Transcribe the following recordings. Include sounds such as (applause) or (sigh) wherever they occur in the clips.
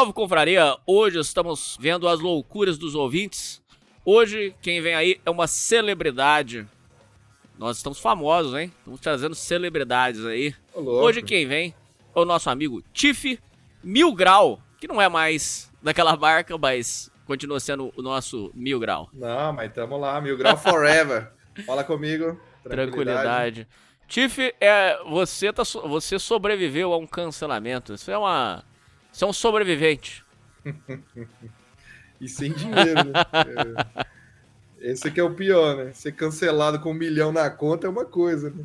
Salve, confraria! Hoje estamos vendo as loucuras dos ouvintes. Hoje, quem vem aí é uma celebridade. Nós estamos famosos, hein? Estamos trazendo celebridades aí. Hoje, quem vem é o nosso amigo Tiff Mil Grau, que não é mais daquela marca, mas continua sendo o nosso Mil Grau. Não, mas tamo lá, mil grau forever. (laughs) Fala comigo. Tranquilidade. Tiff, é, você, tá, você sobreviveu a um cancelamento. Isso é uma. Você é um sobrevivente. (laughs) E sem dinheiro, né? É. Esse aqui é o pior, né? Ser cancelado com um milhão na conta é uma coisa, né?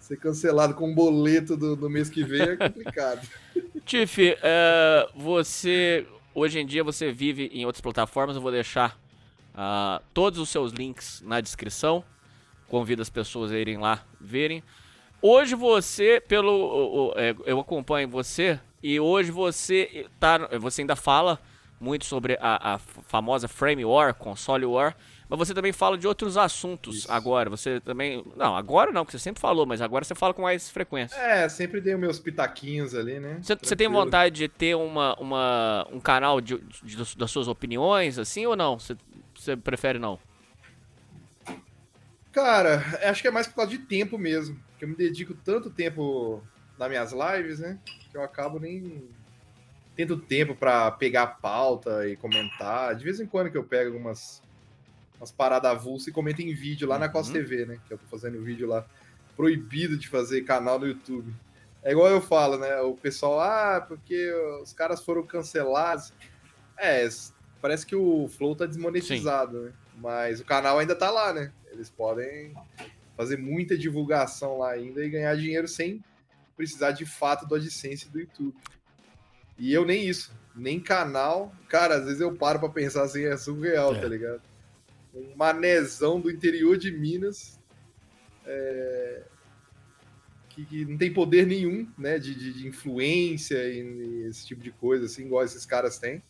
Ser cancelado com um boleto do, do mês que vem é complicado. (laughs) Tiff, é, você. Hoje em dia você vive em outras plataformas. Eu vou deixar ah, todos os seus links na descrição. Convido as pessoas a irem lá verem. Hoje você, pelo. é, eu acompanho você e hoje você tá. Você ainda fala muito sobre a, a famosa Frame War, console War. Mas você também fala de outros assuntos Isso. agora. Você também. Não, agora não, que você sempre falou, mas agora você fala com mais frequência. É, sempre dei os meus pitaquinhos ali, né? Você, tem vontade de ter uma, uma, um canal de, de- das suas opiniões, assim, ou não? Você, você prefere não? Cara, acho que é mais por causa de tempo mesmo. Que eu me dedico tanto tempo nas minhas lives, né? Eu acabo nem tendo tempo pra pegar a pauta e comentar. De vez em quando que eu pego algumas umas paradas avulsas e comento em vídeo lá na Cos Uhum. TV, né? Que eu tô fazendo vídeo lá. Proibido de fazer canal no YouTube. É igual eu falo, né? O pessoal, ah, porque os caras foram cancelados. É, parece que o Flow tá desmonetizado, né? Mas o canal ainda tá lá, né? Eles podem fazer muita divulgação lá ainda e ganhar dinheiro sem precisar de fato do AdSense do YouTube. E eu nem isso, nem canal. Cara, às vezes eu paro pra pensar assim, é surreal, É. tá ligado? Um manezão do interior de Minas é, que, que não tem poder nenhum, né, de, de, de influência e, e esse tipo de coisa, assim, igual esses caras têm.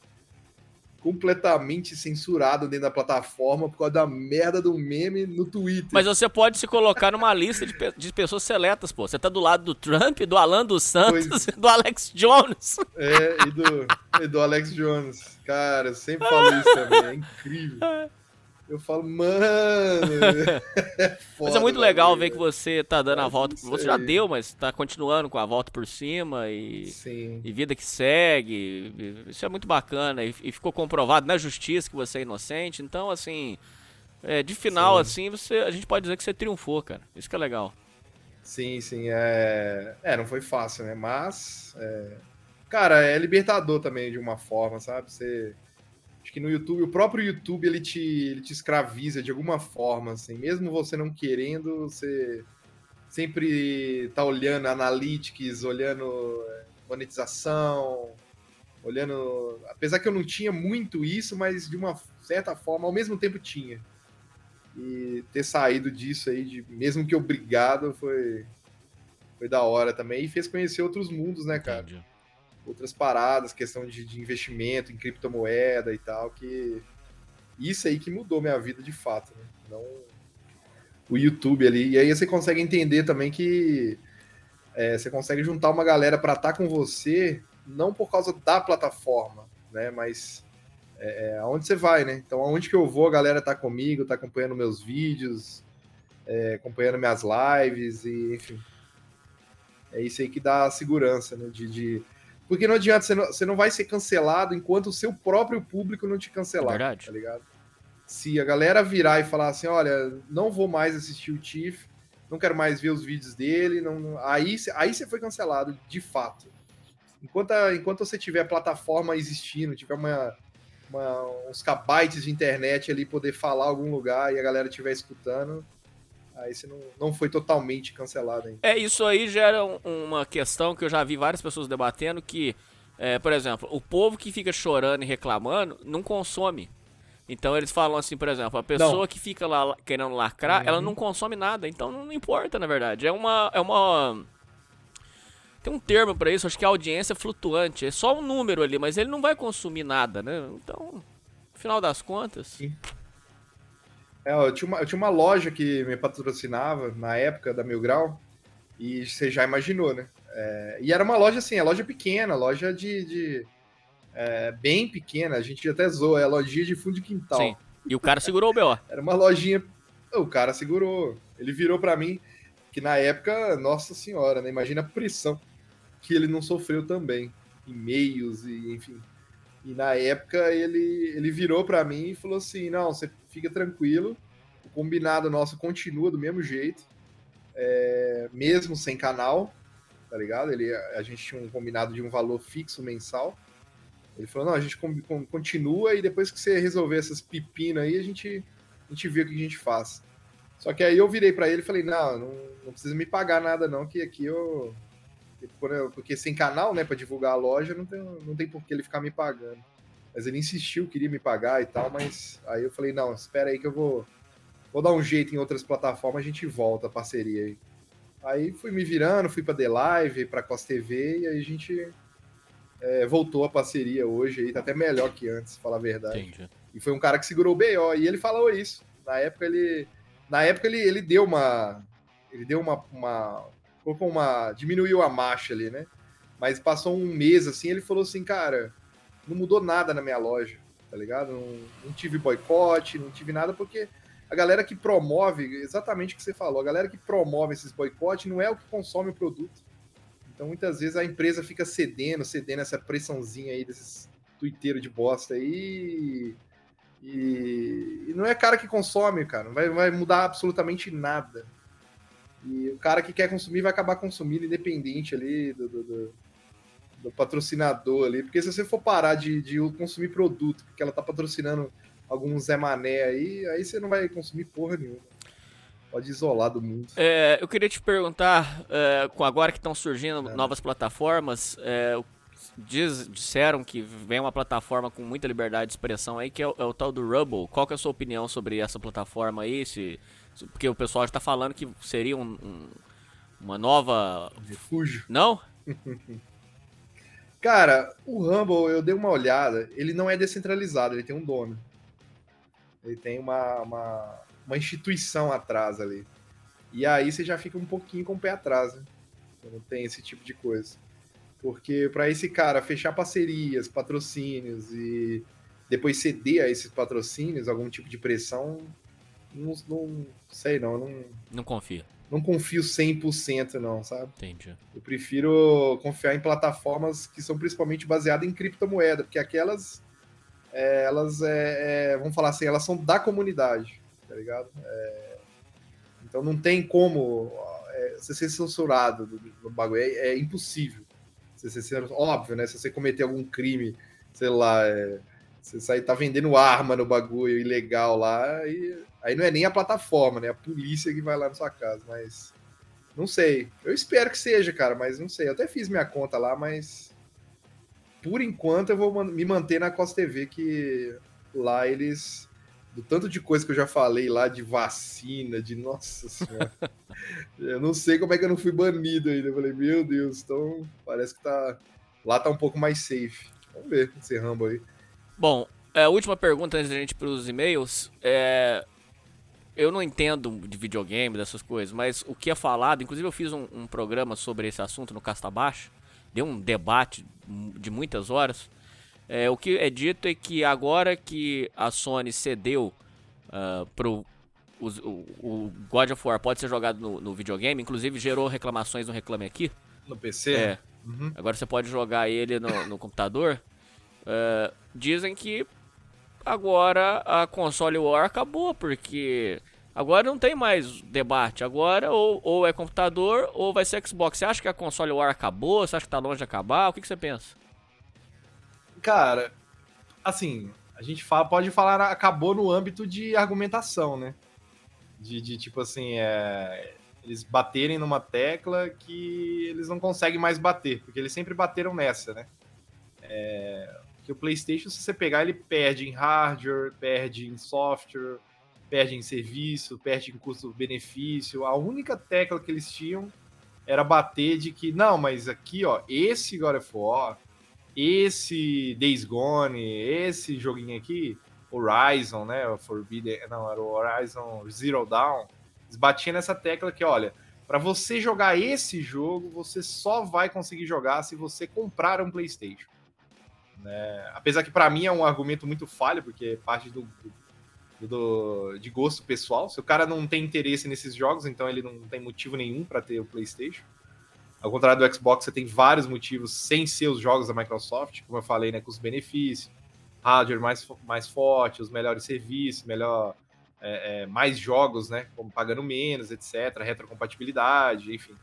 Completamente censurado dentro da plataforma por causa da merda do meme no Twitter. Mas você pode se colocar numa lista de, pe- de pessoas seletas, pô. Você tá do lado do Trump, do Alan dos Santos, Pois. (laughs) do Alex Jones. É, e do, e do Alex Jones. Cara, eu sempre falo isso também, é incrível. (laughs) Eu falo, mano. (laughs) É (laughs) Mas foda, é muito legal ver que você tá dando a Mas volta. Você já deu, mas tá continuando com a volta por cima e. Sim. E vida que segue, isso é muito bacana. E, e ficou comprovado na justiça que você é inocente. Então, assim, é, de final, Sim. assim, você, a gente pode dizer que você triunfou, cara. Isso que é legal. Sim, sim. É... é, não foi fácil, né? Mas. é, Cara, é libertador também, de uma forma, sabe? Você. Acho que no YouTube, o próprio YouTube, ele te, ele te escraviza de alguma forma, assim. Mesmo você não querendo, você sempre tá olhando analytics, olhando é, monetização, olhando. Apesar que eu não tinha muito isso, mas de uma certa forma, ao mesmo tempo tinha. E ter saído disso aí, de, mesmo que obrigado, foi, foi da hora também. E fez conhecer outros mundos, né, cara? Entendi. Outras paradas, questão de, de investimento em criptomoeda e tal, que. Isso aí que mudou minha vida de fato, né? Não o YouTube ali. E aí você consegue entender também que é, você consegue juntar uma galera para estar com você, não por causa da plataforma, né? Mas é, é, aonde você vai, né? Então, aonde que eu vou, a galera tá comigo, tá acompanhando meus vídeos, é, acompanhando minhas lives, e enfim. É isso aí que dá a segurança, né? De, de Porque não adianta, você não, você não vai ser cancelado enquanto o seu próprio público não te cancelar. É verdade. Tá ligado? Se a galera virar e falar assim, olha, não vou mais assistir o Tiff, não quero mais ver os vídeos dele, não, não- aí, aí você foi cancelado, de fato. Enquanto, a- enquanto você tiver plataforma existindo, tiver uma, uma- uns kbytes de internet ali, poder falar algum lugar e a galera estiver escutando, aí você não, não foi totalmente cancelado ainda. É, isso aí gera um- uma questão que eu já vi várias pessoas debatendo que, é, por exemplo, o povo que fica chorando e reclamando não consome. Então eles falam assim, por exemplo, a pessoa que fica lá querendo lacrar, ela não consome nada, então não importa, na verdade. É uma é uma tem um termo pra isso, acho que é audiência flutuante, é só um número ali, mas ele não vai consumir nada, né? Então, no final das contas, Sim. É, eu, tinha uma, eu tinha uma loja que me patrocinava na época da Mil Grau, e você já imaginou, né? É, e era uma loja assim, a loja pequena, loja de. de, é, bem pequena, a gente até zoa, é lojinha de fundo de quintal. sim. E o cara segurou o BO. Era uma lojinha. O cara segurou. Ele virou pra mim, que na época, nossa senhora, né? Imagina a pressão que ele não sofreu também. E-mails e enfim. E na época ele, ele virou pra mim e falou assim: não, você fica tranquilo, o combinado nosso continua do mesmo jeito, é, mesmo sem canal, tá ligado? Ele, a gente tinha um combinado de um valor fixo mensal. Ele falou: não, a gente continua e depois que você resolver essas pepinas aí, a gente, a gente vê o que a gente faz. Só que aí eu virei pra ele e falei: não, não, não precisa me pagar nada, não, que aqui eu. Porque sem canal, né, pra divulgar a loja, não tem, não tem por que ele ficar me pagando. Mas ele insistiu, queria me pagar e tal, mas aí eu falei: não, espera aí que eu vou. Vou dar um jeito em outras plataformas, a gente volta a parceria aí. Aí fui me virando, fui pra The Live, pra Cos TV, e aí a gente é, voltou a parceria hoje aí, tá até melhor que antes, falar a verdade. Entendi. E foi um cara que segurou o BO. E ele falou isso. Na época ele. Na época ele, ele deu uma. Ele deu uma, uma. Colocou uma. Diminuiu a marcha ali, né? Mas passou um mês assim, ele falou assim, cara, não mudou nada na minha loja, tá ligado? Não, não tive boicote, não tive nada, porque a galera que promove, exatamente o que você falou, a galera que promove esses boicotes não é o que consome o produto. Então muitas vezes a empresa fica cedendo, cedendo essa pressãozinha aí desses tuiteiros de bosta aí. E, e não é cara que consome, cara. Não vai, vai mudar absolutamente nada. E o cara que quer consumir vai acabar consumindo, independente ali do, do, do- do patrocinador ali. Porque se você for parar de, de consumir produto, porque ela tá patrocinando algum Zé Mané aí, aí você não vai consumir porra nenhuma. Pode isolar do mundo. É, eu queria te perguntar, é, com agora que estão surgindo É. novas plataformas, é, diz- disseram que vem uma plataforma com muita liberdade de expressão aí, que é o, é o tal do Rubble. Qual que é a sua opinião sobre essa plataforma aí? Se, se- porque o pessoal está falando que seria um- um- uma nova... Refúgio. Não? (laughs) Cara, o Rumble, eu dei uma olhada, ele não é descentralizado, ele tem um dono. Ele tem uma, uma, uma instituição atrás ali. E aí você já fica um pouquinho com o pé atrás, né? Quando tem esse tipo de coisa. Porque para esse cara fechar parcerias, patrocínios e depois ceder a esses patrocínios, algum tipo de pressão, não, não sei não, não, Não confio. Não confio 100% não, sabe? Entendi. Eu prefiro confiar em plataformas que são principalmente baseadas em criptomoeda, porque aquelas, é, elas, é, é, vamos falar assim, elas são da comunidade, tá ligado? É, então não tem como é, você ser censurado do, do bagulho, é, é impossível. Você ser óbvio, né? Se você cometer algum crime, sei lá, você sair, tá vendendo arma no bagulho ilegal lá, e, aí não é nem a plataforma, né? A polícia que vai lá na sua casa, mas... Não sei. Eu espero que seja, cara, mas não sei. Eu até fiz minha conta lá, mas por enquanto eu vou me manter na Costa TV, que lá eles. Do tanto de coisa que eu já falei lá, de vacina, de nossa senhora. (laughs) eu não sei como é que eu não fui banido ainda. Eu falei, meu Deus, então parece que tá. Lá tá um pouco mais safe. Vamos ver esse Rambo aí. Bom, é, a última pergunta antes da gente ir pros e-mails é. Eu não entendo de videogame, dessas coisas, mas o que é falado, inclusive eu fiz um, um programa sobre esse assunto no Casta Baixa, deu um debate de muitas horas. É, o que é dito é que agora que a Sony cedeu ah, pro. o, o God of War pode ser jogado no, no videogame, inclusive gerou reclamações no Reclame Aqui. No PC? É. Uhum. Agora você pode jogar ele no, no computador. É, dizem que agora a console War acabou, porque agora não tem mais debate. Agora ou, ou é computador ou vai ser Xbox. Você acha que a console War acabou? Você acha que tá longe de acabar? O que, que você pensa? Cara, assim, a gente fala, pode falar acabou no âmbito de argumentação, né? De, de tipo assim, é, eles baterem numa tecla que eles não conseguem mais bater, porque eles sempre bateram nessa, né? É, que o PlayStation, se você pegar, ele perde em hardware, perde em software, perde em serviço, perde em custo-benefício. A única tecla que eles tinham era bater de que, não, mas aqui, ó, esse God of War, esse Days Gone, esse joguinho aqui, Horizon, né, Forbidden, não, era o Horizon Zero Dawn, eles batiam nessa tecla que, olha, para você jogar esse jogo, você só vai conseguir jogar se você comprar um PlayStation. Né? Apesar que para mim é um argumento muito falho, porque parte do, do, do, de gosto pessoal. Se o cara não tem interesse nesses jogos, então ele não tem motivo nenhum para ter o PlayStation. Ao contrário do Xbox, você tem vários motivos sem ser os jogos da Microsoft, como eu falei, né, benefícios, hardware mais, mais forte, os melhores serviços, melhor, é, é, mais jogos, né, como pagando menos, etc., retrocompatibilidade, enfim.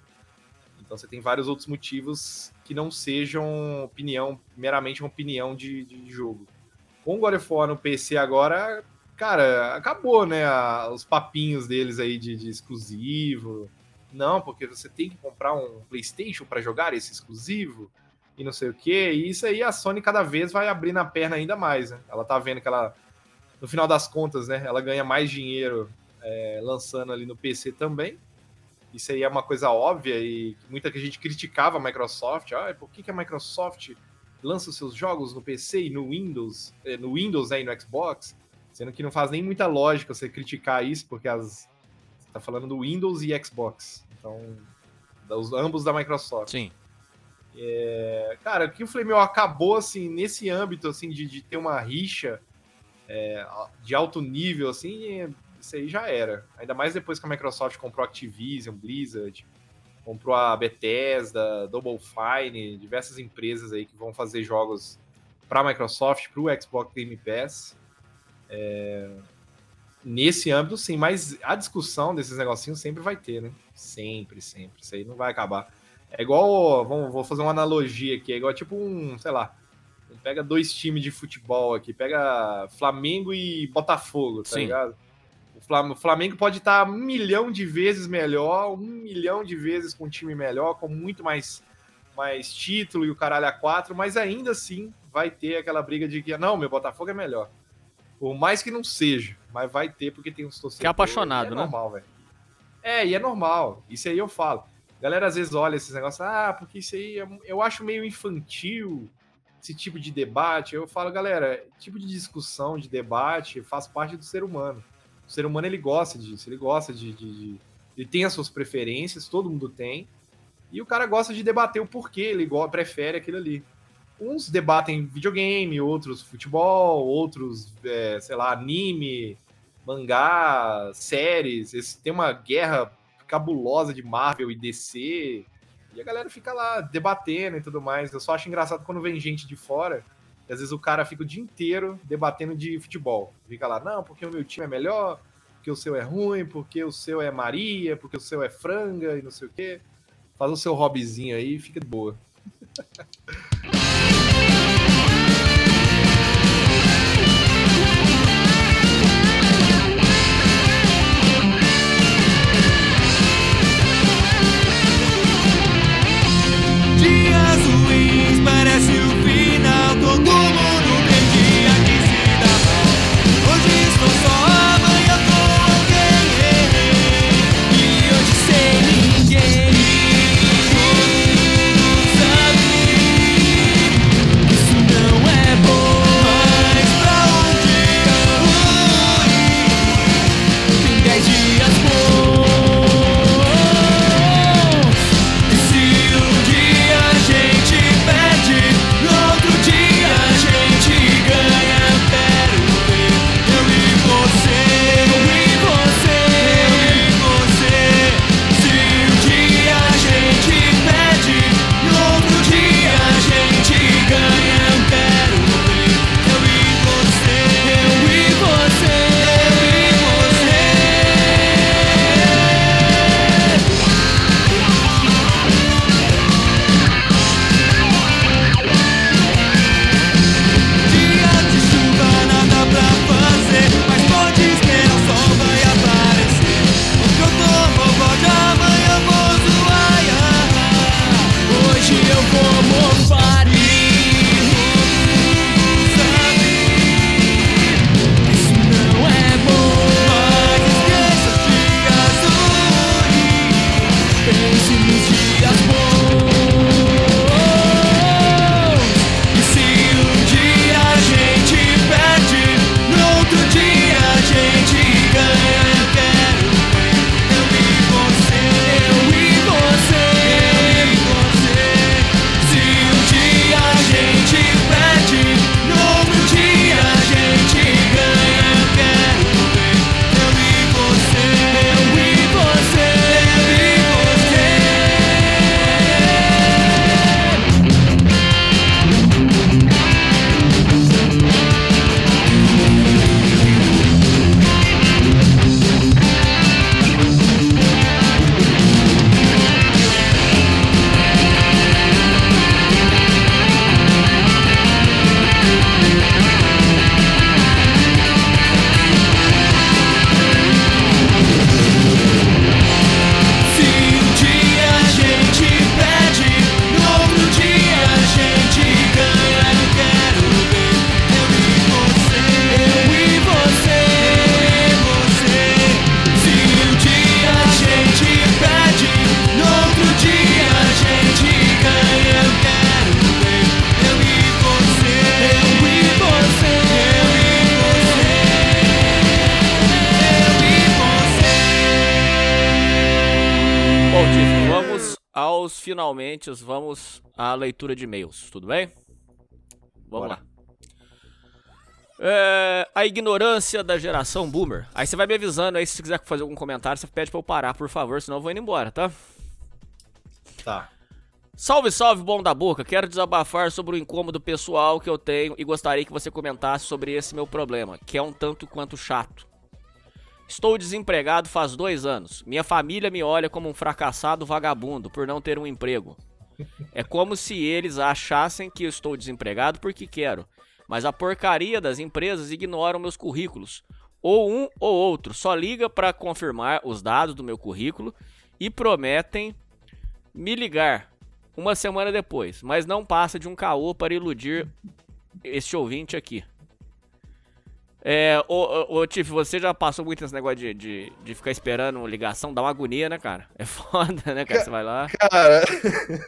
Então você tem vários outros motivos que não sejam opinião, meramente uma opinião de, de jogo. Com o God of War no PC agora, cara, acabou, né? A, os papinhos deles aí de, de, exclusivo. Não, porque você tem que comprar um PlayStation para jogar esse exclusivo e não sei o que. E isso aí a Sony cada vez vai abrindo a perna ainda mais, né? Ela tá vendo que ela, no final das contas, né? Ela ganha mais dinheiro é, lançando ali no PC também. Isso aí é uma coisa óbvia e muita gente criticava a Microsoft. Ah, por que, que a Microsoft lança os seus jogos no PC e no Windows, eh, no Windows né, e no Xbox? Sendo que não faz nem muita lógica você criticar isso, porque as, você tá falando do Windows e Xbox. Então, dos, ambos da Microsoft. Sim. É, cara, que o Flame acabou assim nesse âmbito assim de, de ter uma rixa é, de alto nível assim isso aí já era. Ainda mais depois que a Microsoft comprou a Activision, Blizzard, comprou a Bethesda, Double Fine, diversas empresas aí que vão fazer jogos para a Microsoft, para o Xbox Game Pass. É... Nesse âmbito, sim, mas a discussão desses negocinhos sempre vai ter, né? Sempre, sempre. Isso aí não vai acabar. É igual, vamos, vou fazer uma analogia aqui, é igual tipo um, sei lá, pega dois times de futebol aqui, pega Flamengo e Botafogo, tá Sim. ligado? O Flamengo pode estar um milhão de vezes melhor, um milhão de vezes com um time melhor, com muito mais, mais título e o caralho a quatro, mas ainda assim vai ter aquela briga de que, não, meu Botafogo é melhor. Por mais que não seja, mas vai ter porque tem uns torcedores. Que é apaixonado, é né? normal. É, e é normal. Isso aí eu falo. A galera às vezes olha esses negócios, ah, porque isso aí é, eu acho meio infantil, esse tipo de debate. Eu falo, galera, tipo de discussão, de debate faz parte do ser humano. O ser humano ele gosta disso, ele gosta de, de, de, Ele tem as suas preferências, todo mundo tem. E o cara gosta de debater o porquê ele prefere aquilo ali. Uns debatem videogame, outros futebol, outros, é, sei lá, anime, mangá, séries. Esse, tem uma guerra cabulosa de Marvel e DC. E a galera fica lá debatendo e tudo mais. Eu só acho engraçado quando vem gente de fora e às vezes o cara fica o dia inteiro debatendo de futebol. Fica lá, não, porque o meu time é melhor, porque o seu é ruim, porque o seu é Maria, porque o seu é franga e não sei o quê. Faz o seu hobbyzinho aí e fica de boa. Dias leitura de e-mails, tudo bem? Vamos Bora. lá. É, a ignorância da geração boomer. Aí você vai me avisando aí se você quiser fazer algum comentário, você pede pra eu parar, por favor, senão eu vou indo embora, tá? Tá. Salve, salve, bom da boca. Quero desabafar sobre o incômodo pessoal que eu tenho e gostaria que você comentasse sobre esse meu problema, que é um tanto quanto chato. Estou desempregado faz dois anos. Minha família me olha como um fracassado vagabundo por não ter um emprego. É como se eles achassem que eu estou desempregado porque quero, mas a porcaria das empresas ignoram meus currículos. Ou um ou outro só liga para confirmar os dados do meu currículo e prometem me ligar uma semana depois, mas não passa de um caô para iludir este ouvinte aqui. É, ô, ô, Tiff, você já passou muito nesse negócio de, de, de ficar esperando ligação? Dá uma agonia, né, cara? É (laughs) foda, né, cara? Você vai lá. Cara,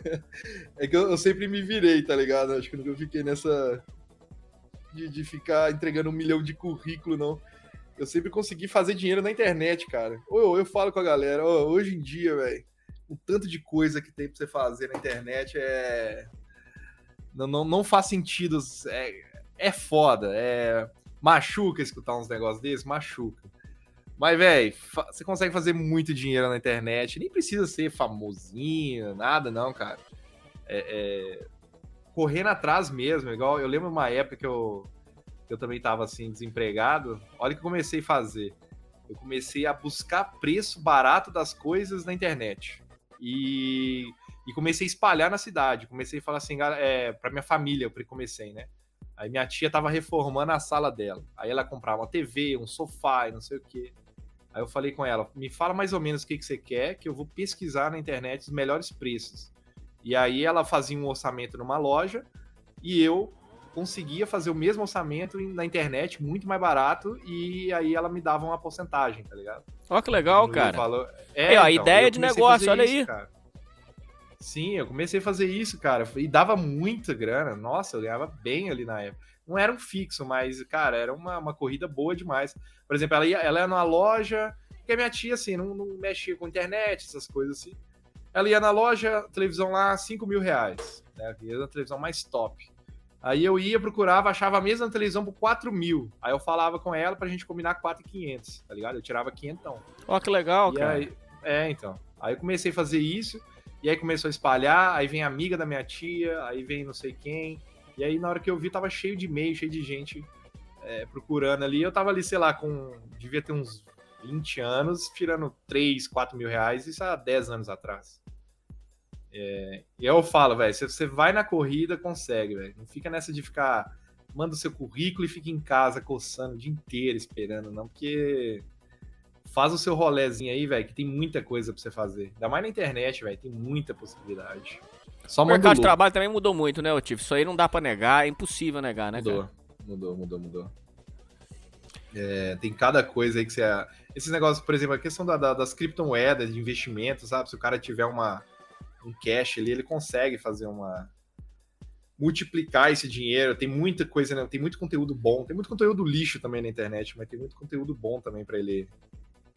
(laughs) é que eu, eu sempre me virei, tá ligado? Acho que eu nunca fiquei nessa. De, de ficar entregando um milhão de currículo, não. Eu sempre consegui fazer dinheiro na internet, cara. Ou eu, falo com a galera, hoje em dia, velho, o tanto de coisa que tem pra você fazer na internet é. Não, não, não faz sentido. É, é foda. É. Machuca escutar uns negócios desses, machuca. Mas, velho, você consegue fazer muito dinheiro na internet. Nem precisa ser famosinho, nada, não, cara. É, é, Correndo atrás mesmo, igual eu lembro uma época que eu, eu também tava assim, desempregado. Olha o que eu comecei a fazer. Eu comecei a buscar preço barato das coisas na internet. E, e comecei a espalhar na cidade. Comecei a falar assim, é, pra minha família, eu comecei, né? Aí minha tia tava reformando a sala dela. Aí ela comprava uma TV, um sofá e não sei o quê. Aí eu falei com ela, me fala mais ou menos o que, que você quer, que eu vou pesquisar na internet os melhores preços. E aí ela fazia um orçamento numa loja e eu conseguia fazer o mesmo orçamento na internet, muito mais barato, e aí ela me dava uma porcentagem, tá ligado? Ó, que legal, cara. falo- É, ó, ideia eu de a negócio, olha isso, aí. cara. Sim, eu comecei a fazer isso, cara, e dava muita grana. Nossa, eu ganhava bem ali na época. Não era um fixo, mas, cara, era uma, uma corrida boa demais. Por exemplo, ela ia, ela ia numa loja, porque a minha tia, assim, não, não mexia com internet, essas coisas assim. Ela ia na loja, televisão lá, 5 mil reais. Né? Na televisão mais top. Aí eu ia, procurava, achava a mesma televisão por 4 mil. Aí eu falava com ela pra gente combinar 4,500, tá ligado? Eu tirava 500. Ó, que legal, E cara. aí, é, então. Aí eu comecei a fazer isso, e aí começou a espalhar, aí vem amiga da minha tia, aí vem não sei quem. E aí na hora que eu vi, tava cheio de e-mail, cheio de gente é, procurando ali. Eu tava ali, sei lá, com. Devia ter uns 20 anos, tirando 3, 4 mil reais, isso há 10 anos atrás. É, e eu falo, velho, se você vai na corrida, consegue, velho. Não fica nessa de ficar. Manda o seu currículo e fica em casa coçando o dia inteiro esperando, não, porque faz o seu rolezinho aí, velho, que tem muita coisa pra você fazer. Ainda mais na internet, velho, tem muita possibilidade. Só O mercado de trabalho também mudou muito, né, ô Tiff? Isso aí não dá pra negar, é impossível negar, né, Mudou, cara? mudou, mudou, mudou. É, tem cada coisa aí que você. Esses negócios, por exemplo, a questão da- da- das criptomoedas, de investimento, sabe? Se o cara tiver uma, um cash ali, ele consegue fazer uma. multiplicar esse dinheiro. Tem muita coisa, né? tem muito conteúdo bom. Tem muito conteúdo lixo também na internet, mas tem muito conteúdo bom também para ele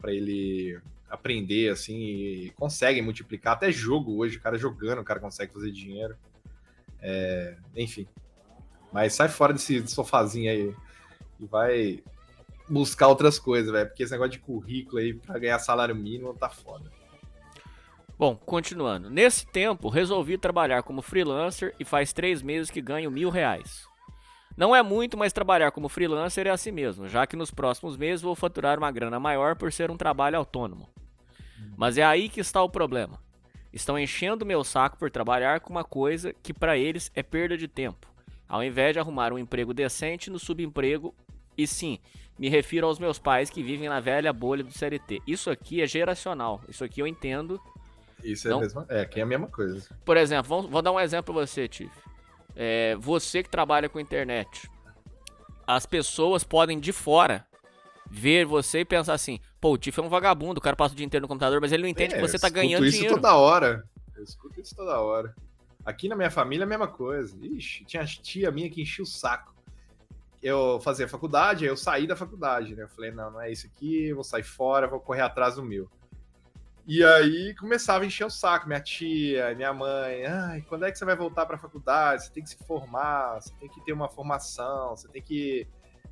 para ele aprender, assim, e consegue multiplicar. Até jogo hoje, o cara jogando, o cara consegue fazer dinheiro. É, enfim. Mas sai fora desse sofazinho aí e vai buscar outras coisas, velho. Porque esse negócio de currículo aí pra ganhar salário mínimo tá foda. Bom, continuando. Nesse tempo, resolvi trabalhar como freelancer e faz três meses que ganho mil reais. Não é muito, mas trabalhar como freelancer é assim mesmo, já que nos próximos meses vou faturar uma grana maior por ser um trabalho autônomo. Mas é aí que está o problema. Estão enchendo meu saco por trabalhar com uma coisa que para eles é perda de tempo, ao invés de arrumar um emprego decente no subemprego. E sim, me refiro aos meus pais que vivem na velha bolha do CLT. Isso aqui é geracional. Isso aqui eu entendo Isso é a mesma. É, aqui é a mesma coisa. por exemplo, vamos- vou dar um exemplo pra você, Tiff. É, você que trabalha com internet. As pessoas podem de fora ver você e pensar assim: pô, o Tiff é um vagabundo, o cara passa o dia inteiro no computador, mas ele não entende É, que você eu tá escuto ganhando isso dinheiro. toda hora. Eu escuto isso toda hora. Aqui na minha família é a mesma coisa. Ixi, tinha tia minha que enchia o saco. Eu fazia faculdade, aí eu saí da faculdade, né? Eu falei, não, não é isso aqui, vou sair fora, vou correr atrás do meu. E aí começava a encher o saco, minha tia, minha mãe. Ai, quando é que você vai voltar para a faculdade? Você tem que se formar, você tem que ter uma formação, você tem que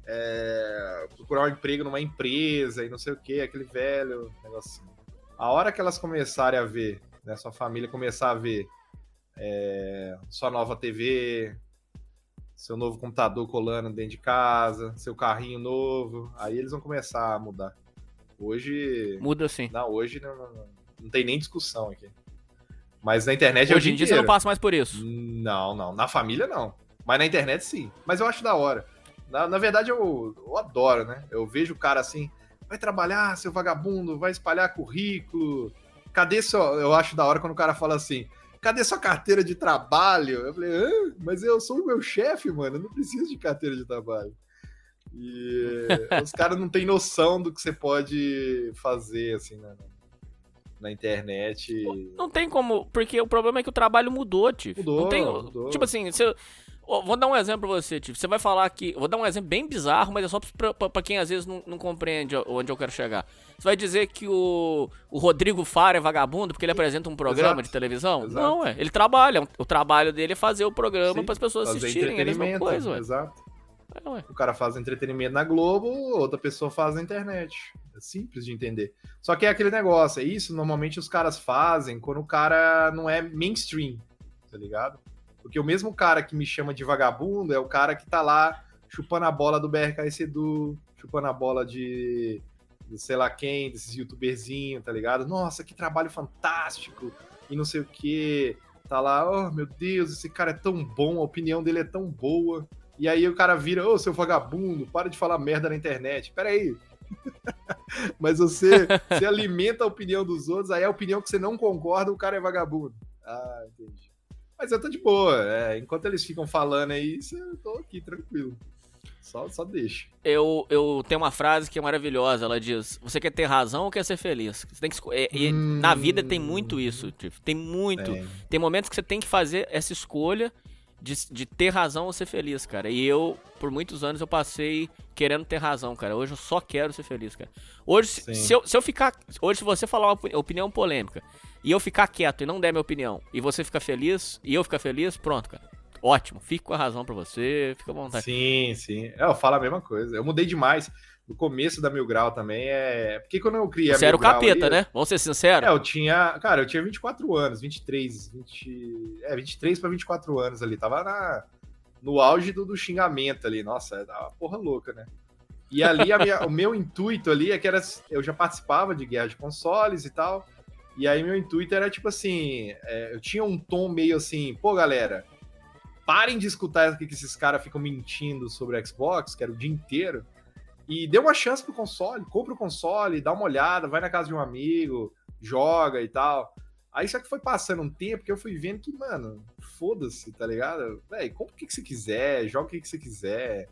é, procurar um emprego numa empresa e não sei o que, aquele velho negocinho. A hora que elas começarem a ver, né, sua família começar a ver é, sua nova TV, seu novo computador colando dentro de casa, seu carrinho novo, aí eles vão começar a mudar. Hoje. Muda sim. Não, hoje não, não, não tem nem discussão aqui. Mas na internet é Hoje em dia você não passa mais por isso. Não, não. Na família não. Mas na internet sim. Mas eu acho da hora. Na, na verdade, eu, eu adoro, né? Eu vejo o cara assim, vai trabalhar, seu vagabundo, vai espalhar currículo. Cadê seu. Eu acho da hora quando o cara fala assim. Cadê sua carteira de trabalho? Eu falei, Hã? mas eu sou o meu chefe, mano. Eu não preciso de carteira de trabalho. E os caras não têm noção do que você pode fazer, assim, na, na internet. Não tem como, porque o problema é que o trabalho mudou, Tiff. Mudou, não tem, mudou. Tipo assim, você, vou dar um exemplo pra você, Tiff. Você vai falar que. Vou dar um exemplo bem bizarro, mas é só pra, pra, pra quem às vezes não, não compreende onde eu quero chegar. Você vai dizer que o, o Rodrigo Faro é vagabundo porque ele apresenta um programa Exato. de televisão? Exato. Não, é. Ele trabalha. O trabalho dele é fazer o programa para as pessoas fazer assistirem. É a mesma coisa, ué. Exato. Ué. O cara faz entretenimento na Globo, outra pessoa faz na internet. É simples de entender. Só que é aquele negócio, é isso normalmente os caras fazem quando o cara não é mainstream, tá ligado? Porque o mesmo cara que me chama de vagabundo é o cara que tá lá chupando a bola do BRKS Edu, chupando a bola de, de sei lá quem, desses youtuberzinhos, tá ligado? Nossa, que trabalho fantástico e não sei o que. Tá lá, oh meu Deus, esse cara é tão bom, a opinião dele é tão boa. E aí o cara vira, ô seu vagabundo, para de falar merda na internet. Pera aí. (laughs) Mas você, você alimenta a opinião dos outros, aí a opinião que você não concorda, o cara é vagabundo. Ah, entendi. Mas eu tô de boa. é, enquanto eles ficam falando aí, eu tô aqui tranquilo. Só, só deixa. Eu, eu tenho uma frase que é maravilhosa. Ela diz: Você quer ter razão ou quer ser feliz? Você tem que esco- é- Hum. Na vida tem muito isso, Tiff. Tem muito. É. Tem momentos que você tem que fazer essa escolha de, de ter razão ou ser feliz, cara. E eu, por muitos anos, eu passei querendo ter razão, cara. Hoje eu só quero ser feliz, cara. Hoje, se, Sim. se eu, se eu ficar. Hoje, se você falar uma opini- opinião polêmica e eu ficar quieto e não der minha opinião, e você ficar feliz e eu ficar feliz, pronto, cara. Ótimo. Fico com a razão pra você, fica à vontade. Sim, sim. É, eu falo a mesma coisa. Eu mudei demais. No começo da Mil Grau também é. Porque quando eu criei Você era o capeta, ali- né? Vamos ser sinceros. É, eu tinha. Cara, eu tinha 24 anos, 23, 20. É, 23 pra 24 anos ali. Tava na, no auge do, do xingamento ali. Nossa, é uma porra louca, né? E ali a minha- (laughs) o meu intuito ali é que era. Eu já participava de guerra de consoles e tal. E aí meu intuito era tipo assim. é, eu tinha um tom meio assim, pô, galera. Parem de escutar o que que esses caras ficam mentindo sobre o Xbox, que era o dia inteiro. E dê uma chance pro console, compra o console, dá uma olhada, vai na casa de um amigo, joga e tal. Aí só que foi passando um tempo que eu fui vendo que, mano, foda-se, tá ligado? Véi, compra o que, que você quiser, joga o que, que você quiser.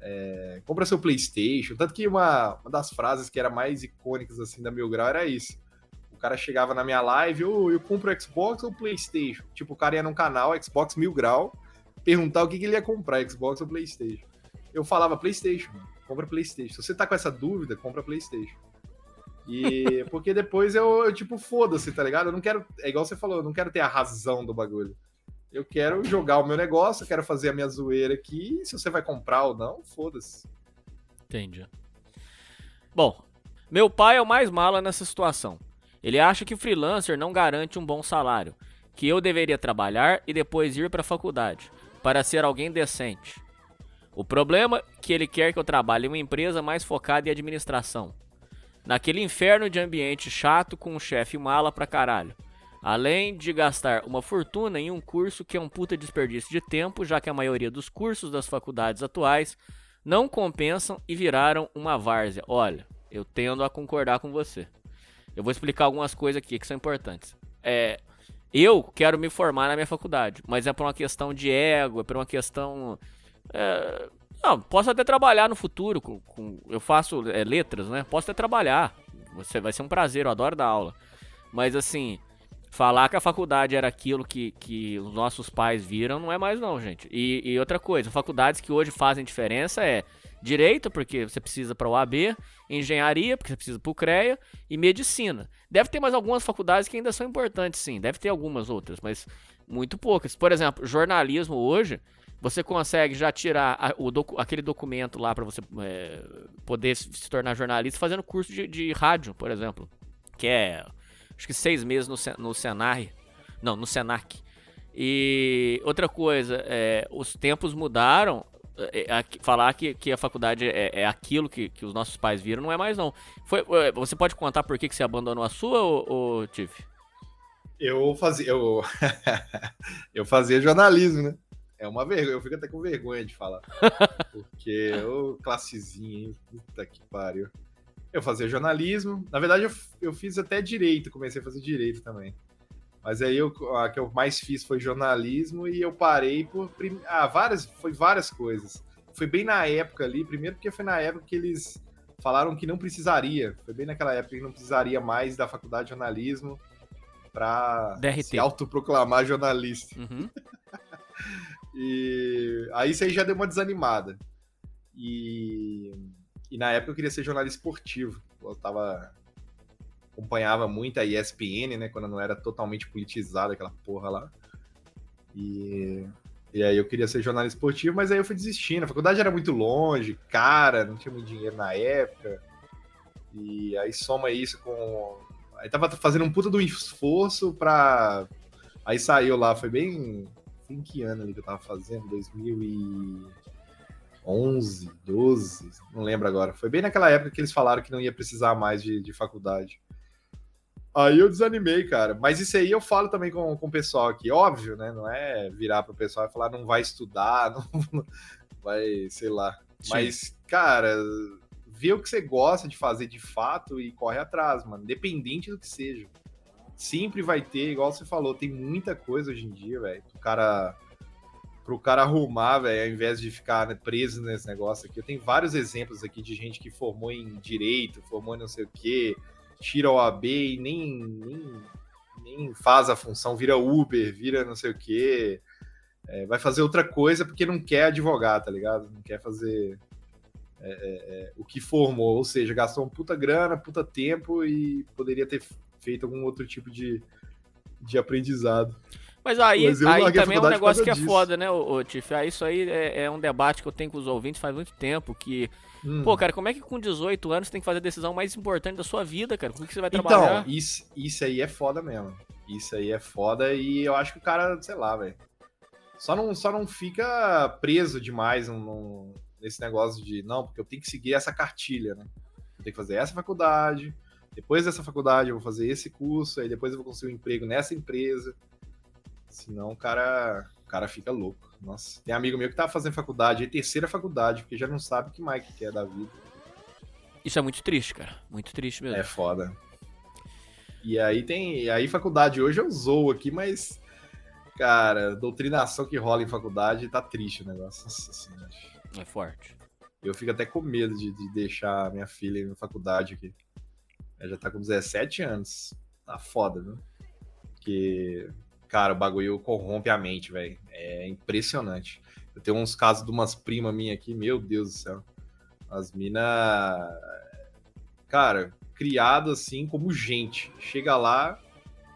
é, compra seu Playstation. Tanto que uma, uma das frases que era mais icônicas assim da Mil Grau era isso. O cara chegava na minha live, ô, eu compro Xbox ou Playstation? Tipo, o cara ia num canal, Xbox Mil Grau, perguntar o que, que ele ia comprar, Xbox ou Playstation. Eu falava Playstation, mano. Compra Playstation. Se você tá com essa dúvida, compra Playstation. E (laughs) porque depois eu, eu, tipo, foda-se, tá ligado? Eu não quero. É igual você falou, eu não quero ter a razão do bagulho. Eu quero jogar o meu negócio, eu quero fazer a minha zoeira aqui. Se você vai comprar ou não, foda-se. Entendi. Bom, meu pai é o mais mala nessa situação. Ele acha que freelancer não garante um bom salário, que eu deveria trabalhar e depois ir para a faculdade, para ser alguém decente. O problema é que ele quer que eu trabalhe em uma empresa mais focada em administração. Naquele inferno de ambiente chato com um chefe mala pra caralho. Além de gastar uma fortuna em um curso que é um puta desperdício de tempo, já que a maioria dos cursos das faculdades atuais não compensam e viraram uma várzea. Olha, eu tendo a concordar com você. Eu vou explicar algumas coisas aqui que são importantes. É, eu quero me formar na minha faculdade, mas é por uma questão de ego, é por uma questão. É, não, posso até trabalhar no futuro. Com, com- eu faço é, letras, né? Posso até trabalhar. Você vai ser um prazer, eu adoro dar aula. Mas assim, Falar que a faculdade era aquilo que, que os nossos pais viram não é mais não, gente. E, e outra coisa, faculdades que hoje fazem diferença é direito, porque você precisa para o AB, engenharia, porque você precisa para o CREA, e medicina. Deve ter mais algumas faculdades que ainda são importantes, sim. Deve ter algumas outras, mas muito poucas. Por exemplo, jornalismo hoje, você consegue já tirar a- o docu- aquele documento lá para você é, poder se tornar jornalista fazendo curso de, de rádio, por exemplo. Que é, acho que seis meses no, no. Não, no Senac. E outra coisa, é, os tempos mudaram. é, é, falar que, que a faculdade é, é aquilo que, que os nossos pais viram não é mais não. Foi, é, você pode contar por que, que você abandonou a sua, ô Tiff? Eu fazia, eu, (laughs) eu fazia jornalismo, né? É uma vergonha, eu fico até com vergonha de falar. (laughs) Porque, ô classezinha, hein? Puta que pariu. Eu fazia jornalismo. Na verdade, eu, eu fiz até direito, comecei a fazer direito também. Mas aí eu, a que eu mais fiz foi jornalismo e eu parei por. prim- Ah, várias, foi várias coisas. Foi bem na época ali, primeiro porque foi na época que eles falaram que não precisaria. Foi bem naquela época que não precisaria mais da faculdade de jornalismo para se autoproclamar jornalista. Uhum. (laughs) E aí isso aí já deu uma desanimada. E, e na época eu queria ser jornalista esportivo. Eu tava acompanhava muito a ESPN, né, quando não era totalmente politizada aquela porra lá. E e aí eu queria ser jornalista esportivo, mas aí eu fui desistindo. A faculdade era muito longe, cara, não tinha muito dinheiro na época. E aí soma isso com aí tava fazendo um puta do esforço pra aí saiu lá, foi bem em que ano ali que eu tava fazendo? 2011, 12, não lembro agora. Foi bem naquela época que eles falaram que não ia precisar mais de, de faculdade. Aí eu desanimei, cara. Mas isso aí eu falo também com, com o pessoal aqui. Óbvio, né? Não é virar pro pessoal e falar não vai estudar, (laughs) não vai, sei lá. Sim. Mas, cara, vê o que você gosta de fazer de fato e corre atrás, mano. Independente do que seja sempre vai ter, igual você falou, tem muita coisa hoje em dia, velho. O cara. Pro cara arrumar, velho, ao invés de ficar né, preso nesse negócio aqui. Eu tenho vários exemplos aqui de gente que formou em direito, formou em não sei o quê, tira o AB e nem, nem, nem faz a função, vira Uber, vira não sei o quê. É, vai fazer outra coisa porque não quer advogar, tá ligado? Não quer fazer é, é, é, o que formou, ou seja, gastou um puta grana, puta tempo e poderia ter feito algum outro tipo de, de aprendizado. Mas aí, Mas aí também é um negócio que é disso. foda, né, ô, Tiff? Ah, isso aí é, é um debate que eu tenho com os ouvintes faz muito tempo, que... Hum. Pô, cara, como é que com 18 anos você tem que fazer a decisão mais importante da sua vida, cara? Com o que você vai trabalhar? Então, isso, isso aí é foda mesmo. Isso aí é foda e eu acho que o cara, sei lá, velho. Só não, só não fica preso demais num- nesse negócio de, não, porque eu tenho que seguir essa cartilha, né? Eu tenho que fazer essa faculdade, depois dessa faculdade eu vou fazer esse curso, aí depois eu vou conseguir um emprego nessa empresa. Senão o cara, o cara fica louco. Nossa, tem amigo meu que tá fazendo faculdade, aí terceira faculdade, porque já não sabe o que mais que quer da vida. Isso é muito triste, cara. Muito triste mesmo. É foda. E aí tem. E aí, faculdade hoje eu zoo aqui, mas. Cara, doutrinação que rola em faculdade tá triste o negócio. Nossa senhora. É forte. Eu fico até com medo de, de deixar minha filha na faculdade aqui. Já tá com 17 anos. Tá foda, viu? Porque, cara, o bagulho corrompe a mente, velho. É impressionante. Eu tenho uns casos de umas primas minhas aqui, meu Deus do céu. As minas. Cara, criado assim como gente. Chega lá,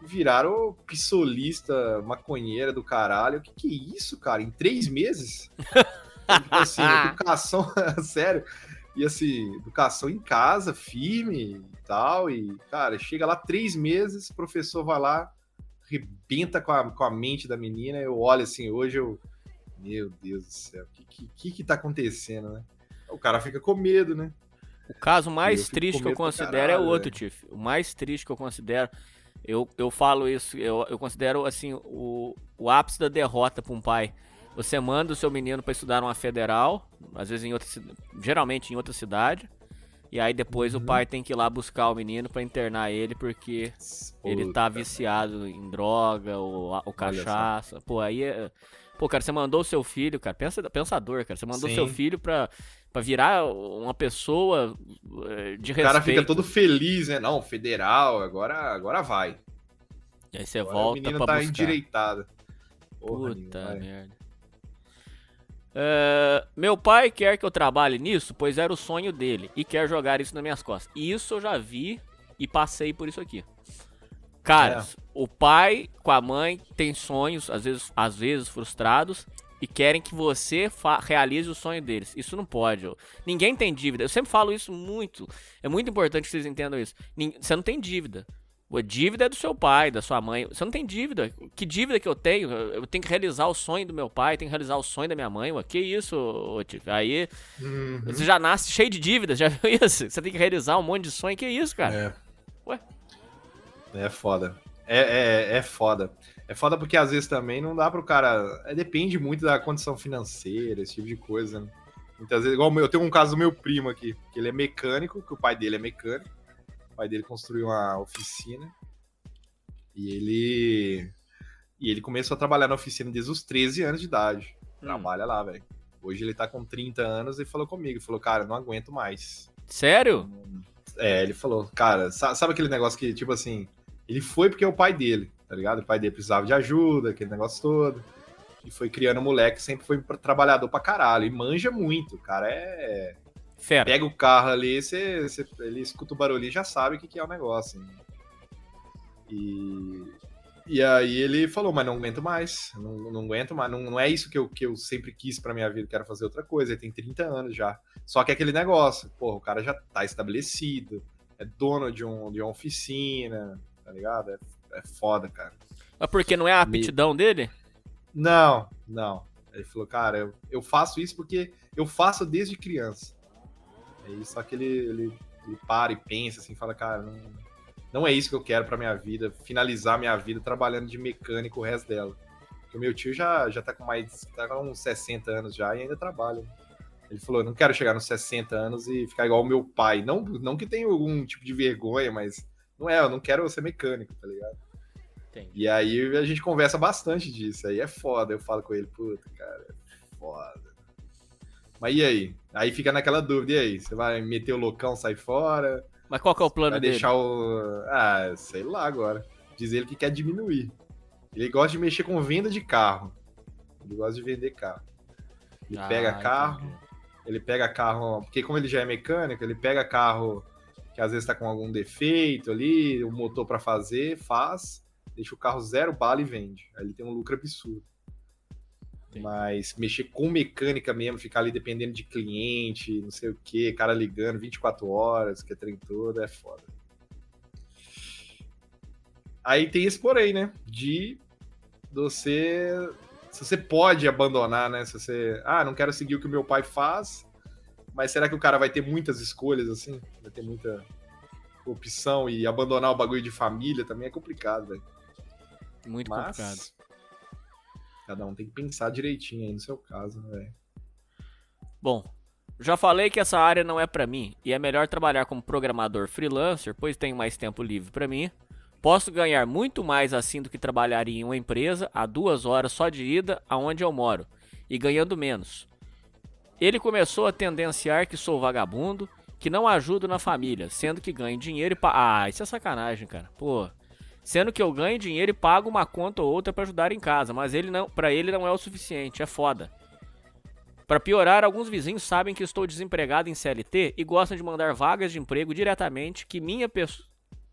viraram pissolista, maconheira do caralho. O que, que é isso, cara? Em três meses? assim, (laughs) educação, (laughs) sério. E assim, educação em casa, firme tal. E, cara, chega lá três meses, o professor vai lá, rebenta com a, com a mente da menina. Eu olho assim, hoje eu. Meu Deus do céu, o que, que, que tá acontecendo, né? O cara fica com medo, né? O caso mais triste que eu considero é caralho, o outro, velho. Tiff. O mais triste que eu considero. Eu, eu falo isso, eu, eu considero assim o, o ápice da derrota para um pai. Você manda o seu menino para estudar numa federal, às vezes em outra geralmente em outra cidade, e aí depois Uhum. o pai tem que ir lá buscar o menino para internar ele porque ele tá Puta, viciado em droga ou, ou cachaça. Pô, aí é. Pô, cara, você mandou o seu filho, cara, pensa, pensador, cara. Você mandou seu filho pra, pra virar uma pessoa eh, de O cara respeito. fica todo feliz, né? Não, federal, agora, agora vai. E aí você Agora volta a menina pra tá buscar. endireitada. Porra, Puta nenhuma, merda. É, meu pai quer que eu trabalhe nisso, pois era o sonho dele, e quer jogar isso nas minhas costas. E isso eu já vi e passei por isso aqui. Cara, É. o pai com a mãe tem sonhos, às vezes, às vezes frustrados, e querem que você realize o sonho deles. Isso não pode. ó. Ninguém tem dívida. Eu sempre falo isso muito. É muito importante que vocês entendam isso. Nin- Você não tem dívida. A dívida é do seu pai, da sua mãe. Você não tem dívida. Que dívida que eu tenho? Eu tenho que realizar o sonho do meu pai, tenho que realizar o sonho da minha mãe. Ué, que isso, ô, Tiff? Aí Uhum. você já nasce cheio de dívidas, (laughs) já viu isso? Você tem que realizar um monte de sonho. Que isso, cara? É. Ué? É foda. É, é, é foda. É foda porque às vezes também não dá pro cara. é, depende muito da condição financeira, esse tipo de coisa. Né? Muitas vezes, igual eu tenho um caso do meu primo aqui, que ele é mecânico, que o pai dele é mecânico. O pai dele construiu uma oficina. E ele. E ele começou a trabalhar na oficina desde os 13 anos de idade. Hum. Trabalha lá, velho. Hoje ele tá com 30 anos e falou comigo, falou, cara, não aguento mais. Sério? É, ele falou, cara, sa- sabe aquele negócio que, tipo assim, ele foi porque é o pai dele, tá ligado? O pai dele precisava de ajuda, aquele negócio todo. E foi criando um moleque, sempre foi trabalhador pra caralho. E manja muito, o cara é. Fera. Pega o carro ali, você, você- ele escuta o barulho e já sabe o que, que é o negócio. E. E aí ele falou, mas não aguento mais, não, não aguento mais, não, não é isso que eu, que eu sempre quis pra minha vida, quero fazer outra coisa, ele tem 30 anos já. Só que é aquele negócio, porra, o cara já tá estabelecido, é dono de, um, de uma oficina, tá ligado? É, é foda, cara. Mas porque não é a aptidão dele? Não, não. Ele falou, cara, eu, eu faço isso porque eu faço desde criança. Aí só que ele, ele, ele para e pensa assim, fala, cara, não, não é isso que eu quero pra minha vida, finalizar minha vida trabalhando de mecânico o resto dela. Porque o meu tio já, já tá com mais, tá com uns 60 anos já e ainda trabalha. Ele falou, não quero chegar nos 60 anos e ficar igual o meu pai. Não, não que tenha algum tipo de vergonha, mas não é, eu não quero ser mecânico, tá ligado? Entendi. E aí a gente conversa bastante disso. Aí é foda. Eu falo com ele, puta, cara, é foda. Mas e aí? Aí fica naquela dúvida, e aí? Você vai meter o loucão, sai fora? Mas qual que é o plano Vai dele? deixar o. Ah, sei lá agora. Diz ele que quer diminuir. Ele gosta de mexer com venda de carro. Ele gosta de vender carro. Ele Ah, pega carro, entendi. ele pega carro, porque como ele já é mecânico, ele pega carro que às vezes tá com algum defeito ali, o motor para fazer, faz, deixa o carro zero bala e vende. Aí ele tem um lucro absurdo. Entendi. Mas mexer com mecânica mesmo, ficar ali dependendo de cliente, não sei o que, cara ligando 24 horas, que é trem todo, é foda. Aí tem esse porém, né? De você. Se você pode abandonar, né? Se você. Ah, não quero seguir o que o meu pai faz. Mas será que o cara vai ter muitas escolhas assim? Vai ter muita opção e abandonar o bagulho de família também é complicado, velho. Muito Mas. complicado. Cada um tem que pensar direitinho aí no seu caso, né, velho? Bom, já falei que essa área não é pra mim e é melhor trabalhar como programador freelancer, pois tenho mais tempo livre pra mim. Posso ganhar muito mais assim do que trabalharia em uma empresa a duas horas só de ida aonde eu moro e ganhando menos. Ele começou a tendenciar que sou vagabundo, que não ajudo na família, sendo que ganho dinheiro e pa... Ah, isso é sacanagem, cara. Pô. Sendo que eu ganho dinheiro e pago uma conta ou outra pra ajudar em casa, mas ele não, para ele não é o suficiente, é foda. Para piorar, alguns vizinhos sabem que estou desempregado em CLT e gostam de mandar vagas de emprego diretamente que minha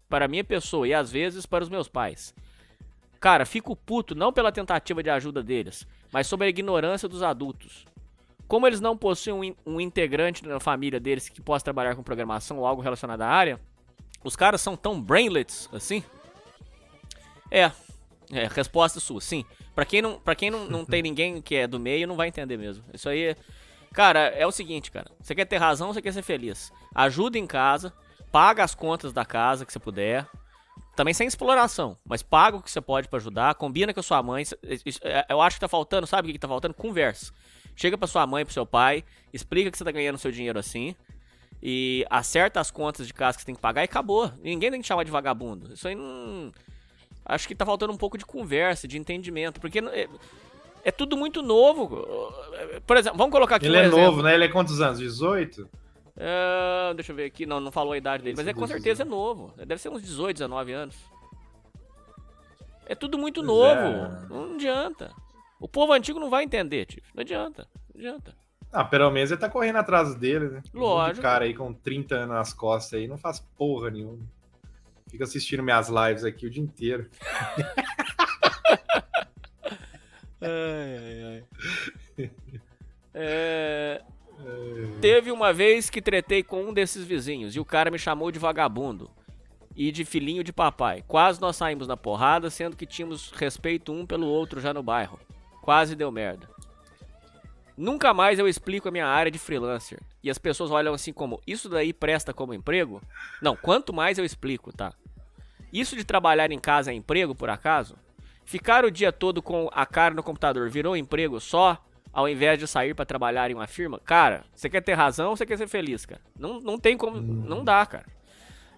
para minha pessoa e às vezes para os meus pais. Cara, fico puto não pela tentativa de ajuda deles, mas sobre a ignorância dos adultos. Como eles não possuem um, um integrante na família deles que possa trabalhar com programação ou algo relacionado à área, os caras são tão brainlets assim? É, é, resposta sua, sim. Pra quem, não, pra quem não, não tem ninguém que é do meio, não vai entender mesmo. Isso aí, cara, é o seguinte, cara. Você quer ter razão, você quer ser feliz. Ajuda em casa, paga as contas da casa que você puder. Também sem exploração, mas paga o que você pode pra ajudar, combina com a sua mãe. É, Eu acho que tá faltando, sabe o que tá faltando? Conversa. Chega pra sua mãe, pro seu pai, explica que você tá ganhando seu dinheiro assim. E acerta as contas de casa que você tem que pagar e acabou. Ninguém tem que chamar de vagabundo. Isso aí não. Acho que tá faltando um pouco de conversa, de entendimento. Porque é, é tudo muito novo. Por exemplo, vamos colocar aqui Ele um é exemplo. novo, né? Ele é quantos anos? 18? É, deixa eu ver aqui. Não, não falou a idade dele. Mas é com certeza é novo. Deve ser uns 18, 19 anos. É tudo muito novo. é. Não adianta. O povo antigo não vai entender, tio. Não adianta. Não adianta. Ah, pelo menos ele tá correndo atrás dele, né? Um Lógico. cara aí com 30 anos nas costas aí não faz porra nenhuma. Fica assistindo minhas lives aqui o dia inteiro. (laughs) Ai, ai, ai. É, Teve uma vez que tretei com um desses vizinhos e o cara me chamou de vagabundo e de filhinho de papai. Quase nós saímos na porrada, sendo que tínhamos respeito um pelo outro já no bairro. Quase deu merda. Nunca mais eu explico a minha área de freelancer. E as pessoas olham assim como, isso daí presta como emprego? Não, quanto mais eu explico, tá? Isso de trabalhar em casa é emprego, por acaso? Ficar o dia todo com a cara no computador virou emprego só ao invés de sair pra trabalhar em uma firma? Cara, você quer ter razão ou você quer ser feliz, cara? Não, não tem como. Não dá, cara.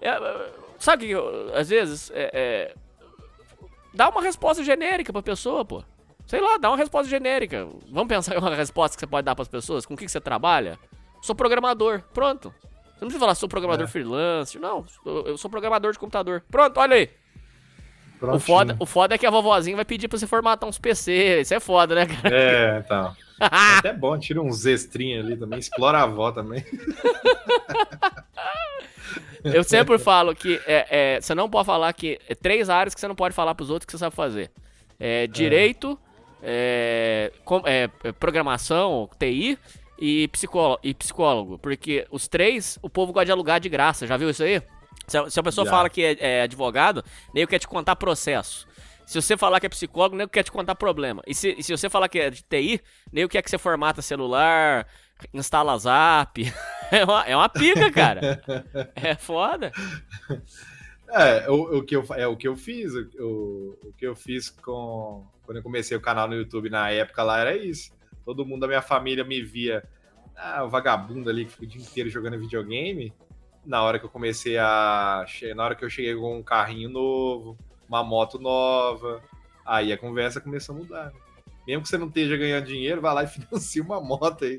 É, é, sabe que eu- às vezes é, é, dá uma resposta genérica pra pessoa, pô. Sei lá, dá uma resposta genérica. Vamos pensar em uma resposta que você pode dar pras pessoas? Com o que, que você trabalha? Sou programador. Pronto. Você não precisa falar, sou programador É. freelance. Não, eu sou programador de computador. Pronto, olha aí. O foda, o foda é que a vovozinha vai pedir pra você formatar uns PC. Isso é foda, né, cara? É, então. É (laughs) até bom, tira uns extrinhos ali também, explora a avó também. (laughs) Eu sempre falo que é, é, você não pode falar que. É três áreas que você não pode falar pros outros que você sabe fazer: é, direito, é, com- é, é, programação, TI e psicólogo, e psicólogo. Porque os três, o povo gosta de alugar de graça. Já viu isso aí? Se a, se a pessoa Já. fala que é, é advogado, nem quer te contar processo. Se você falar que é psicólogo, nem quer te contar problema. E se, e se você falar que é de TI, nem quer que você formata celular, instala zap. (laughs) É uma, é uma pica, cara. (laughs) É foda. É, o, o que eu, é o que eu fiz. O, o que eu fiz com. Quando eu comecei o canal no YouTube na época lá era isso. Todo mundo da minha família me via. Ah, o vagabundo ali que fica o dia inteiro jogando videogame. Na hora que eu comecei a. Na hora que eu cheguei com um carrinho novo, uma moto nova. Aí a conversa começou a mudar. né? Mesmo que você não esteja ganhando dinheiro, vai lá e (laughs) financia uma moto aí.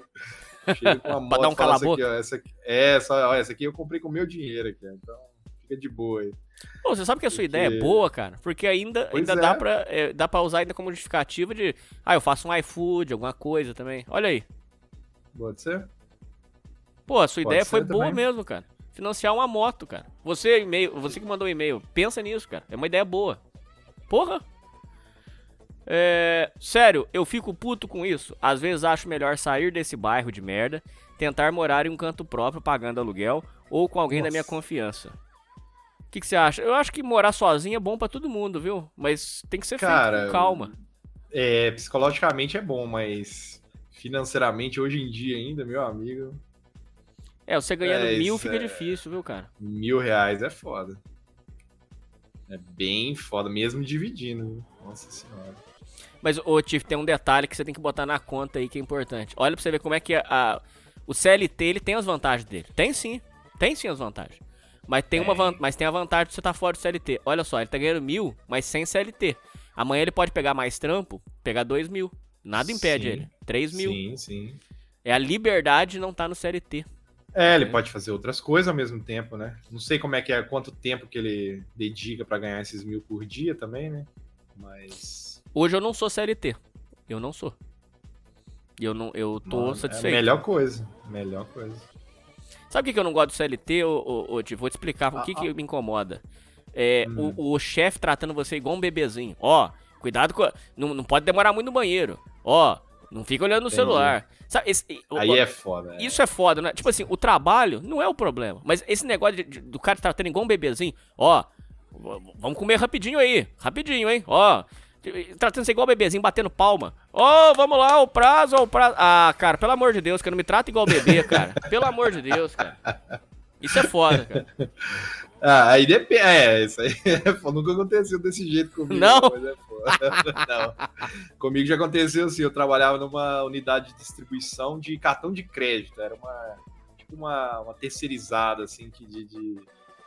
Chega com uma moto dar um fala, "Essa cala-boca." aqui, ó, essa aqui, é, ó, essa aqui eu comprei com o meu dinheiro aqui, então fica de boa aí. Pô, você sabe que a sua Porque- ideia é boa, cara? Porque ainda, Pois ainda é. dá, pra, é, dá pra usar ainda como justificativa de. Ah, eu faço um iFood, alguma coisa também. Olha aí. Pode ser? Pô, a sua Pode ideia foi ser boa também. mesmo, cara. Financiar uma moto, cara. Você, e-mail, você que mandou o e-mail, pensa nisso, cara. É uma ideia boa. Porra! É, sério, eu fico puto com isso. Às vezes acho melhor sair desse bairro de merda, tentar morar em um canto próprio pagando aluguel ou com alguém da minha Nossa. confiança. O que, que você acha? Eu acho que morar sozinho é bom pra todo mundo, viu? Mas tem que ser feito Cara, com calma. É, psicologicamente é bom, mas financeiramente hoje em dia ainda, meu amigo, É, você ganhando É, mil fica é- difícil, viu, cara? mil reais é foda. É bem foda, mesmo dividindo. viu? Nossa senhora. Mas, ô, Tiff, tem um detalhe que você tem que botar na conta aí que é importante. Olha pra você ver como é que a, a- o CLT ele tem as vantagens dele. Tem sim. Tem sim as vantagens. Mas tem, uma van- mas tem a vantagem de você estar fora do CLT. Olha só, ele tá ganhando mil, mas sem CLT. Amanhã ele pode pegar mais trampo, pegar dois mil. Nada impede Sim. ele. Três mil. Sim, sim. É a liberdade de não estar no CLT. É, ele É. pode fazer outras coisas ao mesmo tempo, né? Não sei como é que é, quanto tempo que ele dedica pra ganhar esses mil por dia também, né? Mas. Hoje eu não sou CLT. Eu não sou. Eu não, eu tô mano, é a satisfeito. melhor coisa. Melhor coisa. Sabe o que que eu não gosto do CLT, ô, ô, ô? Vou te explicar o que, Ah, que me incomoda. É Hum. o, o chefe tratando você igual um bebezinho. Ó, cuidado com. Não, não pode demorar muito no banheiro. Ó, não fica olhando no Entendi. celular. Sabe, esse- Aí o- é foda. é. Isso é foda, né? Tipo assim, o trabalho não é o problema. Mas esse negócio de- de- do cara tratando igual um bebezinho. Ó, vamos comer rapidinho aí. Rapidinho, hein? Ó. Tratando você igual bebezinho, batendo palma. Ó, vamos lá, o prazo, o prazo. Ah, cara, pelo amor de Deus, cara, não me trata igual bebê, cara. (laughs) Pelo amor de Deus, cara. Isso é foda, cara. (laughs) Ah, aí depende. É, isso aí (laughs) é nunca aconteceu desse jeito comigo. Não? Mas é foda. não. Comigo já aconteceu assim. Eu trabalhava numa unidade de distribuição de cartão de crédito. Era uma. Tipo uma, uma terceirizada, assim, que de, de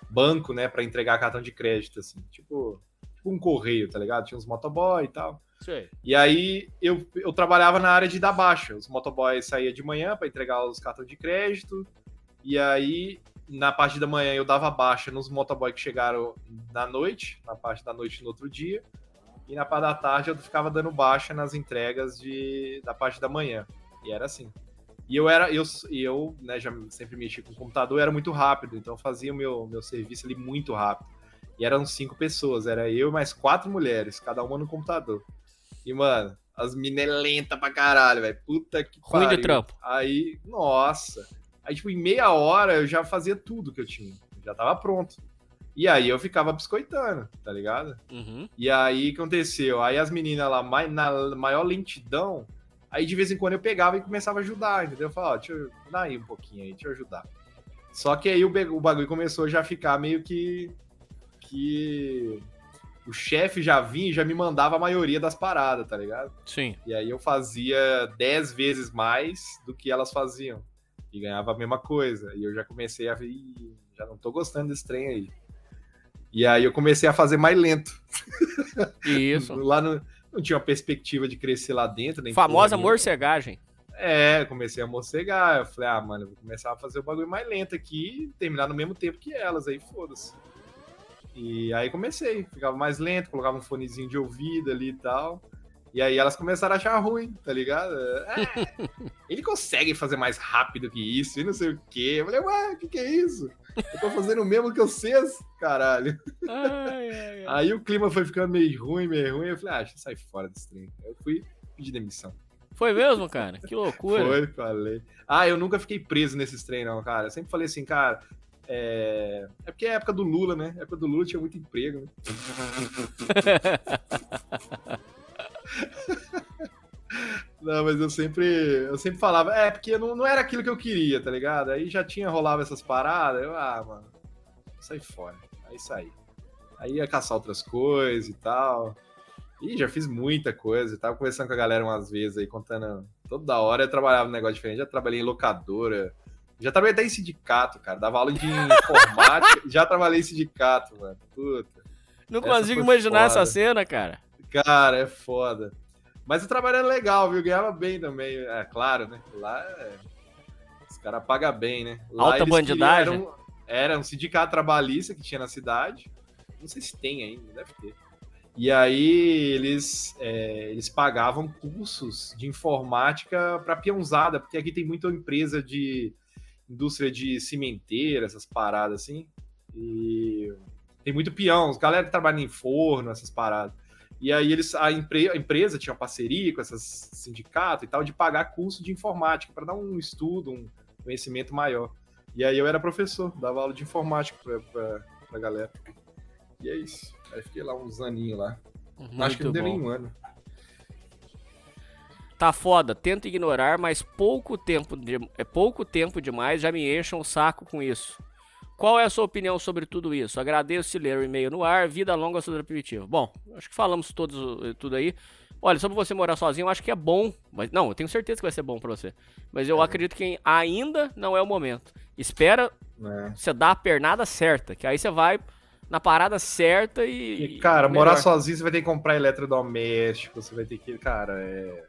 banco, né, pra entregar cartão de crédito, assim. Tipo, tipo um correio, tá ligado? Tinha uns motoboy e tal. E aí eu, eu trabalhava na área de dar baixa. Os motoboys saíam de manhã para entregar os cartões de crédito. E aí, na parte da manhã, eu dava baixa nos motoboys que chegaram na noite, na parte da noite no outro dia. e na parte da tarde eu ficava dando baixa nas entregas de, da parte da manhã. E era assim. E eu era, eu, eu né, já sempre mexi com o computador, era muito rápido, então eu fazia o meu, meu serviço ali muito rápido. E eram cinco pessoas, era eu e mais quatro mulheres, cada uma no computador. E, mano, as minas é lenta pra caralho, velho. Puta que Ruim de pariu. trampo. Aí, nossa. Aí, tipo, em meia hora eu já fazia tudo que eu tinha. Já tava pronto. E aí eu ficava biscoitando, tá ligado? Uhum. E aí o que aconteceu? Aí as meninas lá, na maior lentidão, aí de vez em quando eu pegava e começava a ajudar, entendeu? Eu falava, ó, deixa eu dar aí um pouquinho aí, deixa eu ajudar. Só que aí o, bagulho começou já a ficar meio que. Que. O chefe já vinha e já me mandava a maioria das paradas, tá ligado? Sim. E aí eu fazia 10 vezes mais do que elas faziam. E ganhava a mesma coisa. E eu já comecei a ver, "Ih, já não tô gostando desse trem aí. E aí eu comecei a fazer mais lento. Isso. (laughs) Lá no- não tinha uma perspectiva de crescer lá dentro. Nem Famosa morcegagem. É, eu comecei a morcegar. Eu falei, ah, mano, eu vou começar a fazer o bagulho mais lento aqui e terminar no mesmo tempo que elas, aí foda-se. E aí comecei, ficava mais lento, colocava um fonezinho de ouvido ali e tal. E aí elas começaram a achar ruim, tá ligado? É, (laughs) ele consegue fazer mais rápido que isso e não sei o quê. Eu falei, ué, o que, que é isso? Eu tô fazendo o mesmo que vocês, caralho. Ai, ai, ai. Aí o clima foi ficando meio ruim, meio ruim. Eu falei, ah, deixa eu sair fora desse trem. Eu fui pedir demissão. Foi mesmo, cara? Que loucura. Foi, falei. Ah, eu nunca fiquei preso nesses trem, não, cara. Eu sempre falei assim, cara. É... é porque é a época do Lula, né? A época do Lula tinha muito emprego, né? (laughs) Não, mas eu sempre, eu sempre falava, é, porque não, não era aquilo que eu queria, tá ligado? Aí já tinha rolado essas paradas, eu, ah, mano, sai fora. Aí saí. Aí ia caçar outras coisas e tal. E já fiz muita coisa. Tava conversando com a galera umas vezes aí, contando. Toda hora eu trabalhava num negócio diferente. Já trabalhei em locadora. Já trabalhei até em sindicato, cara. Dava aula de informática. já trabalhei em sindicato, mano. Puta. Não Essa consigo imaginar foda. essa cena, cara. Cara, é foda. Mas o trabalho era legal, viu? Ganhava bem também. É claro, né? Lá é... os caras pagam bem, né? Lá Alta bandidagem? queriam- Era, um... era um sindicato trabalhista que tinha na cidade. Não sei se tem ainda, deve ter. E aí eles, é, eles pagavam cursos de informática para peãozada, porque aqui tem muita empresa de indústria de cimenteira, essas paradas assim. E tem muito peão, os galera que trabalha em forno, essas paradas. E aí eles, a, empre- a empresa tinha uma parceria com esses sindicatos e tal, de pagar curso de informática para dar um estudo, um conhecimento maior. E aí eu era professor, dava aula de informática pra, pra, pra galera. E é isso. Aí fiquei lá uns aninhos lá. Acho que não Muito deu bom. nenhum ano. Tá foda, tento ignorar, mas pouco tempo de, é pouco tempo demais, já me enchem o saco com isso. Qual é a sua opinião sobre tudo isso? Agradeço se ler o e-mail no ar, vida longa ao Primitivo. Bom, acho que falamos todos eh, tudo aí. Olha, sobre você morar sozinho, eu acho que é bom. Mas não, eu tenho certeza que vai ser bom pra você. Mas eu acredito que ainda não é o momento. Espera né? você dar a pernada certa, que aí você vai na parada certa e. E, cara, morar sozinho você vai ter que comprar eletrodoméstico, você vai ter que. Cara, é,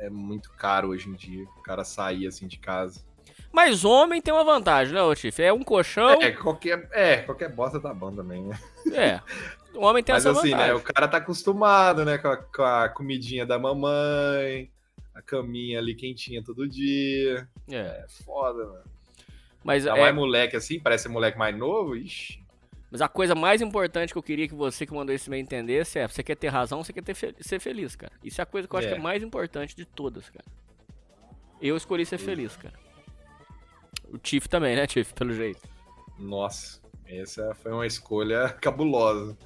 é muito caro hoje em dia. O cara sair assim de casa. Mas homem tem uma vantagem, né, ô Tiff? É um colchão. É, qualquer, é, qualquer bosta tá bom também, né? É. O homem tem Mas essa assim, vantagem. né? O cara tá acostumado, né? Com a, com a comidinha da mamãe, a caminha ali quentinha todo dia. É. É foda, mano. Mas, Tá é, mais moleque assim, parece moleque mais novo, ixi. Mas a coisa mais importante que eu queria que você que mandou esse e-mail entendesse é: você quer ter razão, você quer ter ser feliz, cara. Isso é a coisa que eu acho É. que é mais importante de todas, cara. Eu escolhi ser feliz, cara. O Tiff também, né, Tiff? Pelo jeito. Nossa, essa foi uma escolha (laughs) cabulosa.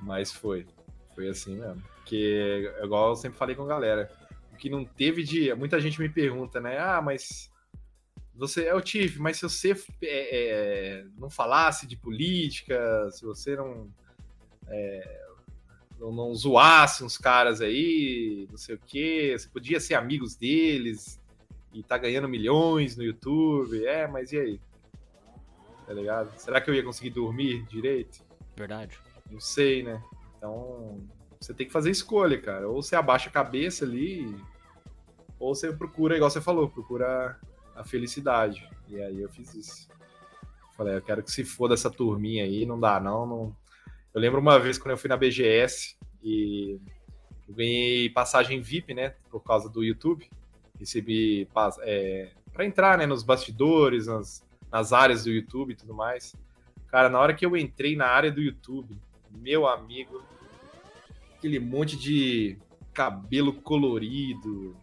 Mas foi. Foi assim mesmo. Porque, igual eu sempre falei com a galera, o que não teve de. Muita gente me pergunta, né? Ah, mas. Você é o Tiff, mas se você é, é, não falasse de política, se você não. é, não, não zoasse uns caras aí, não sei o quê, você podia ser amigos deles e tá ganhando milhões no YouTube. É, mas e aí? Tá ligado? Será que eu ia conseguir dormir direito? Verdade. Não sei, né? Então, você tem que fazer escolha, cara. Ou você abaixa a cabeça ali, ou você procura, igual você falou, procura a felicidade. E aí eu fiz isso. Falei, eu quero que se for dessa turminha aí, não dá não, não. Eu lembro uma vez quando eu fui na BGS E eu ganhei passagem VIP, né? Por causa do YouTube. Recebi é, para entrar, né? Nos bastidores, nas, nas áreas do YouTube e tudo mais. Cara, na hora que eu entrei na área do YouTube, meu amigo, aquele monte de cabelo colorido,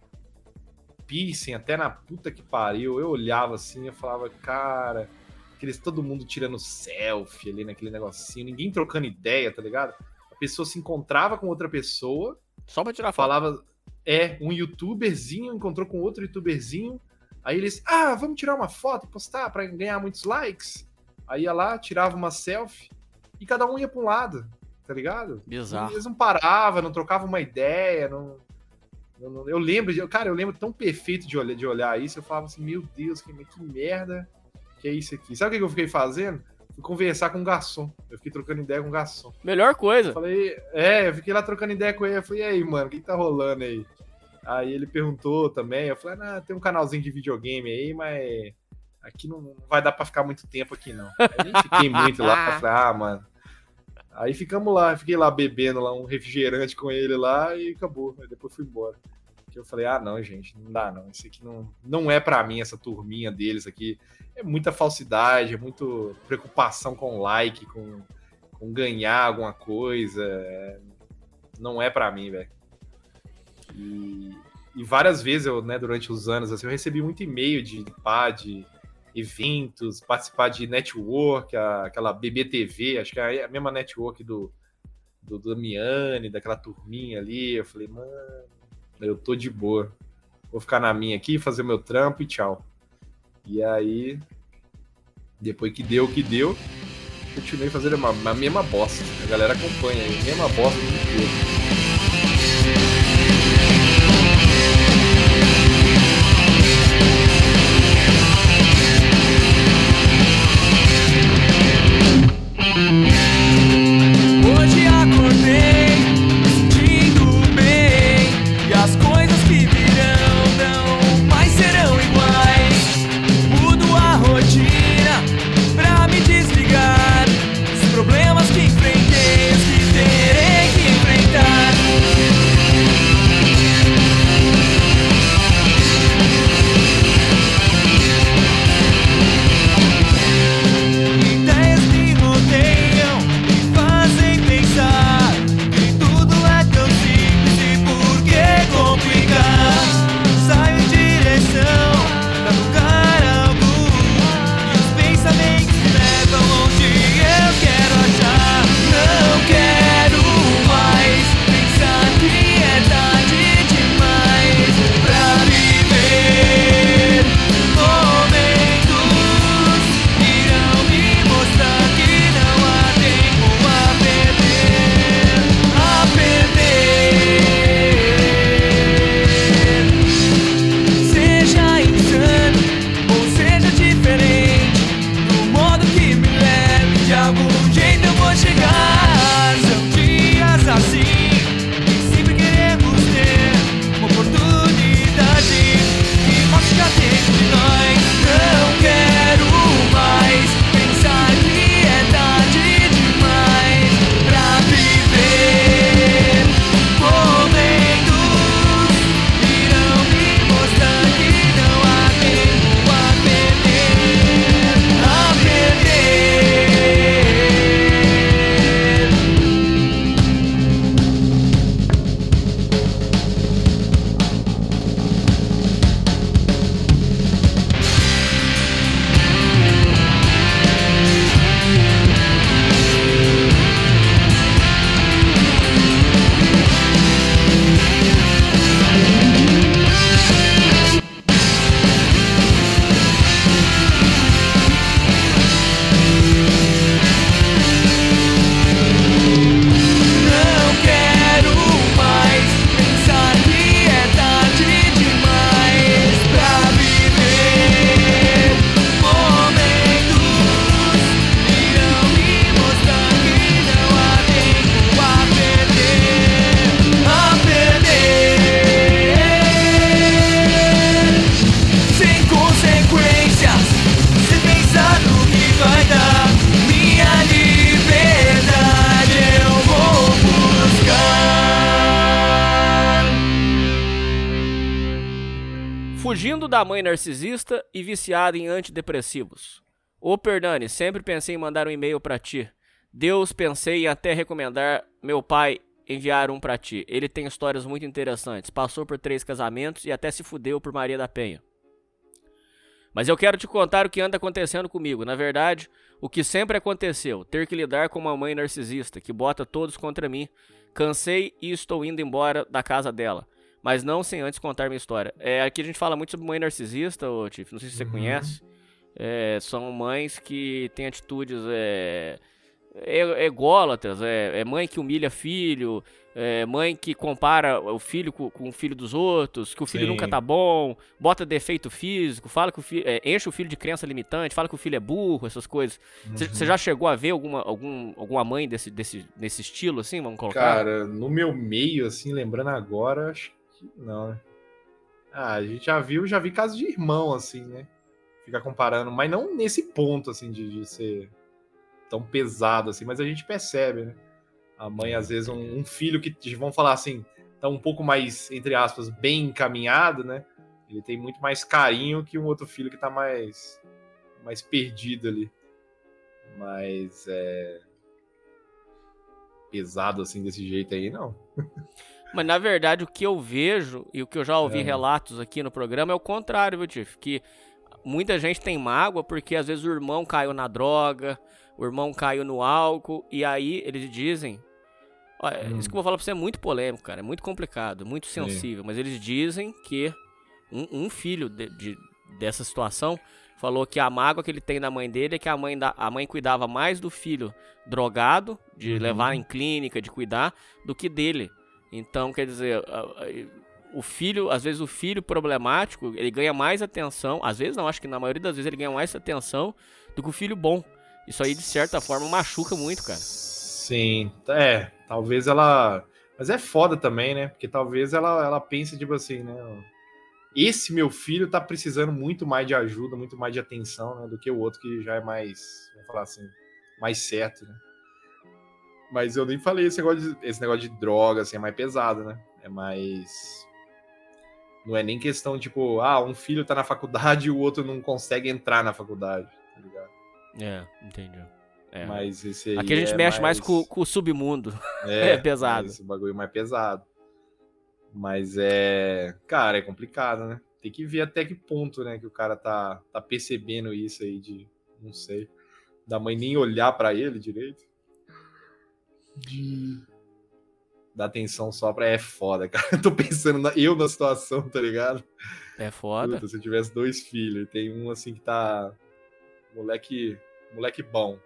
piercing até na puta que pariu. Eu olhava assim, eu falava, cara, aqueles todo mundo tirando selfie ali naquele negocinho, ninguém trocando ideia, tá ligado? A pessoa se encontrava com outra pessoa, Só pra tirar foto. falava, é, um youtuberzinho encontrou com outro youtuberzinho, aí eles, ah, vamos tirar uma foto e postar pra ganhar muitos likes. Aí ia lá, tirava uma selfie e cada um ia pra um lado, tá ligado? Bizarro. Eles não paravam, não trocavam uma ideia, não. Eu, eu lembro, de- cara, eu lembro tão perfeito de olhar, de olhar isso, eu falava assim, meu Deus, que, que merda que é isso aqui. Sabe o que eu fiquei fazendo? Fui conversar com o garçom. Eu fiquei trocando ideia com o garçom. Melhor coisa. Eu falei, é, eu fiquei lá trocando ideia com ele. Eu falei, e aí, mano, o que que tá rolando aí? Aí ele perguntou também. Eu falei, ah, tem um canalzinho de videogame aí, mas aqui não, não vai dar pra ficar muito tempo aqui, não. Eu nem fiquei muito lá. Eu falei, ah, mano. Aí ficamos lá, fiquei lá bebendo lá um refrigerante com ele lá e acabou. Aí depois fui embora. Que eu falei, ah, não, gente, não dá não. Isso aqui não, não é pra mim, essa turminha deles aqui. É muita falsidade, é muito preocupação com like, com, com ganhar alguma coisa. é- Não é pra mim, velho. E, e várias vezes eu, né, durante os anos, assim, eu recebi muito e-mail de, pá, de eventos, participar de network, a- aquela BBTV, acho que é a mesma network do, do Damiani, daquela turminha ali. Eu falei, mano, eu tô de boa. Vou ficar na minha aqui, fazer meu trampo e tchau. E aí, depois que deu o que deu, continuei fazendo a, mesma bosta. A galera acompanha aí, mesma bosta do inteiro. Narcisista e viciada em antidepressivos. Ô Pernani, sempre pensei em mandar um e-mail pra ti. Deus, pensei em até recomendar meu pai enviar um pra ti. Ele tem histórias muito interessantes. Passou por três casamentos e até se fudeu por Maria da Penha. Mas eu quero te contar o que anda acontecendo comigo. Na verdade, o que sempre aconteceu: ter que lidar com uma mãe narcisista que bota todos contra mim. Cansei e estou indo embora da casa dela. Mas não sem antes contar minha história. É, aqui a gente fala muito sobre mãe narcisista, ô Tiff. Não sei se você conhece. É, são mães que têm atitudes é, é, ególatras. É, é mãe que humilha filho. É mãe que compara o filho com, com o filho dos outros. Que o filho Sim. nunca tá bom. Bota defeito físico. Fala que o filho. é, enche o filho de crença limitante. Fala que o filho é burro. Essas coisas. Você Uhum. já chegou a ver alguma, algum, alguma mãe desse, desse, nesse estilo, assim? Vamos colocar? Cara, no meu meio, assim, lembrando agora, acho que não, né? Ah, a gente já viu, já vi casos de irmão, assim, né? Ficar comparando, mas não nesse ponto, assim, de, de ser tão pesado, assim, mas a gente percebe, né? A mãe, às vezes, um, um filho que, vamos falar assim, tá um pouco mais, entre aspas, bem encaminhado, né? Ele tem muito mais carinho que um outro filho que tá mais, mais perdido ali. Mas é. Pesado assim desse jeito aí, não. (laughs) Mas na verdade o que eu vejo e o que eu já ouvi É. relatos aqui no programa é o contrário, viu, Tiff? Que muita gente tem mágoa porque às vezes o irmão caiu na droga, o irmão caiu no álcool, e aí eles dizem. Olha, Hum. Isso que eu vou falar pra você é muito polêmico, cara. É muito complicado, muito sensível. Mas eles dizem que um, um filho de- de- dessa situação falou que a mágoa que ele tem da mãe dele é que a mãe, da, a mãe cuidava mais do filho drogado, de Uhum. levar em clínica, de cuidar, do que dele. Então, quer dizer, o filho, às vezes o filho problemático, ele ganha mais atenção, às vezes não, acho que na maioria das vezes ele ganha mais atenção do que o filho bom. Isso aí, de certa forma, machuca muito, cara. Sim, é. Talvez ela. Mas é foda também, né? Porque talvez ela, ela pense, tipo assim, né? Esse meu filho tá precisando muito mais de ajuda, muito mais de atenção, né? Do que o outro que já é mais, vamos falar assim, mais certo, né? Mas eu nem falei esse negócio de, esse negócio de droga, assim, é mais pesado, né? É mais. Não é nem questão, tipo, ah, um filho tá na faculdade (laughs) e o outro não consegue entrar na faculdade, tá ligado? É, entendi. É. Mas esse aí Aqui a gente é mexe mais, com, com o submundo. (laughs) É pesado. Esse bagulho mais pesado. Mas é. Cara, é complicado, né? Tem que ver até que ponto, né, que o cara tá, tá percebendo isso aí de. Não sei. Da mãe nem olhar pra ele direito. De. Dar atenção só pra. É foda, (laughs) cara. Eu tô pensando na- eu na situação, tá ligado? É foda. Puta, se eu tivesse dois filhos, tem um assim que tá. Moleque. Moleque bom.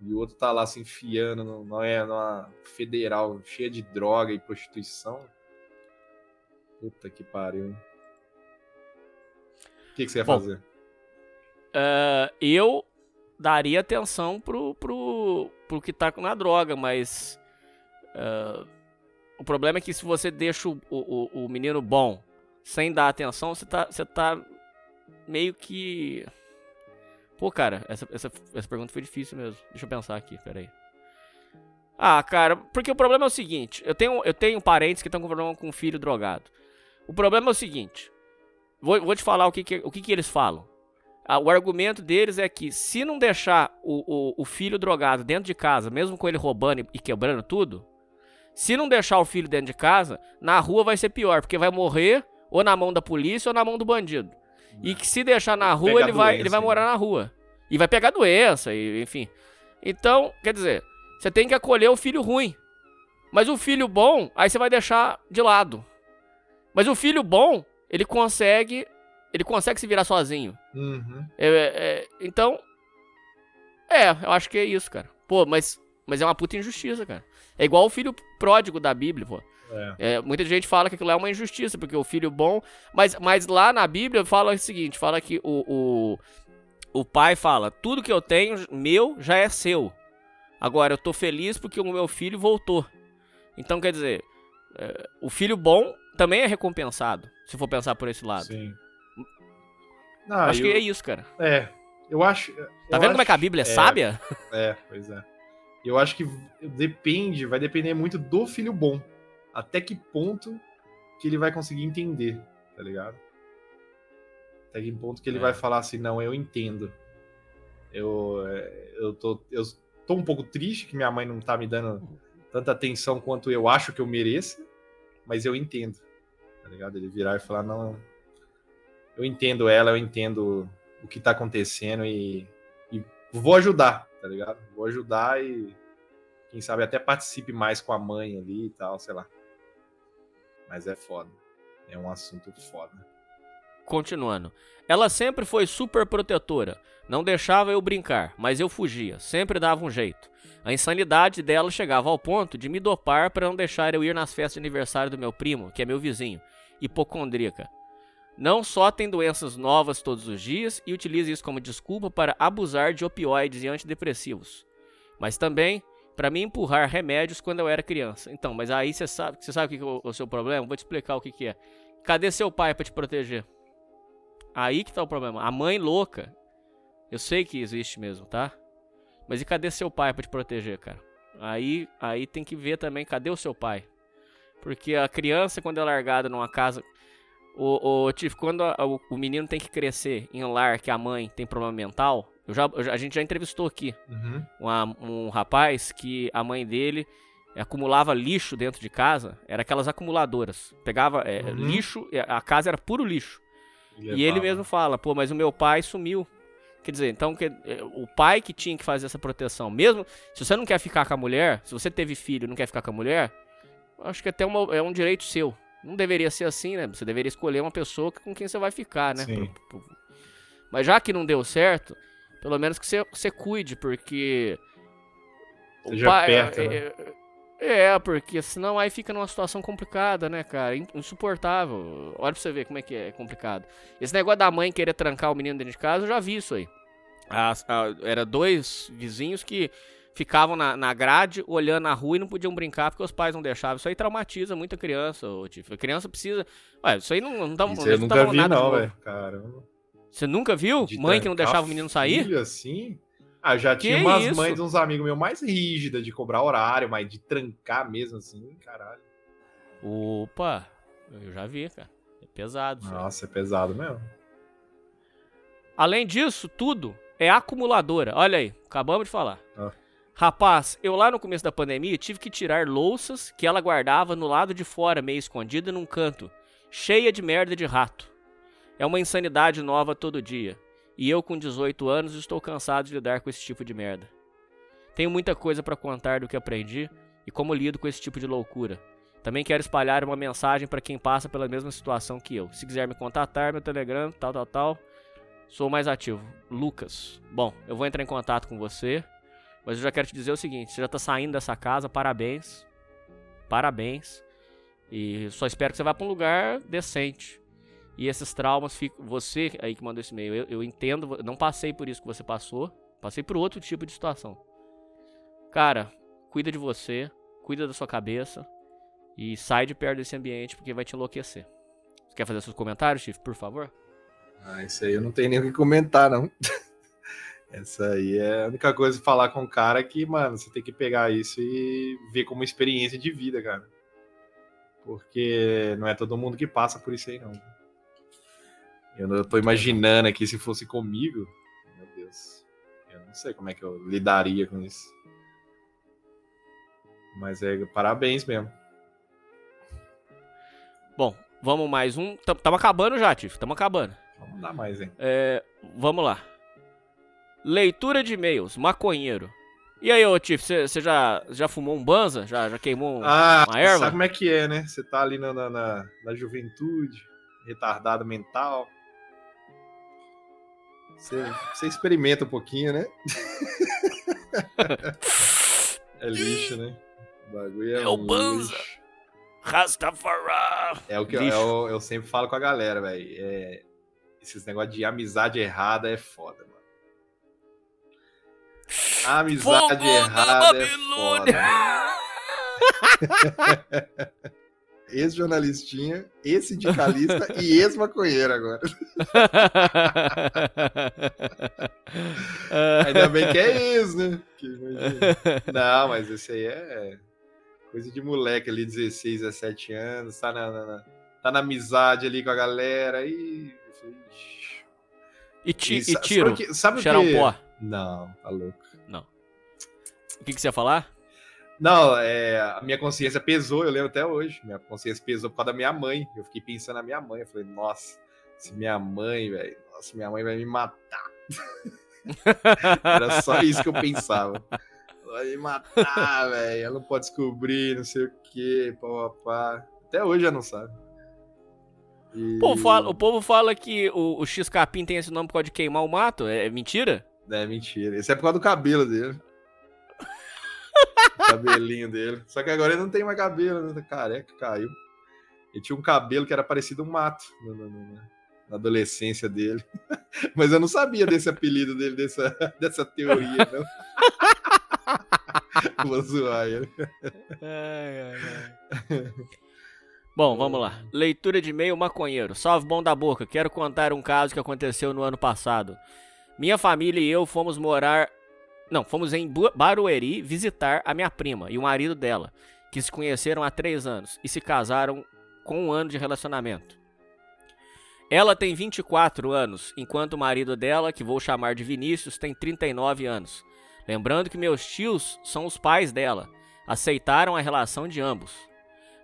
E o outro tá lá se enfiando no- não é numa federal cheia de droga e prostituição. Puta que pariu, hein? O que, que você ia Bom, fazer? É, eu daria atenção pro, pro, pro que tá na droga, mas. é, o problema é que se você deixa o, o, o menino bom sem dar atenção, você tá, você tá meio que. Pô, cara, essa, essa, essa pergunta foi difícil mesmo. Deixa eu pensar aqui, peraí. Ah, cara, porque o problema é o seguinte: eu tenho, eu tenho parentes que estão com problema com um filho drogado. O problema é o seguinte: vou, vou te falar o que, que, o que, que eles falam. Ah, o argumento deles é que se não deixar o, o, o filho drogado dentro de casa, mesmo com ele roubando e, quebrando tudo, se não deixar o filho dentro de casa, na rua vai ser pior, porque vai morrer ou na mão da polícia ou na mão do bandido. E que se deixar na rua, ele vai, ele vai né? morar na rua. E vai pegar doença, e, enfim. Então, quer dizer, você tem que acolher o filho ruim. Mas o filho bom, aí você vai deixar de lado. Mas o filho bom, ele consegue. Ele consegue se virar sozinho. Uhum. É, é, então. É, eu acho que é isso, cara. Pô, mas, mas é uma puta injustiça, cara. É igual o filho pródigo da Bíblia, pô. É. É, muita gente fala que aquilo é uma injustiça, porque o filho bom. Mas, mas lá na Bíblia fala o seguinte: fala que o, o, o pai fala, tudo que eu tenho, meu, já é seu. Agora eu tô feliz porque o meu filho voltou. Então, quer dizer, é, o filho bom também é recompensado, se for pensar por esse lado. Sim. Não, Acho eu, que é isso, cara. é. Eu acho. Tá vendo como é que a Bíblia é, sábia? É, pois é. Eu acho que depende, vai depender muito do filho bom. Até que ponto que ele vai conseguir entender, tá ligado? Até que ponto que ele É. vai falar assim, não, eu entendo. Eu, é, eu, tô, eu tô um pouco triste que minha mãe não tá me dando tanta atenção quanto eu acho que eu mereça, mas eu entendo. Tá ligado? Ele virar e falar, não, eu entendo ela, eu entendo o que tá acontecendo e, e vou ajudar, tá ligado? Vou ajudar e quem sabe até participe mais com a mãe ali e tal, sei lá. Mas é foda. É um assunto foda. Continuando. Ela sempre foi super protetora. Não deixava eu brincar, mas eu fugia. Sempre dava um jeito. A insanidade dela chegava ao ponto de me dopar para não deixar eu ir nas festas de aniversário do meu primo, que é meu vizinho, hipocondríaca. Não só tem doenças novas todos os dias e utiliza isso como desculpa para abusar de opioides e antidepressivos, mas também para me empurrar remédios quando eu era criança. Então, mas aí você sabe, você sabe o que é o, seu problema? Vou te explicar o que, é. Cadê seu pai para te proteger? Aí que tá o problema. A mãe louca, eu sei que existe mesmo, tá? Mas e cadê seu pai pra te proteger, cara? Aí, aí tem que ver também cadê o seu pai. Porque a criança, quando é largada numa casa. O, o, Tiff, quando a, o, o menino tem que crescer em um lar que a mãe tem problema mental, eu já, eu a gente já entrevistou aqui Uhum. uma- um rapaz que a mãe dele acumulava lixo dentro de casa, era aquelas acumuladoras. Pegava é, Uhum. lixo, a casa era puro lixo. E ele mesmo fala, pô, mas o meu pai sumiu. Quer dizer, então que- é, o pai que tinha que fazer essa proteção. Mesmo se você não quer ficar com a mulher, se você teve filho e não quer ficar com a mulher, acho que até uma- é um direito seu. Não deveria ser assim, né? Você deveria escolher uma pessoa com quem você vai ficar, né? Sim. Pro- pro- Mas já que não deu certo, pelo menos que você, você cuide, porque. o Seja perto, né? é, é, porque senão aí fica numa situação complicada, né, cara? In- Insuportável. Olha pra você ver como é que é complicado. Esse negócio da mãe querer trancar o menino dentro de casa, eu já vi isso aí. As- a- era dois vizinhos que ficavam na, na grade olhando a rua e não podiam brincar porque os pais não deixavam. Isso aí traumatiza muita criança, ô, Tiff. A criança precisa. Ué, isso aí não, não tá Isso eu não tá nunca falando vi, não, velho. Caramba. Você nunca viu? De Mãe que não deixava o menino sair? Filho assim? Ah, já Que tinha umas isso? mães uns amigos meus mais rígidas de cobrar horário, mas de trancar mesmo assim, caralho. Opa, eu já vi, cara. É pesado. Nossa, é pesado mesmo. Além disso, tudo é acumuladora. Olha aí, acabamos de falar. Ah. Rapaz, eu lá no começo da pandemia tive que tirar louças que ela guardava no lado de fora, meio escondida num canto, cheia de merda de rato. É uma insanidade nova todo dia. E eu, com 18 anos, estou cansado de lidar com esse tipo de merda. Tenho muita coisa pra contar do que aprendi e como lido com esse tipo de loucura. Também quero espalhar uma mensagem pra quem passa pela mesma situação que eu. Se quiser me contatar, meu Telegram, tal, tal, tal. Sou mais ativo. Lucas. Bom, eu vou entrar em contato com você. Mas eu já quero te dizer o seguinte: você já tá saindo dessa casa, parabéns. Parabéns. E só espero que você vá pra um lugar decente. E esses traumas. Você aí que mandou esse e-mail, eu, eu entendo, não passei por isso que você passou. Passei por outro tipo de situação. Cara, cuida de você, cuida da sua cabeça. E sai de perto desse ambiente porque vai te enlouquecer. Você quer fazer seus comentários, Chief, por favor? Ah, isso aí eu não tenho nem o que comentar, não. (laughs) Essa aí é a única coisa de falar com o cara que, mano, você tem que pegar isso e ver como experiência de vida, cara. Porque não é todo mundo que passa por isso aí, não. Eu, não- tô imaginando aqui se fosse comigo. Meu Deus. Eu não sei como é que eu lidaria com isso. Mas é parabéns mesmo. Bom, vamos mais um. Estamos acabando já, Tiff. Estamos acabando. Vamos dar mais, hein? É, vamos lá. Leitura de e-mails, maconheiro. E aí, ô Tiff, você já, já fumou um banza? Já, já queimou um- Ah, uma erva? sabe como é que é, né? Você tá ali na, na, na- na juventude, retardado mental. Você, experimenta um pouquinho, né? (laughs) é lixo, né? O bagulho é, É o Banza. lixo. Rastafari! É o que eu, eu, eu sempre falo com a galera, velho. É, esses negócios de amizade errada é foda, mano. Amizade Fogo da errada é foda. Ex-jornalistinha, ex-sindicalista e ex-maconheiro agora. (laughs) Ainda bem que é ex, né? Não, mas esse aí é coisa de moleque ali, 16, 17 anos, tá na, na- na- tá na amizade ali com a galera e. eu falei, "Ixi, E, ti, E e tiro? sabe o que- sabe o um que- pó? Não, tá louco. O que, que você ia falar? Não, é, a minha consciência pesou, eu lembro até hoje. Minha consciência pesou por causa da minha mãe. Eu fiquei pensando na minha mãe. Eu falei, nossa, se minha mãe, velho, nossa, minha mãe vai me matar. (laughs) Era só isso que eu pensava. Ela vai me matar, velho. Ela não pode descobrir, não sei o quê, papá. Até hoje ela não sabe. E- O povo fala, o povo fala que o, o X-Capim tem esse nome por causa de queimar o mato. É, é mentira? É mentira. Isso é por causa do cabelo dele. Cabelinho dele. Só que agora ele não tem mais cabelo, né? Careca, caiu. Ele tinha um cabelo que era parecido um mato no- no- no- na adolescência dele. (laughs) Mas eu não sabia desse apelido dele, dessa, (laughs) dessa teoria, não. (laughs) Vou zoar ele. Bom, vamos lá. Leitura de e-mail maconheiro. Salve bom da boca. Quero contar um caso que aconteceu no ano passado. Minha família e eu fomos morar. Não, fomos em Barueri visitar a minha prima e o marido dela, que se conheceram há três anos e se casaram com um ano de relacionamento. Ela tem 24 anos, enquanto o marido dela, que vou chamar de Vinícius, tem 39 anos. Lembrando que meus tios são os pais dela, aceitaram a relação de ambos.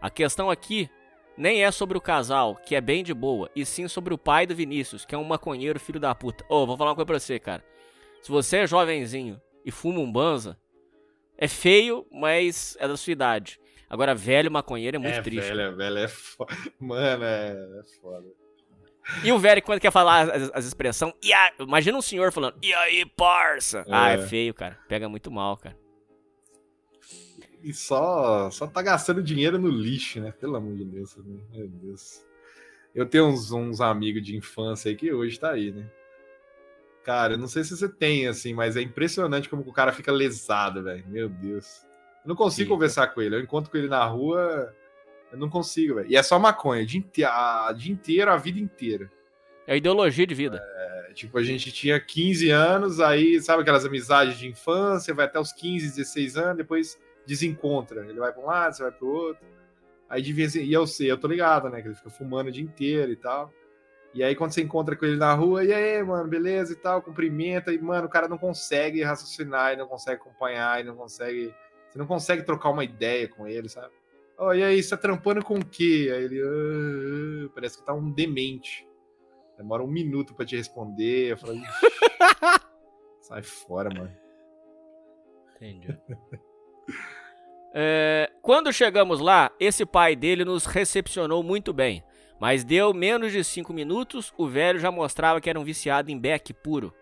A questão aqui nem é sobre o casal, que é bem de boa, e sim sobre o pai do Vinícius, que é um maconheiro filho da puta. Ô, vou falar uma coisa pra você, cara. Se você é jovenzinho e fuma um banza, é feio, mas é da sua idade. Agora, velho maconheiro é muito é, triste. velho, é velho, é foda. Mano, é, é foda. E o velho, quando quer falar as, as expressões, a- imagina um senhor falando, e aí, parça? Ah, é É. feio, cara. Pega muito mal, cara. E só, só tá gastando dinheiro no lixo, né? Pelo amor de Deus. né? Meu Deus. Eu tenho uns, uns amigos de infância aí que hoje tá aí, né? Cara, eu não sei se você tem, assim, mas é impressionante como o cara fica lesado, velho. Meu Deus. Eu não consigo Fica. conversar com ele. Eu encontro com ele na rua, eu não consigo, velho. E é só maconha, o dia, inte- a- dia inteiro, a vida inteira. É ideologia de vida. É, tipo, a gente tinha 15 anos, aí, sabe aquelas amizades de infância, vai até os 15, 16 anos, depois desencontra. Ele vai pra um lado, você vai pro outro. Aí de vez em e eu sei, eu tô ligado, né? Que ele fica fumando o dia inteiro e tal. E aí, quando você encontra com ele na rua, e aí, mano, beleza e tal, cumprimenta, e, mano, o cara não consegue raciocinar, e não consegue acompanhar, e não consegue. Você não consegue trocar uma ideia com ele, sabe? Ó, e aí, você tá trampando com o quê? Aí ele. "Ah, ah", parece que tá um demente. Demora um minuto pra te responder. Eu falo, "Ixi, (laughs) sai fora, mano. Entendi. É, quando chegamos lá, esse pai dele nos recepcionou muito bem. Mas deu menos de 5 minutos, o velho já mostrava que era um viciado em beck puro.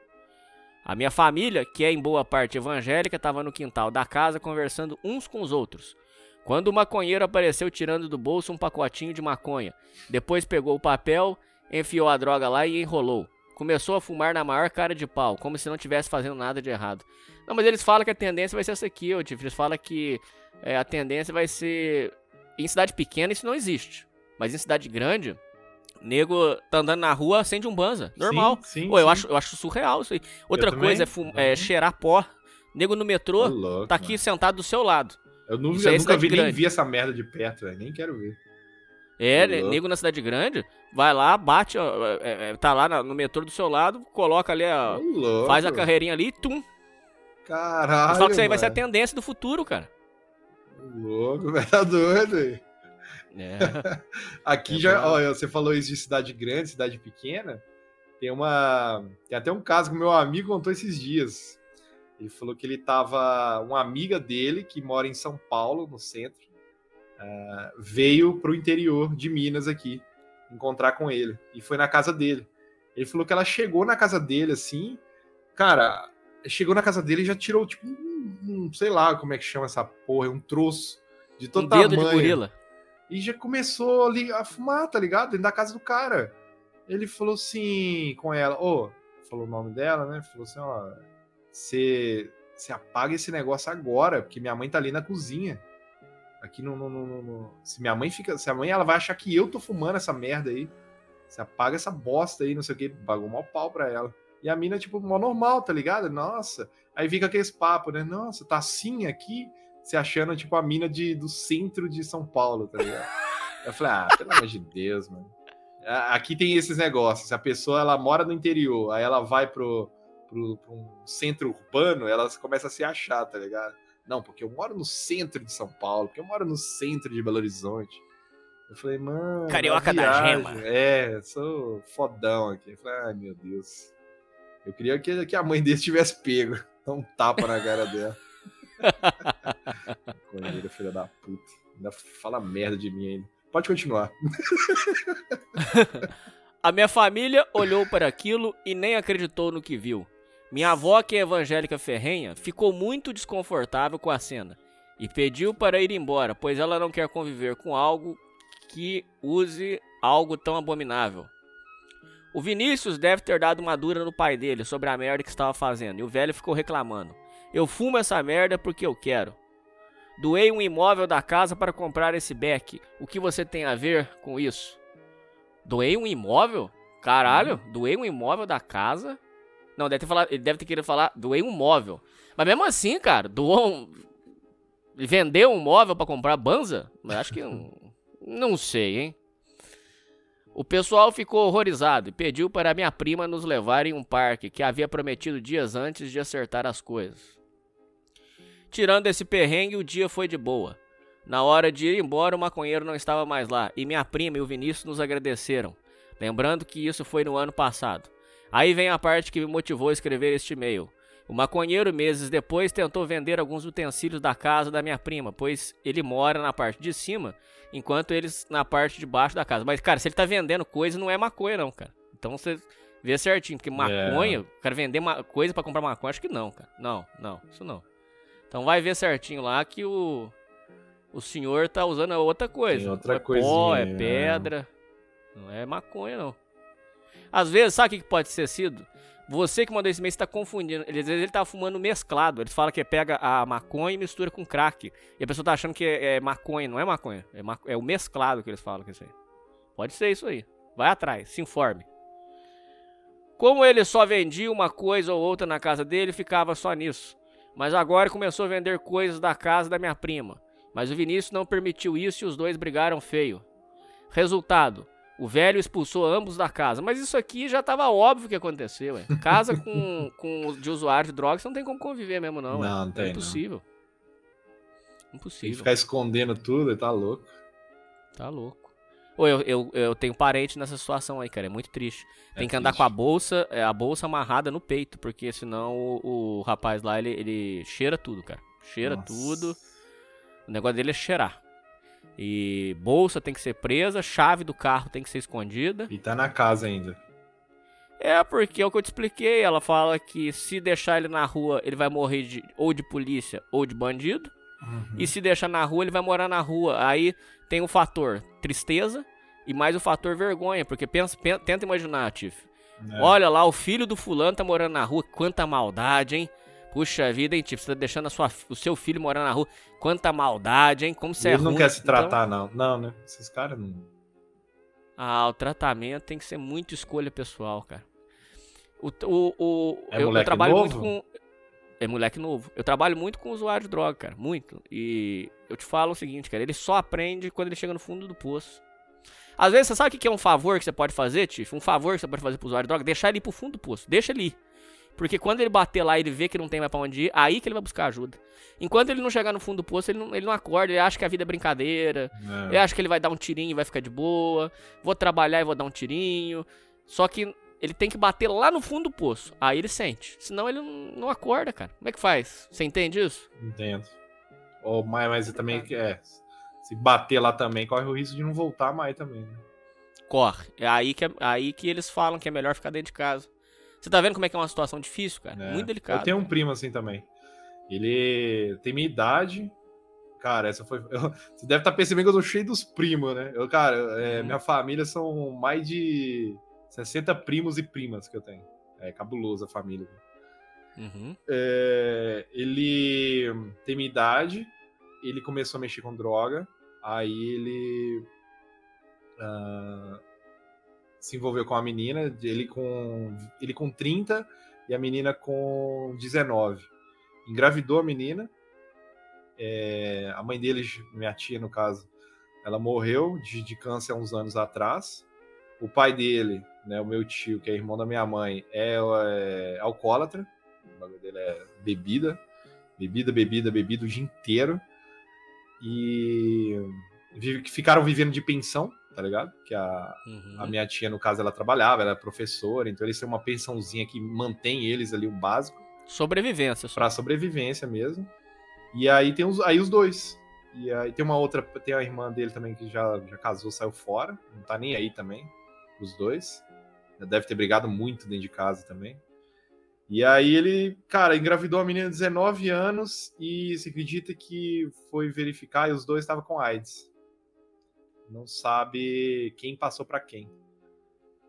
A minha família, que é em boa parte evangélica, estava no quintal da casa conversando uns com os outros. Quando o maconheiro apareceu tirando do bolso um pacotinho de maconha. Depois pegou o papel, enfiou a droga lá e enrolou. Começou a fumar na maior cara de pau, como se não estivesse fazendo nada de errado. Não, mas eles falam que a tendência vai ser essa aqui, ô Tiff. Eles falam que é, a tendência vai ser. Em cidade pequena isso não existe. Mas em cidade grande, nego tá andando na rua, acende um banza. Normal. Sim, sim, Pô, eu, sim. acho, eu acho surreal isso aí. Outra também, coisa é, é cheirar pó. Nego no metrô, Ô, louco, tá aqui mano. sentado do seu lado. Eu aí é eu nunca vi nem vi essa merda de perto, velho. Nem quero ver. É, louco. nego na cidade grande, vai lá, bate, ó, é, é, tá lá na- no metrô do seu lado, coloca ali, louco. faz a carreirinha ali e tum. Caralho. Eu falo que isso aí vai ser a mano. tendência do futuro, cara. Louco, (laughs) velho. Tá doido, velho. É. (laughs) Aqui É já, ó, você falou isso de cidade grande, cidade pequena. Tem uma. Tem até um caso que meu amigo contou esses dias. Ele falou que ele tava. Uma amiga dele, que mora em São Paulo, no centro, ah, veio pro interior de Minas aqui encontrar com ele. E foi na casa dele. Ele falou que ela chegou na casa dele assim. Cara, chegou na casa dele e já tirou, tipo, um, um- sei lá como é que chama essa porra, um troço de todo Um dedo de tamanho. gorila. E já começou ali a fumar, tá ligado? Dentro da casa do cara. Ele falou assim com ela, ô, falou o nome dela, né? Falou assim, ó, você apaga esse negócio agora, porque minha mãe tá ali na cozinha. Aqui no, no- no- no- Se minha mãe fica. Se a mãe ela vai achar que eu tô fumando essa merda aí. Você apaga essa bosta aí, não sei o que. Pagou mal pau pra ela. E a mina, tipo, mó normal, tá ligado? Nossa. Aí fica aqueles papos, né? Nossa, tá assim aqui, se achando, tipo, a mina de, do centro de São Paulo, tá ligado? Eu falei, ah, pelo amor de Deus, mano. aqui tem esses negócios. A pessoa ela mora no interior, aí ela vai pro, pro, pro um centro urbano, ela começa a se achar, tá ligado? Não, porque eu moro no centro de São Paulo, porque eu moro no centro de Belo Horizonte. Eu falei, mano. Carioca a da gema. É, sou fodão aqui. Eu falei, ai meu Deus. Eu queria que, que a mãe dele tivesse pego. Dá um tapa na cara dela. (laughs) Da puta. Ainda fala merda de mim ainda. Pode continuar. (laughs) A minha família olhou para aquilo e nem acreditou no que viu. Minha avó, que é evangélica ferrenha, ficou muito desconfortável com a cena e pediu para ir embora, pois ela não quer conviver com algo que use algo tão abominável. O Vinícius deve ter dado uma dura no pai dele sobre a merda que estava fazendo e o velho ficou reclamando. Eu fumo essa merda porque eu quero. Doei um imóvel da casa para comprar esse beck. O que você tem a ver com isso? Doei um imóvel? Caralho, doei um imóvel da casa? Não, deve ter falado, ele deve ter querido falar, doei um móvel. Mas mesmo assim, cara, doou um. Vendeu um móvel pra comprar banza? Mas acho que. não- (laughs) Não sei, hein? O pessoal ficou horrorizado e pediu para minha prima nos levar em um parque que havia prometido dias antes de acertar as coisas. Tirando esse perrengue, o dia foi de boa. Na hora de ir embora, o maconheiro não estava mais lá e minha prima e o Vinícius nos agradeceram, lembrando que isso foi no ano passado. Aí vem a parte que me motivou a escrever este e-mail. O maconheiro, meses depois, tentou vender alguns utensílios da casa da minha prima, pois ele mora na parte de cima, enquanto eles na parte de baixo da casa. Mas, cara, se ele tá vendendo coisa, não é maconha, não, cara. Então você vê certinho, porque maconha, o cara vender coisa pra comprar maconha, acho que não, cara. Não, não, isso não. Então vai ver certinho lá que o, o senhor tá usando outra coisa. Tem outra é pó, é né? pedra. Não é maconha, não. Às vezes, sabe o que pode ter sido? Você que mandou esse e-mail está confundindo. Ele, às vezes ele tá fumando mesclado. Ele fala que pega a maconha e mistura com crack. E a pessoa tá achando que é, é maconha. Não é maconha. É, ma- é o mesclado que eles falam que é isso aí. Pode ser isso aí. Vai atrás, se informe. Como ele só vendia uma coisa ou outra na casa dele, ficava só nisso. Mas agora começou a vender coisas da casa da minha prima. Mas o Vinícius não permitiu isso e os dois brigaram feio. Resultado: o velho expulsou ambos da casa. Mas isso aqui já tava óbvio que aconteceu, ué. Casa com, (laughs) com de usuário de drogas, você não tem como conviver mesmo, não. ué. Não, não tem, É não. impossível. Tem que Impossível. ficar escondendo tudo, tá louco. Tá louco. Ô, eu, eu, eu tenho parente nessa situação aí, cara. É muito triste. Tem É que andar triste. com a bolsa, é, a bolsa amarrada no peito, porque senão o, o rapaz lá, ele, ele cheira tudo, cara. Cheira Nossa. tudo. O negócio dele é cheirar. E bolsa tem que ser presa, chave do carro tem que ser escondida. E tá na casa ainda. É, porque é o que eu te expliquei. Ela fala que se deixar ele na rua, ele vai morrer de, ou de polícia ou de bandido. E se deixar na rua, ele vai morar na rua. Aí tem o fator tristeza e mais o fator vergonha. Porque pensa, pen- tenta imaginar, Tiff. É. Olha lá, o filho do fulano tá morando na rua. Quanta maldade, hein? Puxa vida, hein, Tiff? Você tá deixando sua, o seu filho morar na rua. Quanta maldade, hein? Como você é Ele não ruim. quer se Então, tratar, não. Não, né? Esses caras não. ah, o tratamento tem que ser muito escolha pessoal, cara. O, o, o- É eu, eu trabalho novo? muito com. É moleque novo. Eu trabalho muito com usuário de droga, cara. Muito. E eu te falo o seguinte, cara. Ele só aprende quando ele chega no fundo do poço. Às vezes, você sabe o que é um favor que você pode fazer, Tiff? Um favor que você pode fazer pro usuário de droga? Deixar ele ir pro fundo do poço. Deixa ele ir. Porque quando ele bater lá e ele vê que não tem mais pra onde ir, aí que ele vai buscar ajuda. Enquanto ele não chegar no fundo do poço, ele não, ele não acorda, ele acha que a vida é brincadeira. É. Eu acho que ele vai dar um tirinho e vai ficar de boa. Vou trabalhar e vou dar um tirinho. Só que ele tem que bater lá no fundo do poço. Aí ele sente. Senão ele não, acorda, cara. Como é que faz? Você entende isso? Entendo. Ou, mas, mas também é. Se bater lá também, corre o risco de não voltar mais também. Né? Corre. É aí que, é- aí que eles falam que é melhor ficar dentro de casa. Você tá vendo como é que é uma situação difícil, cara? É. Muito delicado. Eu tenho um primo assim também. Ele tem minha idade. Cara, essa foi. eu- (laughs) você deve estar percebendo que eu tô cheio dos primos, né? Eu, cara, é, Uhum. minha família são mais de 60 primos e primas que eu tenho. É cabuloso a família. Uhum. É, ele tem minha idade, ele começou a mexer com droga, aí ele ah, se envolveu com a menina, ele com, ele com 30 e a menina com 19. Engravidou a menina, é, a mãe dele, minha tia no caso, ela morreu de, de câncer há uns anos atrás. O pai dele, né, o meu tio, que é irmão da minha mãe, é, é alcoólatra. O bagulho dele é bebida. Bebida, bebida, bebida o dia inteiro. E ficaram vivendo de pensão, tá ligado? Que a, Uhum. a minha tia, no caso, ela trabalhava, ela é professora, então eles têm uma pensãozinha que mantém eles ali o básico Sobrevivência. Só. para sobrevivência mesmo. E aí tem os, aí os dois. E aí tem uma outra, tem a irmã dele também que já, já casou, saiu fora, não tá nem aí também, os dois. Já deve ter brigado muito dentro de casa também. E aí ele, cara, engravidou a menina de 19 anos e se acredita que foi verificar e os dois estavam com AIDS. Não sabe quem passou pra quem.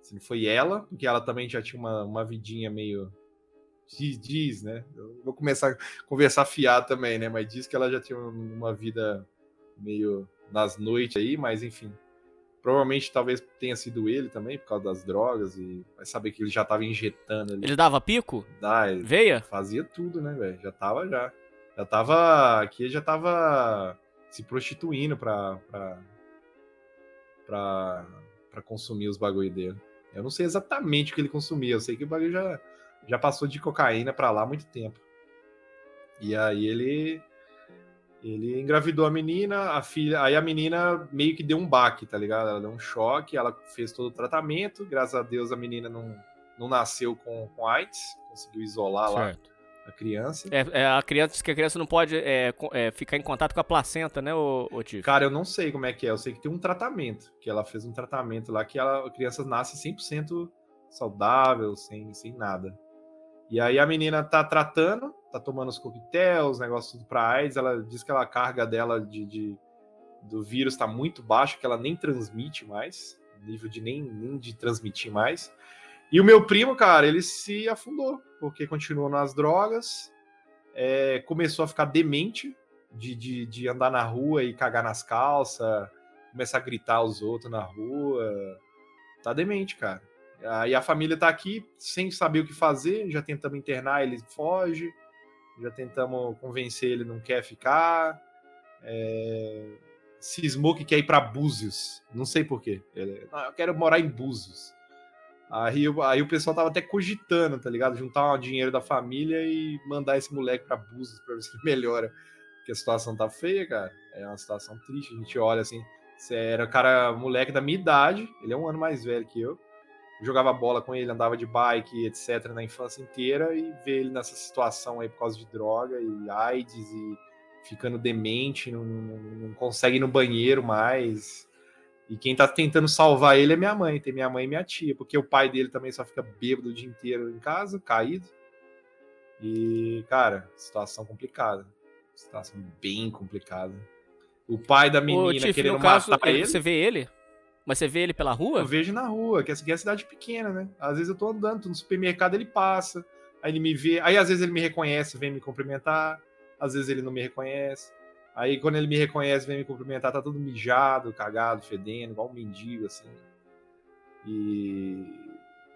Se não foi ela, porque ela também já tinha uma, uma vidinha meio. Diz, diz, né? Eu vou começar a conversar fiado também, né? Mas diz que ela já tinha uma vida meio nas noites aí, mas enfim. Provavelmente talvez tenha sido ele também, por causa das drogas, e vai saber que ele já tava injetando ali. Ele dava pico? Dá, ele Veia? fazia tudo, né, velho? Já tava já. Já tava. Aqui ele já tava se prostituindo pra. pra, pra, pra consumir os bagulho dele. Eu não sei exatamente o que ele consumia, eu sei que o bagulho já, já passou de cocaína pra lá há muito tempo. E aí ele. Ele engravidou a menina, a filha. Aí a menina meio que deu um baque, tá ligado? Ela deu um choque, ela fez todo o tratamento. Graças a Deus a menina não, não nasceu com, com AIDS, conseguiu isolar lá Certo. a criança. É, é, a criança diz que a criança não pode é, é, ficar em contato com a placenta, né, ô Tiff? Cara, eu não sei como é que é. Eu sei que tem um tratamento. Que ela fez um tratamento lá que ela, a criança nasce 100% saudável, sem, sem nada. E aí a menina tá tratando, tá tomando os coquetéis, negócio tudo pra AIDS. Ela diz que a carga dela de, de- do vírus tá muito baixa, que ela nem transmite mais. Nível de nem, nem de transmitir mais. E o meu primo, cara, ele se afundou, porque continuou nas drogas, é, começou a ficar demente, de, de, de andar na rua e cagar nas calças, começar a gritar aos outros na rua. Tá demente, cara. Aí a família tá aqui sem saber o que fazer, já tentamos internar, ele foge, já tentamos convencer ele não quer ficar. É... Cismou que quer ir pra Búzios, não sei porquê. Ele, "Não, eu quero morar em Búzios. Aí, aí o pessoal tava até cogitando, tá ligado? Juntar o dinheiro da família e mandar esse moleque pra Búzios pra ver se ele (laughs) melhora. Porque a situação tá feia, cara. É uma situação triste. A gente olha assim. Você era cara, moleque da minha idade, ele é um ano mais velho que eu. Jogava bola com ele, andava de bike, etc., na infância inteira, e ver ele nessa situação aí por causa de droga e AIDS e ficando demente, não, não- não consegue ir no banheiro mais. E quem tá tentando salvar ele é minha mãe, tem minha mãe e minha tia, porque o pai dele também só fica bêbado o dia inteiro em casa, caído. E, cara, situação complicada. Situação bem complicada. O pai da Ô, menina Tiff, querendo no caso, matar ele- ele. você vê ele? Mas você vê ele pela rua? Eu vejo na rua, que aqui é cidade pequena, né? Às vezes eu tô andando, tô no supermercado, ele passa, aí ele me vê, aí às vezes ele me reconhece, vem me cumprimentar, às vezes ele não me reconhece. Aí quando ele me reconhece, vem me cumprimentar, tá todo mijado, cagado, fedendo, igual um mendigo, assim. E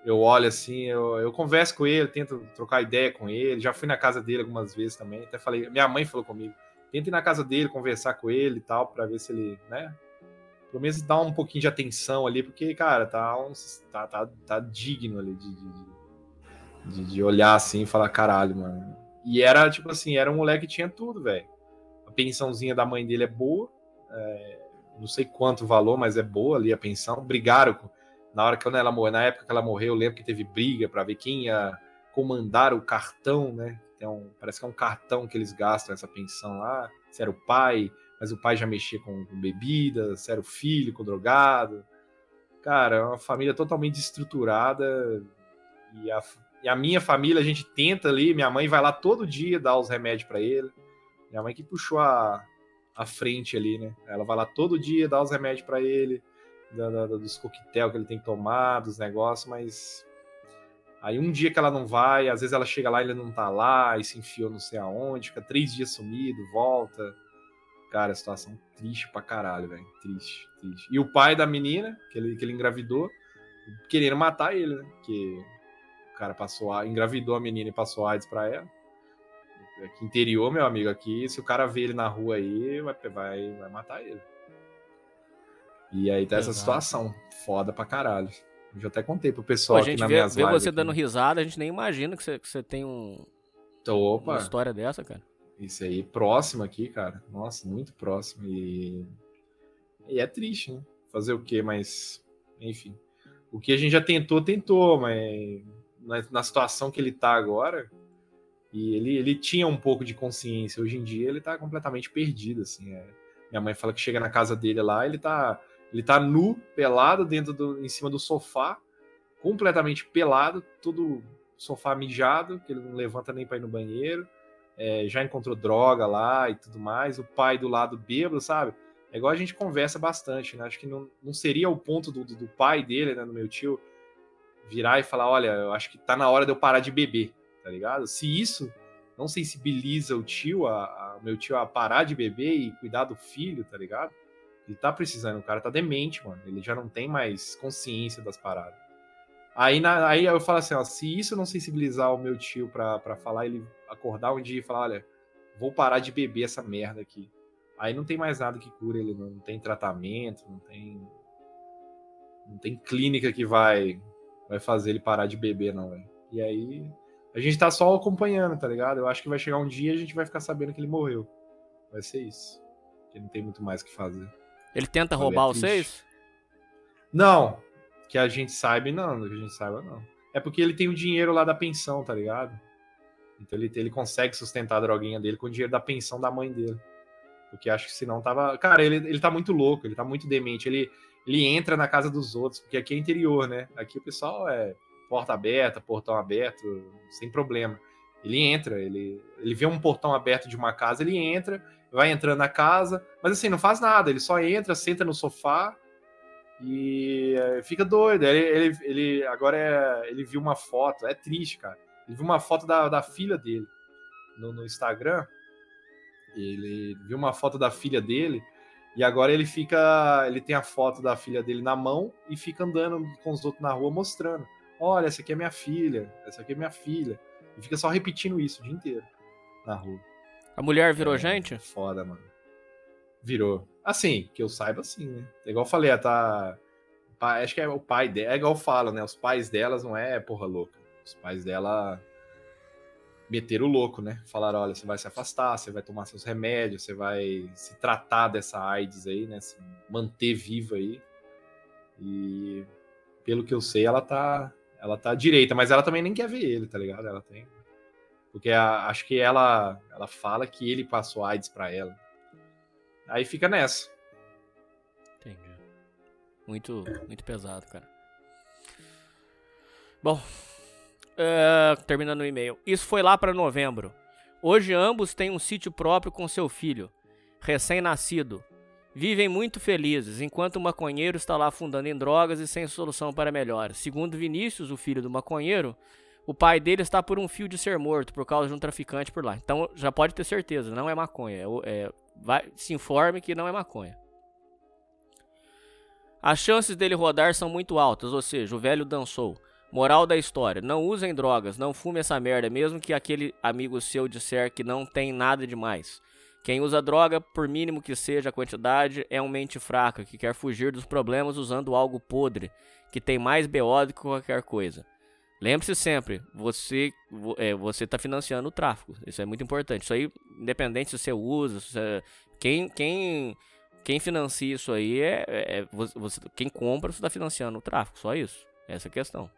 eu olho assim, eu, eu converso com ele, tento trocar ideia com ele, já fui na casa dele algumas vezes também, até falei, minha mãe falou comigo, tenta ir na casa dele, conversar com ele e tal, pra ver se ele, né, pelo menos dar um pouquinho de atenção ali, porque, cara, tá, uns, tá, tá, tá digno ali de, de, de, olhar assim e falar, caralho, mano. E era, tipo assim, era um moleque que tinha tudo, velho. A pensãozinha da mãe dele é boa, é, não sei quanto valor, mas é boa ali a pensão. Brigaram com- na hora que ela morreu, na época que ela morreu, eu lembro que teve briga pra ver quem ia comandar o cartão, né? Então, parece que é um cartão que eles gastam essa pensão lá. Se era o pai, mas o pai já mexia com, com bebida, se era o filho com drogado. Cara, é uma família totalmente desestruturada. E a, e a minha família, a gente tenta ali, minha mãe vai lá todo dia dar os remédios pra ele. Minha mãe que puxou a, a frente ali, né? Ela vai lá todo dia dar os remédios pra ele, da- da- dos coquetel que ele tem que tomar, dos negócios, mas. Aí um dia que ela não vai, às vezes ela chega lá e ele não tá lá, e se enfiou não sei aonde, fica três dias sumido, volta. Cara, situação triste pra caralho, velho. Triste, triste. E o pai da menina, que ele, que ele engravidou, querendo matar ele, né? Porque o cara passou a, engravidou a menina e passou AIDS pra ela. Aqui interior, meu amigo, aqui, se o cara vê ele na rua aí, vai, vai, vai matar ele. E aí tá essa Exato. situação. Foda pra caralho. Eu já até contei pro Pô, pessoal a aqui gente nas vê, minhas vê você aqui. dando risada, a gente nem imagina que você, que você tem um- uma Opa, história dessa, cara. Isso aí próximo aqui, cara. Nossa, muito próximo. E, e é triste, né? Fazer o quê? Mas, enfim. O que a gente já tentou, tentou, mas na, na situação que ele tá agora, e ele, ele tinha um pouco de consciência. Hoje em dia ele tá completamente perdido, assim. é. Minha mãe fala que chega na casa dele lá, ele tá, ele tá nu, pelado, dentro do, em cima do sofá, completamente pelado, todo sofá mijado, que ele não levanta nem pra ir no banheiro. É, já encontrou droga lá e tudo mais. O pai do lado bêbado, sabe? É igual a gente conversa bastante, né? Acho que não, não seria o ponto do, do, do pai dele, né, do meu tio, virar e falar: olha, eu acho que tá na hora de eu parar de beber, tá ligado? Se isso não sensibiliza o tio, a, a- meu tio, a parar de beber e cuidar do filho, tá ligado? Ele tá precisando, o cara tá demente, mano. Ele já não tem mais consciência das paradas. Aí, na- aí eu falo assim, ó, se isso não sensibilizar o meu tio pra, pra falar, ele acordar um dia e falar, olha, vou parar de beber essa merda aqui. Aí não tem mais nada que cura ele, não tem tratamento, não tem não tem clínica que vai vai fazer ele parar de beber não, velho. E aí a gente tá só acompanhando, tá ligado? Eu acho que vai chegar um dia e a gente vai ficar sabendo que ele morreu. Vai ser isso. Que não tem muito mais o que fazer. Ele tenta roubar é vocês? Não, que a gente saiba, não, que a gente saiba, não. É porque ele tem o dinheiro lá da pensão, tá ligado? Então ele, ele consegue sustentar a droguinha dele com o dinheiro da pensão da mãe dele. Porque acho que senão tava. Cara, ele, ele tá muito louco, ele tá muito demente. Ele, ele entra na casa dos outros, porque aqui é interior, né? Aqui o pessoal é porta aberta, portão aberto, sem problema. Ele entra, ele, ele vê um portão aberto de uma casa, ele entra, vai entrando na casa, mas assim, não faz nada, ele só entra, senta no sofá e eh, fica doido. Ele, ele, ele- agora é, ele viu uma foto, é triste, cara. Ele viu uma foto da, da filha dele no, no Instagram. Ele viu uma foto da filha dele e agora ele fica, ele tem a foto da filha dele na mão e fica andando com os outros na rua mostrando. Olha, essa aqui é minha filha, essa aqui é minha filha. E fica só repetindo isso o dia inteiro na rua. A mulher virou É, gente? Foda, mano. Virou. Assim, que eu saiba sim, né? É igual eu falei, ela tá. pa- Acho que é o pai dela. É igual eu falo, né? Os pais delas não é porra louca. Os pais dela meteram o louco, né? Falaram: olha, você vai se afastar, você vai tomar seus remédios, você vai se tratar dessa AIDS aí, né? Se manter viva aí. E pelo que eu sei, ela tá. Ela tá direita, mas ela também nem quer ver ele, tá ligado? Ela tem. Porque a- acho que ela, ela fala que ele passou AIDS pra ela. Aí fica nessa. Entendi. Muito, muito pesado, cara. Bom, é, terminando o e-mail. Isso foi lá para novembro. Hoje ambos têm um sítio próprio com seu filho, recém-nascido. Vivem muito felizes, enquanto o maconheiro está lá afundando em drogas e sem solução para melhor. Segundo Vinícius, o filho do maconheiro, o pai dele está por um fio de ser morto por causa de um traficante por lá. Então já pode ter certeza, não é maconha. É, é- vai, se informe que não é maconha. As chances dele rodar são muito altas, ou seja, o velho dançou. Moral da história: não usem drogas, não fume essa merda, mesmo que aquele amigo seu disser que não tem nada demais. Quem usa droga, por mínimo que seja a quantidade, é um mente fraca que quer fugir dos problemas usando algo podre, que tem mais BO do que qualquer coisa. Lembre-se sempre, você vo- é, você está financiando o tráfico. Isso é muito importante. Isso aí, independente se você usa, se você- quem, quem, quem financia isso aí é, é- você, quem compra, você está financiando o tráfico. Só isso. Essa é a questão.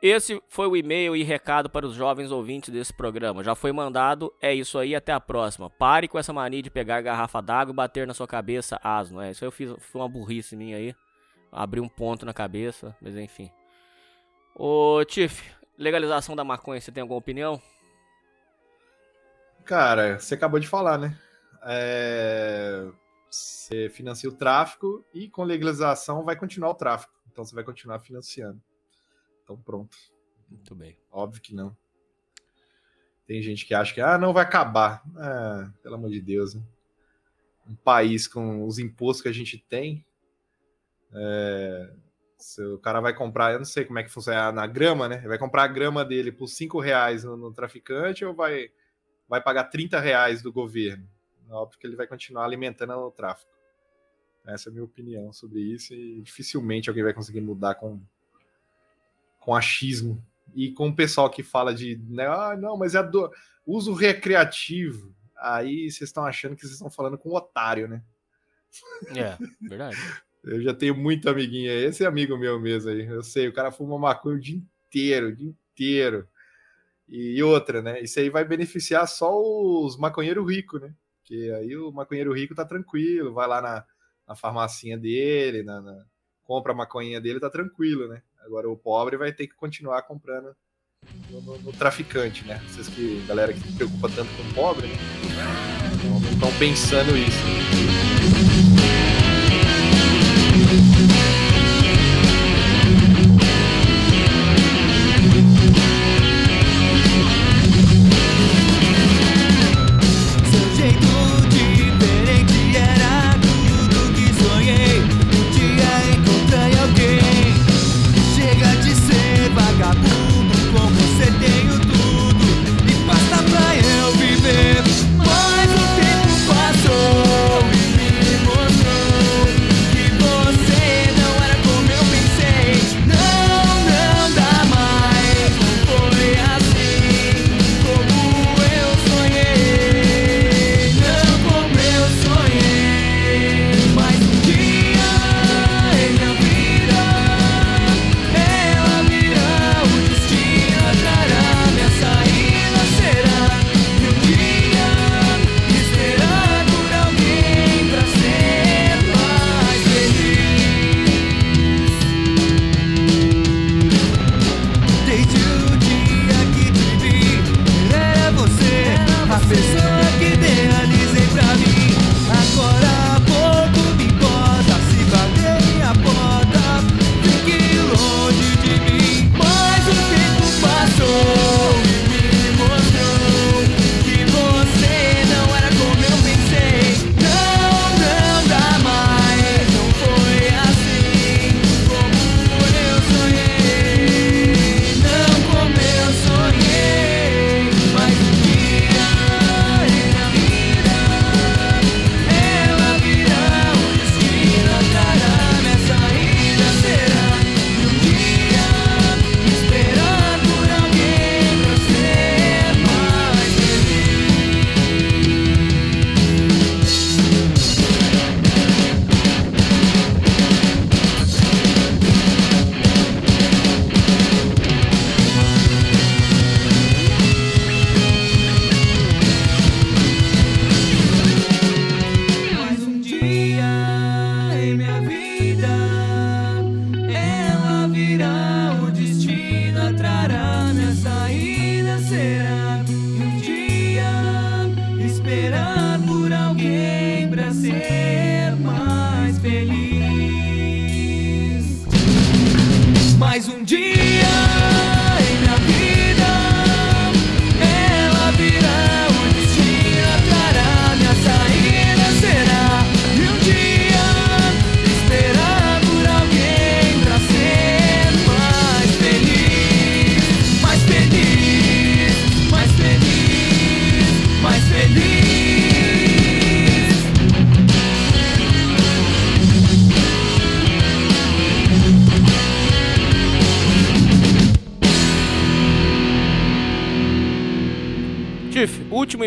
Esse foi o e-mail e recado para os jovens ouvintes desse programa. Já foi mandado, é isso aí, até a próxima. Pare com essa mania de pegar garrafa d'água e bater na sua cabeça asno. É, isso eu fiz, foi uma burrice minha aí. Abri um ponto na cabeça, mas enfim. Ô, Tiff, legalização da maconha, você tem alguma opinião? Cara, você acabou de falar, né? É, Você financia o tráfico e com legalização vai continuar o tráfico. Então você vai continuar financiando. Então pronto. Muito bem. Óbvio que não. Tem gente que acha que ah, não vai acabar. Ah, pelo amor de Deus. Né? Um país com os impostos que a gente tem. é, se o cara vai comprar, eu não sei como é que funciona na grama, né? Vai comprar a grama dele por 5 reais no, no traficante ou vai, vai pagar 30 reais do governo? Óbvio que ele vai continuar alimentando o tráfico. Essa é a minha opinião sobre isso e dificilmente alguém vai conseguir mudar com, com achismo. E com o pessoal que fala de, né, ah, não, mas é do, uso recreativo. Aí vocês estão achando que vocês estão falando com um otário, né? É, verdade. Eu já tenho muito amiguinho aí. Esse é amigo meu mesmo aí. Eu sei, o cara fuma maconha o dia inteiro, o dia inteiro. E outra, né? Isso aí vai beneficiar só os maconheiros ricos, né? Porque aí o maconheiro rico tá tranquilo, vai lá na, na farmacinha dele, na, na- compra a maconhinha dele, tá tranquilo, né? Agora o pobre vai ter que continuar comprando no, no- no traficante, né? Vocês que, galera que se preocupa tanto com o pobre, né? Estão pensando isso. Seu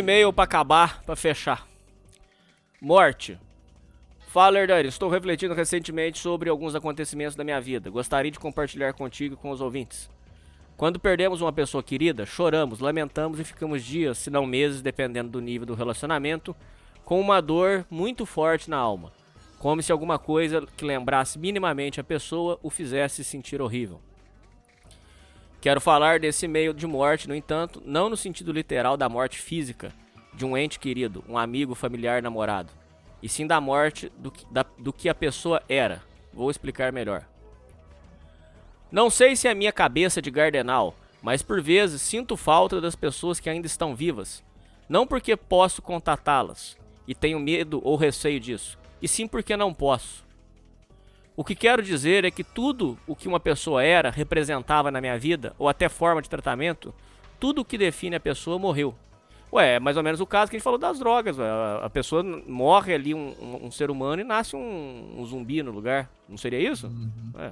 e-mail pra acabar, pra fechar. Morte. Fala, Hernani. Estou refletindo recentemente sobre alguns acontecimentos da minha vida. Gostaria de compartilhar contigo e com os ouvintes. Quando perdemos uma pessoa querida, choramos, lamentamos e ficamos dias, se não meses, dependendo do nível do relacionamento, com uma dor muito forte na alma. Como se alguma coisa que lembrasse minimamente a pessoa o fizesse sentir horrível. Quero falar desse meio de morte, no entanto, não no sentido literal da morte física de um ente querido, um amigo, familiar, namorado, e sim da morte do que, da- do que a pessoa era. Vou explicar melhor. Não sei se é a minha cabeça de gardenal, mas por vezes sinto falta das pessoas que ainda estão vivas. Não porque posso contatá-las e tenho medo ou receio disso, e sim porque não posso. O que quero dizer é que tudo o que uma pessoa era, representava na minha vida, ou até forma de tratamento, tudo o que define a pessoa morreu. Ué, é mais ou menos o caso que a gente falou das drogas. ué. A, pessoa morre ali, um, um- um ser humano, e nasce um, um zumbi no lugar. Não seria isso? É.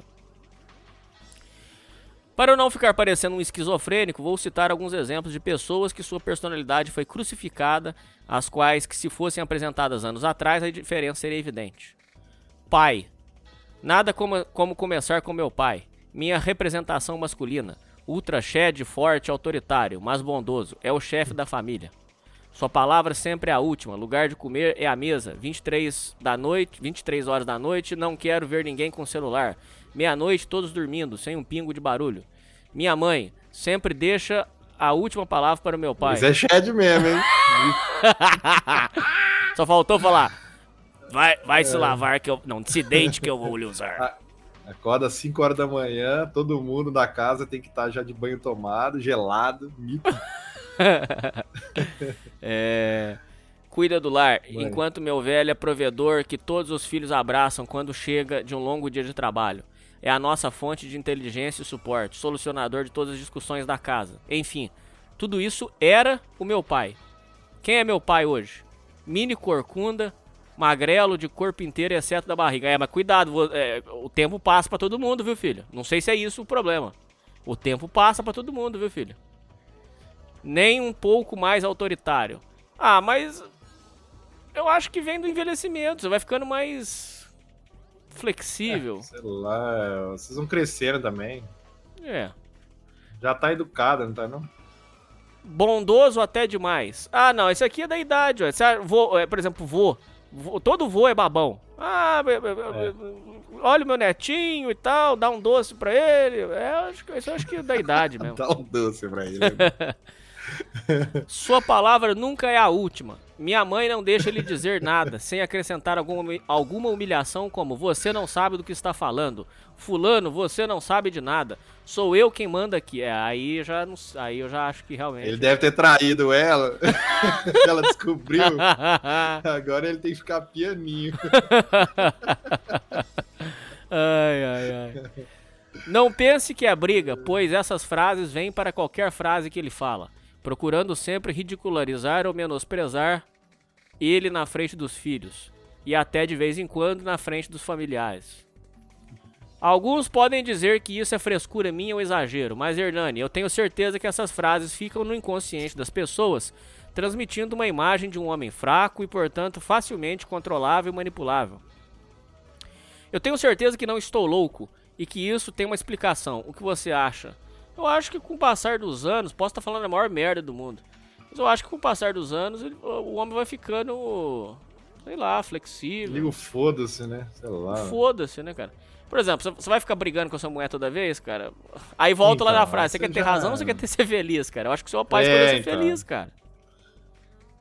Para eu não ficar parecendo um esquizofrênico, vou citar alguns exemplos de pessoas que sua personalidade foi crucificada, as quais, que se fossem apresentadas anos atrás, a diferença seria evidente. Pai. Nada como, como começar com meu pai. Minha representação masculina. Ultra shed, forte, autoritário, mas bondoso. É o chefe da família. Sua palavra sempre é a última. Lugar de comer é a mesa. 23 da noite, 23 horas da noite, não quero ver ninguém com celular. Meia-noite, todos dormindo, sem um pingo de barulho. Minha mãe sempre deixa a última palavra para o meu pai. Mas é Shed mesmo, hein? (laughs) (laughs) Só faltou falar. Vai, vai se lavar que eu. Não, se deite que eu vou lhe usar. (laughs) Acorda às 5 horas da manhã, todo mundo da casa tem que estar já de banho tomado, gelado, mito. (laughs) (laughs) É. Cuida do lar, Vai. enquanto meu velho é provedor que todos os filhos abraçam quando chega de um longo dia de trabalho. É a nossa fonte de inteligência e suporte, solucionador de todas as discussões da casa. Enfim, tudo isso era o meu pai. Quem é meu pai hoje? Mini corcunda, magrelo de corpo inteiro exceto da barriga. É, mas cuidado, vo- é, o tempo passa pra todo mundo, viu, filho? Não sei se é isso o problema. O tempo passa pra todo mundo, viu, filho? Nem um pouco mais autoritário. Ah, mas eu acho que vem do envelhecimento. Você vai ficando mais flexível. Sei lá, vocês vão crescendo também. É. Já tá educado, não tá não? Bondoso até demais. Ah, não, esse aqui é da idade, ó. Esse é, vô, é, por exemplo, vô. Todo vô é babão. Ah, É. olha o meu netinho e tal, dá um doce pra ele. É, acho que, isso eu acho que é da idade (laughs) mesmo. Dá um doce pra ele. (laughs) Sua palavra nunca é a última. Minha mãe não deixa ele dizer nada, sem acrescentar alguma, alguma humilhação como você não sabe do que está falando. Fulano, você não sabe de nada. Sou eu quem manda aqui. É, aí já não, aí eu já acho que realmente. Ele deve ter traído ela. (laughs) ela descobriu. Agora ele tem que ficar pianinho. ai, ai, ai. Não pense que é briga, pois essas frases vêm para qualquer frase que ele fala, procurando sempre ridicularizar ou menosprezar ele na frente dos filhos e até de vez em quando na frente dos familiares. Alguns podem dizer que isso é frescura minha ou exagero, mas Hernani, eu tenho certeza que essas frases ficam no inconsciente das pessoas, transmitindo uma imagem de um homem fraco e, portanto, facilmente controlável e manipulável. Eu tenho certeza que não estou louco e que isso tem uma explicação. O que você acha? Eu acho que com o passar dos anos, posso estar falando a maior merda do mundo, mas eu acho que com o passar dos anos o homem vai ficando, sei lá, flexível. Liga o foda-se, né? Sei lá. Foda-se, né, cara? Por exemplo, você- vai ficar brigando com a sua mulher toda vez, cara? Aí volta lá Então, na frase, você quer ter já- razão ou você quer ter ser feliz, cara? Eu acho que o seu pai É, escolheu ser então. feliz, cara.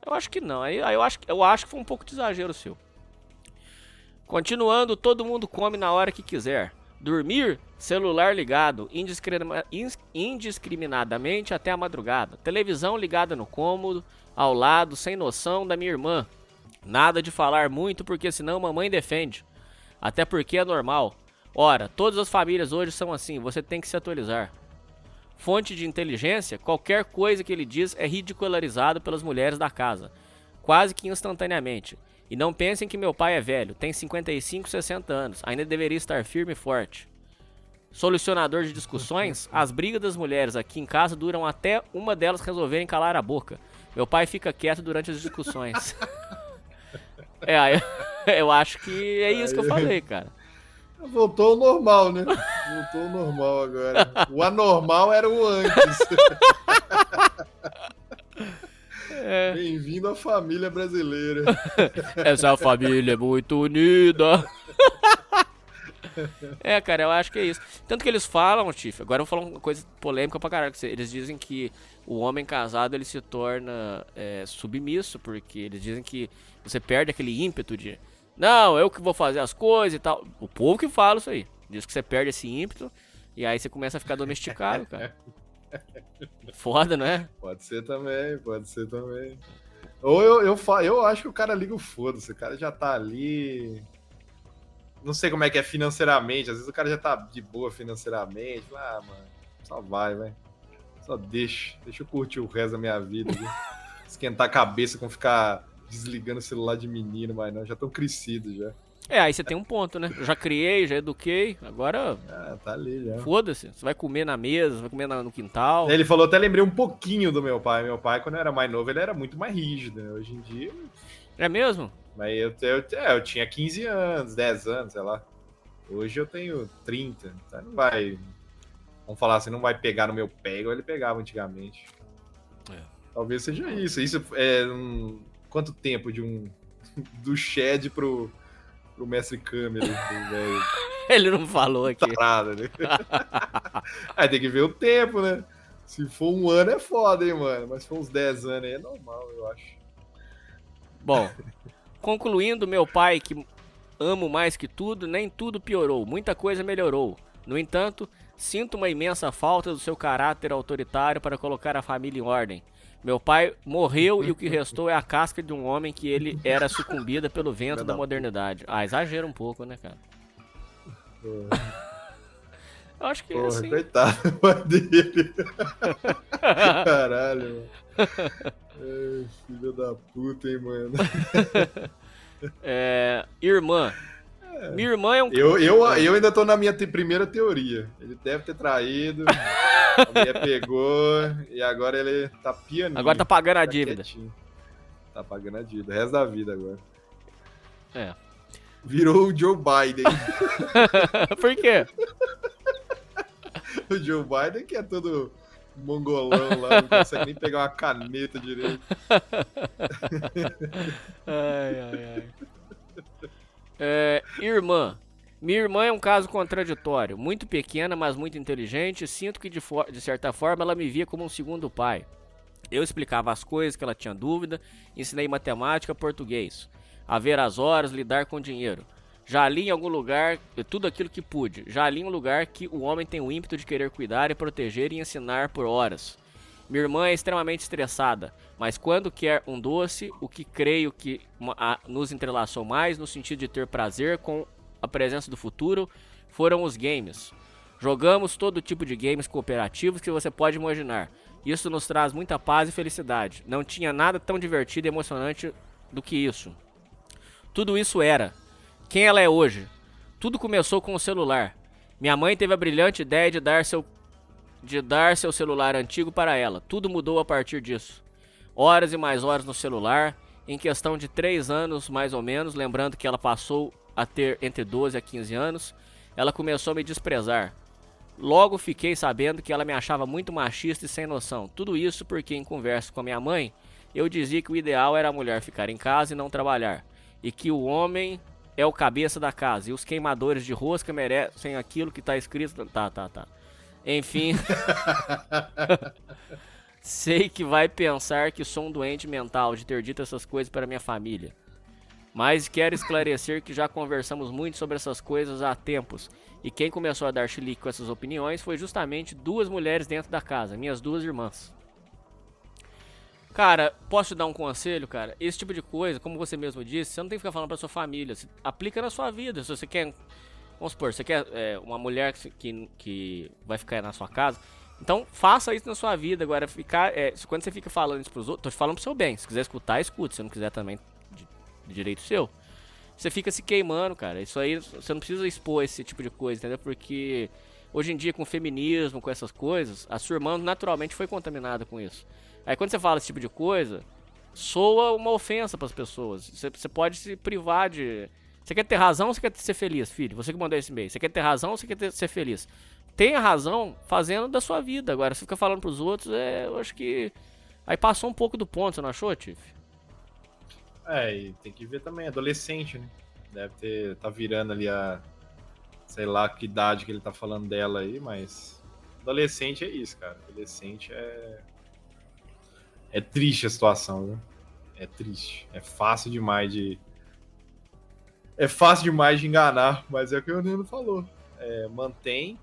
Eu acho que não. Aí, aí eu, acho, eu acho que foi um pouco de exagero seu. Continuando, todo mundo come na hora que quiser. Dormir, celular ligado, indiscriminadamente até a madrugada. Televisão ligada no cômodo, ao lado, sem noção da minha irmã. Nada de falar muito, porque senão mamãe defende. Até porque é normal. Ora, todas as famílias hoje são assim, você tem que se atualizar. Fonte de inteligência, qualquer coisa que ele diz é ridicularizado pelas mulheres da casa, quase que instantaneamente. E não pensem que meu pai é velho, tem 55, 60 anos, ainda deveria estar firme e forte. Solucionador de discussões, (laughs) as brigas das mulheres aqui em casa duram até uma delas resolverem calar a boca. Meu pai fica quieto durante as discussões. (laughs) é, aí- (laughs) eu acho que é isso que eu falei, cara. Voltou ao normal, né? Voltou ao normal agora. O anormal era o antes. (laughs) É. Bem-vindo à família brasileira. Essa família é muito unida. é, cara, eu acho que é isso. Tanto que eles falam, Tiff, agora eu vou falar uma coisa polêmica pra caralho. Eles dizem que o homem casado ele se torna é, submisso, porque eles dizem que você perde aquele ímpeto de não, eu que vou fazer as coisas e tal. O povo que fala isso aí. Diz que você perde esse ímpeto e aí você começa a ficar domesticado, cara. (laughs) Foda, não é? Pode ser também, pode ser também. Ou eu, eu, fa- eu acho que o cara liga o foda-se. O cara já tá ali. Não sei como é que é financeiramente. Às vezes o cara já tá de boa financeiramente. Ah, mano, só vai, vai. Só deixa. Deixa eu curtir o resto da minha vida. (laughs) esquentar a cabeça com ficar desligando o celular de menino, mas não, já estão crescidos já. É, aí você tem um ponto, né? Eu já criei, já eduquei, agora Ah, tá ali já. foda-se. Você vai comer na mesa, vai comer na- no quintal. Ele falou, até lembrei um pouquinho do meu pai. Meu pai, quando eu era mais novo, ele era muito mais rígido. né? Hoje em dia, É mesmo? mas eu, eu, é, eu tinha 15 anos, 10 anos, sei lá. Hoje eu tenho 30. Então não vai. Vamos falar assim, não vai pegar no meu pé igual ele pegava antigamente. É. Talvez seja isso. Isso é um. Quanto tempo de um. (laughs) Do Shed pro, pro mestre Câmera, do velho (laughs) Ele não falou aqui. tarado, né? (laughs) Aí tem que ver o tempo, né? Se for um ano é foda, hein, mano. Mas se for uns 10 anos aí é normal, eu acho. Bom, concluindo, meu pai, que amo mais que tudo, nem tudo piorou, muita coisa melhorou. No entanto, sinto uma imensa falta do seu caráter autoritário para colocar a família em ordem. Meu pai morreu e o que restou é a casca de um homem que ele era sucumbida pelo vento da da modernidade. Ah, exagera um pouco, né, cara? Eu acho que porra assim. coitado do pai dele. (laughs) Caralho, mano. Ai, filho da puta, hein, mano. É, irmã. Minha irmã é um. Eu, eu, eu ainda tô na minha te- primeira teoria. Ele deve ter traído, (laughs) a mulher pegou e agora ele tá pianinho. Agora tá pagando a tá dívida. quietinho. Tá pagando a dívida, o resto da vida agora. É. Virou o Joe Biden. (laughs) Por quê? (laughs) o Joe Biden que é todo mongolão lá, não consegue nem pegar uma caneta direito. Ai, ai, ai. É, irmã. Minha irmã é um caso contraditório. Muito pequena, mas muito inteligente. Sinto que, de, de certa forma, ela me via como um segundo pai. Eu explicava as coisas que ela tinha dúvida, ensinei matemática, português, a ver as horas, lidar com dinheiro. Já li em algum lugar tudo aquilo que pude. Já li em um lugar que o homem tem o ímpeto de querer cuidar e proteger e ensinar por horas. Minha irmã é extremamente estressada, mas quando quer um doce, o que creio que nos entrelaçou mais no sentido de ter prazer com a presença do futuro foram os games. Jogamos todo tipo de games cooperativos que você pode imaginar. Isso nos traz muita paz e felicidade. Não tinha nada tão divertido e emocionante do que isso. Tudo isso era quem ela é hoje. Tudo começou com o celular. Minha mãe teve a brilhante ideia de dar seu de dar seu celular antigo para ela. Tudo mudou a partir disso. Horas e mais horas no celular, em questão de 3 anos mais ou menos, lembrando que ela passou a ter entre 12 a 15 anos, ela começou a me desprezar. Logo fiquei sabendo que ela me achava muito machista e sem noção. Tudo isso porque em conversa com a minha mãe, eu dizia que o ideal era a mulher ficar em casa e não trabalhar, e que o homem é o cabeça da casa, e os queimadores de rosca merecem aquilo que tá escrito. Tá, tá, tá. Enfim. (laughs) Sei que vai pensar que sou um doente mental de ter dito essas coisas para minha família. Mas quero esclarecer que já conversamos muito sobre essas coisas há tempos. E quem começou a dar chilique com essas opiniões foi justamente duas mulheres dentro da casa, minhas duas irmãs. Cara, posso te dar um conselho, cara? Esse tipo de coisa, como você mesmo disse, você não tem que ficar falando pra sua família. Você aplica na sua vida. Se você quer. Vamos supor, você quer é, uma mulher que, que, vai ficar na sua casa. Então faça isso na sua vida. Agora, ficar. é, quando você fica falando isso pros outros, tô te falando pro seu bem. Se quiser escutar, escute. Se não quiser também, de, de direito seu. Você fica se queimando, cara. Isso aí, você não precisa expor esse tipo de coisa, entendeu? Porque hoje em dia, com o feminismo, com essas coisas, a sua irmã naturalmente foi contaminada com isso. Aí quando você fala esse tipo de coisa, soa uma ofensa pras pessoas. Você, você pode se privar de. Você quer ter razão ou você quer ser feliz, filho? Você que mandou esse e-mail. Você quer ter razão ou você quer ter- ser feliz? Tenha razão fazendo da sua vida. Agora, se fica falando pros outros, é, eu acho que. Aí passou um pouco do ponto, você não achou, Tiff? É, e tem que ver também, adolescente, né? Deve ter. tá virando ali a. Sei lá que idade que ele tá falando dela aí, mas. Adolescente é isso, cara. Adolescente é. É triste a situação, viu? É triste. É fácil demais de. É fácil demais de enganar, mas é o que o Nino falou. É, mantém.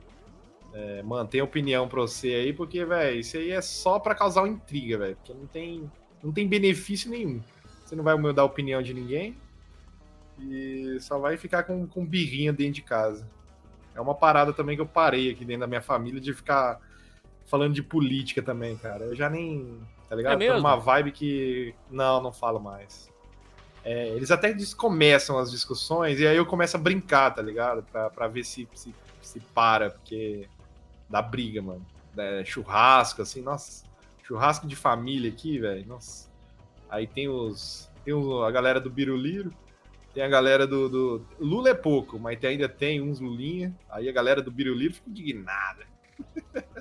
é, mantém a opinião pra você aí, porque, velho, isso aí é só pra causar uma intriga, velho. Porque não tem, não tem benefício nenhum. Você não vai mudar a opinião de ninguém. E só vai ficar com, com birrinha dentro de casa. É uma parada também que eu parei aqui dentro da minha família de ficar falando de política também, cara. Eu já nem. tá ligado? É Tô mesmo? numa vibe que. Não, não falo mais. É, eles até começam as discussões e aí eu começo a brincar, tá ligado? Pra, pra ver se, se, se para, porque dá briga, mano. É, churrasco, assim, nossa. Churrasco de família aqui, velho. Nossa. Aí tem os. Tem o- a galera do Biruliro. Tem a galera do, do. Lula é pouco, mas ainda tem uns Lulinha. Aí a galera do Biruliro fica indignada.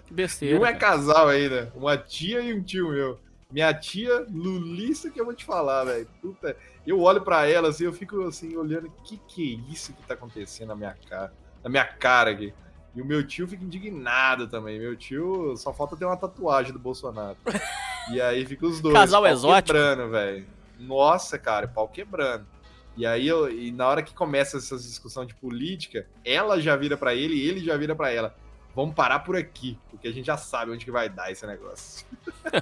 Que E besteira. um é casal ainda. Uma tia e um tio meu. Minha tia, Lulista, que eu vou te falar, velho. Puta. Eu olho pra ela assim, eu fico assim, olhando. Que que é isso que tá acontecendo na minha cara? Na minha cara aqui. E o meu tio fica indignado também. Meu tio só falta ter uma tatuagem do Bolsonaro. (laughs) E aí fica os dois. Casal pau exótico. quebrando, velho. Nossa, cara, pau quebrando. E aí, eu, e na hora que começa essa discussão de política, ela já vira pra ele e ele já vira pra ela. Vamos parar por aqui, porque a gente já sabe onde que vai dar esse negócio.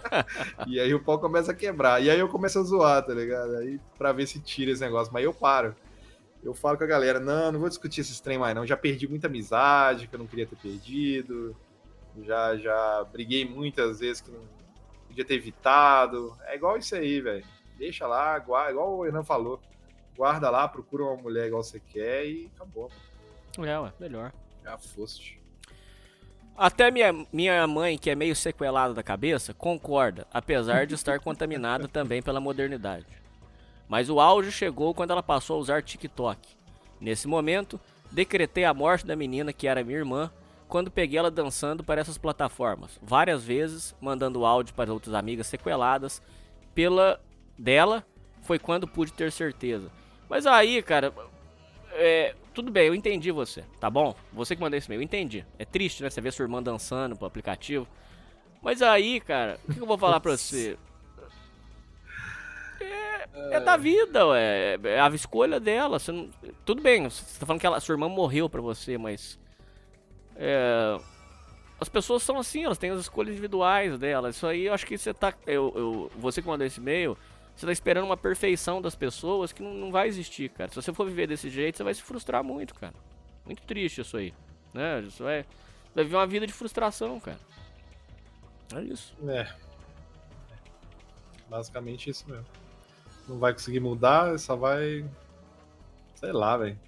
(laughs) e aí o pau começa a quebrar. E aí eu começo a zoar, tá ligado? Aí pra ver se tira esse negócio. Mas eu paro. Eu falo com a galera, não, não vou discutir esses trem mais não. Já perdi muita amizade que eu não queria ter perdido. Já, já briguei muitas vezes que não podia ter evitado. É igual isso aí, velho. Deixa lá, guarda, igual o Renan falou. Guarda lá, procura uma mulher igual você quer e acabou. É, ué, melhor. Já foste. Até minha, minha mãe, que é meio sequelada da cabeça, concorda, apesar de estar contaminada (laughs) também pela modernidade. Mas o auge chegou quando ela passou a usar TikTok. Nesse momento, decretei a morte da menina que era minha irmã quando peguei ela dançando para essas plataformas, várias vezes mandando áudio para outras amigas sequeladas. Pela dela foi quando pude ter certeza. Mas aí, cara, é, tudo bem, eu entendi você, tá bom? Você que mandou esse e-mail, eu entendi. É triste, né? Você ver sua irmã dançando pro aplicativo. Mas aí, cara, o que eu vou falar pra você? É, é da vida, ué. É a escolha dela. Você não... Tudo bem, você tá falando que ela, sua irmã morreu pra você, mas. É, as pessoas são assim, elas têm as escolhas individuais delas. Isso aí eu acho que você tá. Eu, eu, você que mandou esse e-mail, você tá esperando uma perfeição das pessoas que não, não vai existir, cara. Se você for viver desse jeito, você vai se frustrar muito, cara. Muito triste isso aí. Né? Isso é. Vai viver uma vida de frustração, cara. É isso. É. Basicamente isso mesmo. Não vai conseguir mudar, só vai. Sei lá, velho.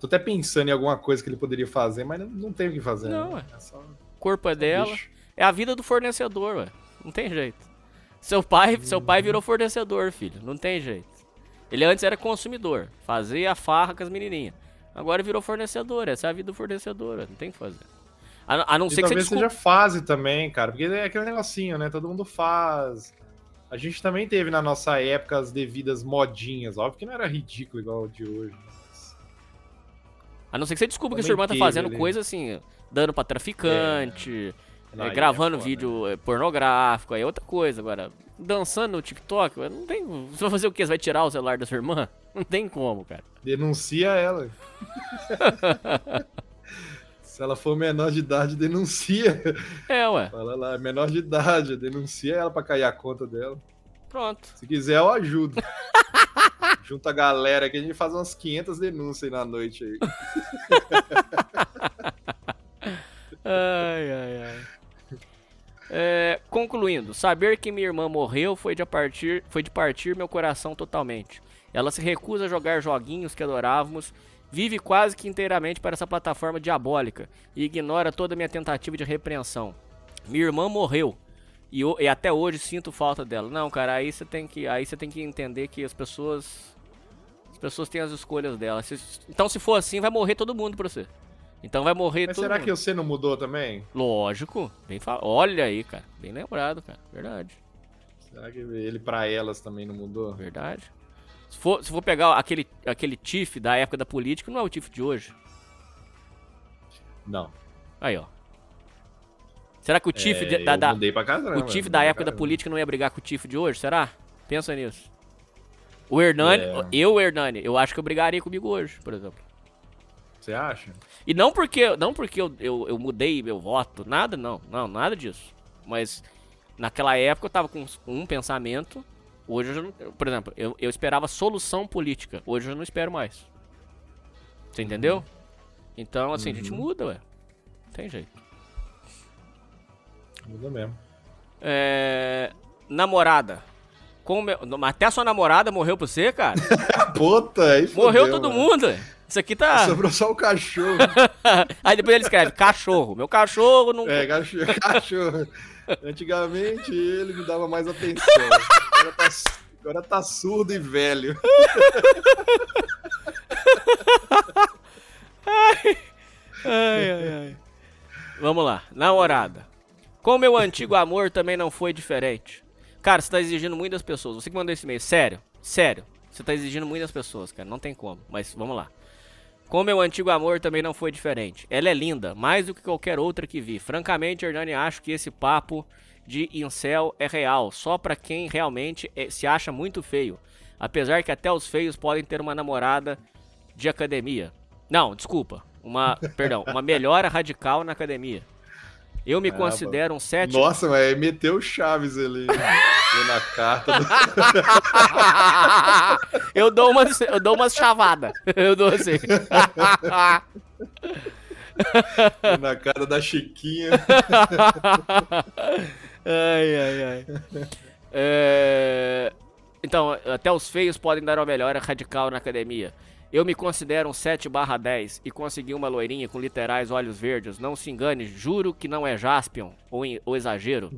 Tô até pensando em alguma coisa que ele poderia fazer, mas não, não tem o que fazer. Não, né? é. É só. O corpo é dela. bicho. É a vida do fornecedor, ué. Não tem jeito. Seu pai, seu pai virou fornecedor, filho. Não tem jeito. Ele antes era consumidor. Fazia a farra com as menininhas. Agora virou fornecedor. Essa é a vida do fornecedor. Não tem o que fazer. A, a não E ser que você talvez desculpe. seja fase também, cara, porque é aquele negocinho, né? Todo mundo faz. A gente também teve na nossa época as devidas modinhas. Óbvio que não era ridículo igual o de hoje. mas- A não ser que você que Também sua irmã tá fazendo ali. coisa assim, dando pra traficante, Não, é, gravando é foda, vídeo é, pornográfico, aí é outra coisa. Agora, dançando no TikTok, não tem. Você vai fazer o quê? Você vai tirar o celular da sua irmã? (laughs) Não tem como, cara. Denuncia ela. (laughs) Se ela for menor de idade, denuncia. É, ué. Fala lá, é menor de idade, denuncia ela pra cair a conta dela. Pronto. Se quiser, eu ajudo. (laughs) Junta a galera que a gente faz umas 500 denúncias aí na noite aí. Ai, ai, ai. É, concluindo, saber que minha irmã morreu foi de, partir, foi de partir meu coração totalmente. Ela se recusa a jogar joguinhos que adorávamos, vive quase que inteiramente para essa plataforma diabólica e ignora toda minha tentativa de repreensão. Minha irmã morreu e, e até hoje sinto falta dela. Não, cara, aí você tem que, aí você tem que entender que as pessoas, as pessoas têm as escolhas delas. Então, se for assim, vai morrer todo mundo pra você. Então vai morrer Mas será mundo. que você não mudou também? Lógico, bem fa... olha aí, cara, bem lembrado, cara, verdade, Será que ele pra elas também não mudou? verdade. Se for, se for pegar aquele, aquele TIF da época da política, não é o TIF de hoje. Não. Aí, ó. Será que o TIF É, da, eu da- caramba. o TIF da época da política não ia brigar com o TIF de hoje? Será? Pensa nisso. O Hernani, É. eu, Hernani, eu acho que eu brigaria comigo hoje, por exemplo. Você acha? E não porque, não porque eu, eu, eu mudei meu voto, nada não, não, nada disso. Mas naquela época eu tava com um pensamento, hoje eu já não, por exemplo, eu, eu esperava solução política, hoje eu não espero mais. Você entendeu? Então, assim, a gente muda, ué. Não tem jeito. Muda mesmo. É, namorada. Com meu... Até a sua namorada morreu por você, cara? (laughs) Puta, aí morreu fodeu, todo mano. mundo. Isso aqui tá. Sobrou só o cachorro. (laughs) Aí depois ele escreve: cachorro. Meu cachorro não. É, cachorro. (laughs) cachorro. Antigamente ele me dava mais atenção. Agora tá, agora tá surdo e velho. (laughs) Ai, ai, ai. Vamos lá, namorada. Com meu antigo amor também não foi diferente. Cara, você tá exigindo muito das pessoas. Você que mandou esse e-mail, sério, sério. Você tá exigindo muito das pessoas, cara. Não tem como. Mas vamos lá. Com meu antigo amor também não foi diferente. Ela é linda, mais do que qualquer outra que vi. Francamente, Hernani, acho que esse papo de incel é real, só pra quem realmente é- se acha muito feio. Apesar que até os feios podem ter uma namorada de academia. Não, desculpa. Uma, (laughs) perdão, uma melhora radical na academia. Eu me Ah, considero um sete. Nossa, mas meteu Chaves ali. (laughs) na carta. do- (laughs) eu dou umas, eu dou umas chavadas. Eu dou assim. na cara da Chiquinha. ai, ai, ai. É, Então, até os feios podem dar uma melhora radical na academia. Eu me considero um 7 barra 10 e consegui uma loirinha com literais olhos verdes. Não se engane, juro que não é Jaspion ou, ou exagero.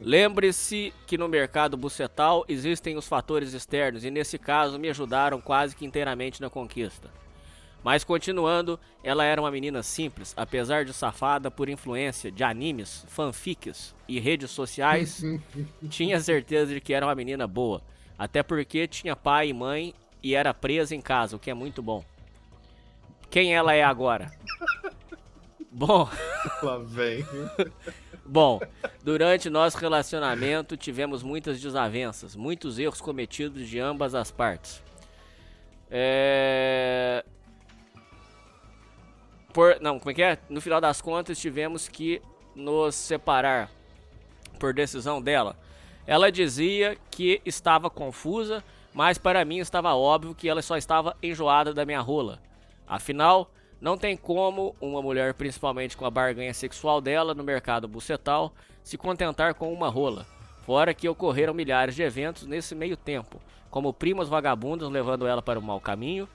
Lembre-se que no mercado bucetal existem os fatores externos e nesse caso me ajudaram quase que inteiramente na conquista. Mas continuando, ela era uma menina simples, apesar de safada por influência de animes, fanfics e redes sociais, (laughs) tinha certeza de que era uma menina boa. Até porque tinha pai e mãe e era presa em casa, o que é muito bom. Quem ela é agora? (laughs) Bom, (laughs) Lá vem. Bom, durante nosso relacionamento tivemos muitas desavenças, muitos erros cometidos de ambas as partes. É... Por... Não, como é que é? No final das contas tivemos que nos separar por decisão dela. Ela dizia que estava confusa, mas para mim estava óbvio que ela só estava enjoada da minha rola. Afinal, não tem como uma mulher, principalmente com a barganha sexual dela no mercado bucetal, se contentar com uma rola. Fora que ocorreram milhares de eventos nesse meio tempo, como primas vagabundas levando ela para o mau caminho,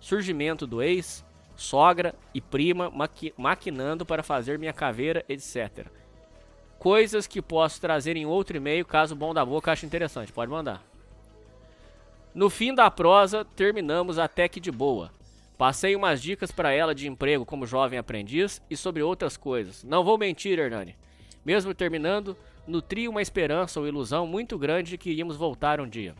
surgimento do ex, sogra e prima maqui- maquinando para fazer minha caveira, etc. Coisas que posso trazer em outro e-mail caso o bom da boca ache interessante. Pode mandar. No fim da prosa, terminamos até que de boa. Passei umas dicas para ela de emprego como jovem aprendiz e sobre outras coisas. Não vou mentir, Hernani. Mesmo terminando, nutri uma esperança ou ilusão muito grande de que iríamos voltar um dia.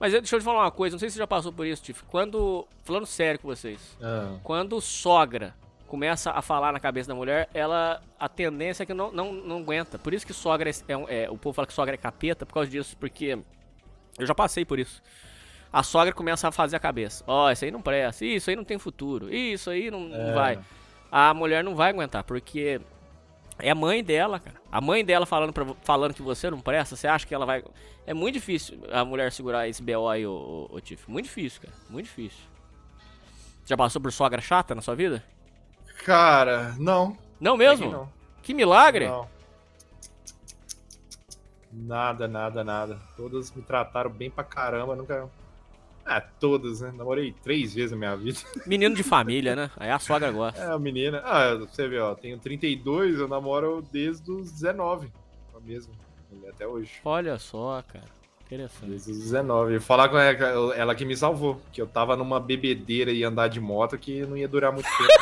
Mas deixa eu te falar uma coisa, não sei se você já passou por isso, Tiff. Quando. Falando sério com vocês. Ah, Quando sogra começa a falar na cabeça da mulher, ela. A tendência é que não, não, não aguenta. Por isso que sogra é, um- é- O povo fala que sogra é capeta por causa disso, porque. Eu já passei por isso. A sogra começa a fazer a cabeça. Ó, isso aí não presta. Isso aí não tem futuro. Isso aí não, não É. vai. A mulher não vai aguentar, porque é a mãe dela, cara. A mãe dela falando, pra, falando que você não presta, você acha que ela vai. É muito difícil a mulher segurar esse BO aí, ô, ô, ô Tiff. Muito difícil, cara. Muito difícil. Já passou por sogra chata na sua vida? Cara, não. Não mesmo? Não. Que milagre! Não. Nada, nada, nada. Todas me trataram bem pra caramba, nunca. Ah, todas, né? Namorei três vezes na minha vida. (laughs) Menino de família, né? Aí a sogra gosta. É, a menina. Ah, você vê, ó, tenho 32, eu namoro desde os 19. Com a mesma. Até hoje. Olha só, cara. Interessante. Desde os 19. E falar com ela, ela que me salvou. Que eu tava numa bebedeira e andar de moto que não ia durar muito tempo.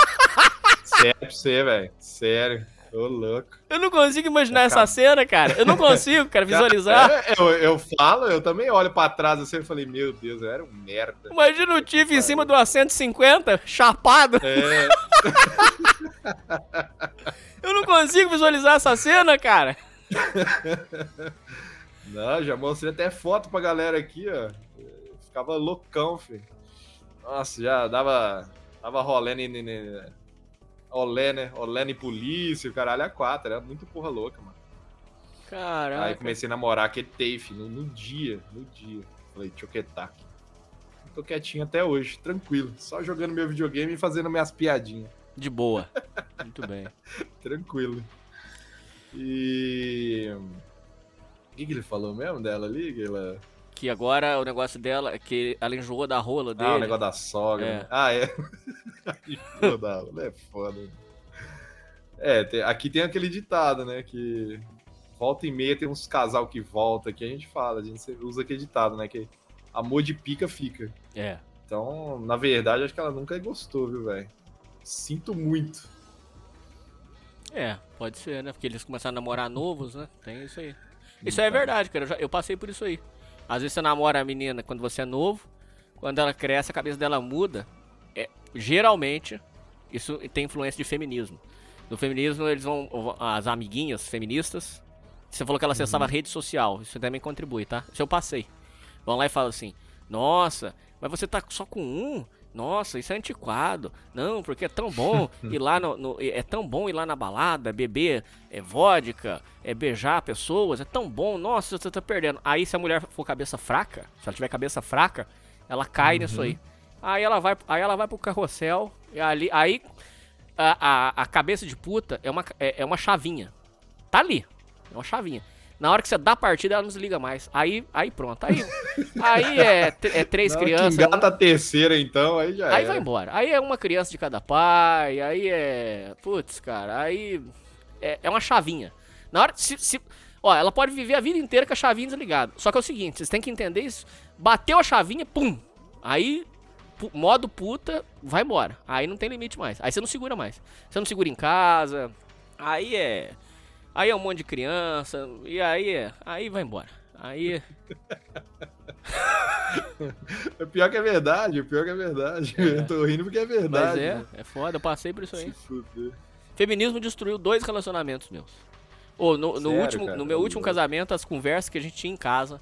(laughs) Sério pra você, velho. Sério. Ô, louco. Eu não consigo imaginar essa Cara. cena, cara. Eu não consigo, cara, (laughs) visualizar. (laughs) É, eu, eu falo, eu também olho pra trás assim e falei, meu Deus, eu era um merda. Imagina o Tiff em cima de uma 150, chapado. É, (laughs) Eu não consigo visualizar essa cena, cara. não, já mostrei até foto pra galera aqui, ó. Eu Ficava loucão, filho. Nossa, já dava. Dava rolê em. Olé, né? Olé em polícia, o caralho, a quatro. Era muito porra louca, mano. Caraca. Aí comecei a namorar, quetei, filho, no, no dia, no dia. Falei, deixa eu quietar aqui. Tô quietinho até hoje, tranquilo. Só jogando meu videogame e fazendo minhas piadinhas. De boa. Muito bem. (laughs) Tranquilo. E. que, que ele falou mesmo dela ali? Que ela... Que agora o negócio dela é que ela enjoou da rola dele. Ah, o negócio da sogra. É. né? Ah, é. (laughs) Enjoou da rola, é foda. É, tem- aqui tem aquele ditado, né? Que volta e meia tem uns casal que volta, que a gente fala, a gente usa aquele ditado, né? Que amor de pica fica. É. Então, na verdade, acho que ela nunca gostou, viu, velho? Sinto muito. É, pode ser, né? Porque eles começaram a namorar novos, né? Tem isso aí. Isso aí é verdade, cara. Eu, já- eu passei por isso aí. Às vezes você namora a menina quando você é novo, quando ela cresce, a cabeça dela muda. É, geralmente, isso tem influência de feminismo. No feminismo, eles vão. As amiguinhas feministas. Você falou que ela acessava rede social. Isso também contribui, tá? Isso eu passei. Vão lá e falam assim: Nossa, mas você tá só com um? Nossa, isso é antiquado. Não, porque é tão bom (laughs) ir lá no, no- é tão bom ir lá na balada, beber é vodka, é beijar pessoas, é tão bom. Nossa, você tá perdendo. Aí se a mulher for cabeça fraca, se ela tiver cabeça fraca, ela cai nisso aí. Aí ela vai, aí ela vai pro carrossel e ali, aí a, a, a cabeça de puta é uma, é, é uma chavinha. Tá ali. É uma chavinha. Na hora que você dá a partida, ela não desliga mais. Aí, aí pronto. Aí, (laughs) aí é, é três que crianças. engata a terceira, então, aí já Aí era. vai embora. Aí é uma criança de cada pai, aí é. Putz, cara, aí. É, é uma chavinha. Na hora. Se, se- ó, ela pode viver a vida inteira com a chavinha desligada. Só que é o seguinte, vocês têm que entender isso. Bateu a chavinha, pum! Aí. Modo puta, vai embora. Aí não tem limite mais. Aí você não segura mais. Você não segura em casa. Aí é. Aí é um monte de criança. E aí é. Aí vai embora. Aí. (laughs) É pior que é verdade, é pior que é verdade. Eu tô rindo porque é Mas verdade. é, mano. é foda, eu passei por isso aí. Feminismo destruiu dois relacionamentos meus. Ô, no, no Sério, último, cara? no meu último casamento, as conversas que a gente tinha em casa.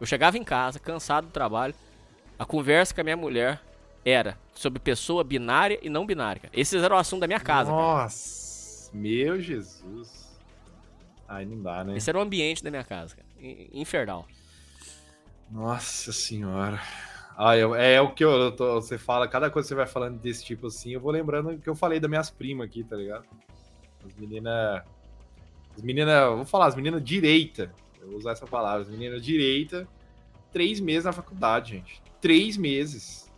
Eu chegava em casa, cansado do trabalho. A conversa com a minha mulher era sobre pessoa binária e não binária. cara. Esses eram o assunto da minha casa. cara. Nossa, meu Jesus. Ai, não dá, né? Esse era o ambiente da minha casa, cara. In- Infernal. Nossa senhora. Ah, eu- é, o que eu, eu tô- você fala, cada coisa que você vai falando desse tipo assim, eu vou lembrando que eu falei das minhas primas aqui, tá ligado? As meninas. As meninas, vou falar, as meninas direita. Eu vou usar essa palavra, as meninas direita, três meses na faculdade, gente. Três meses.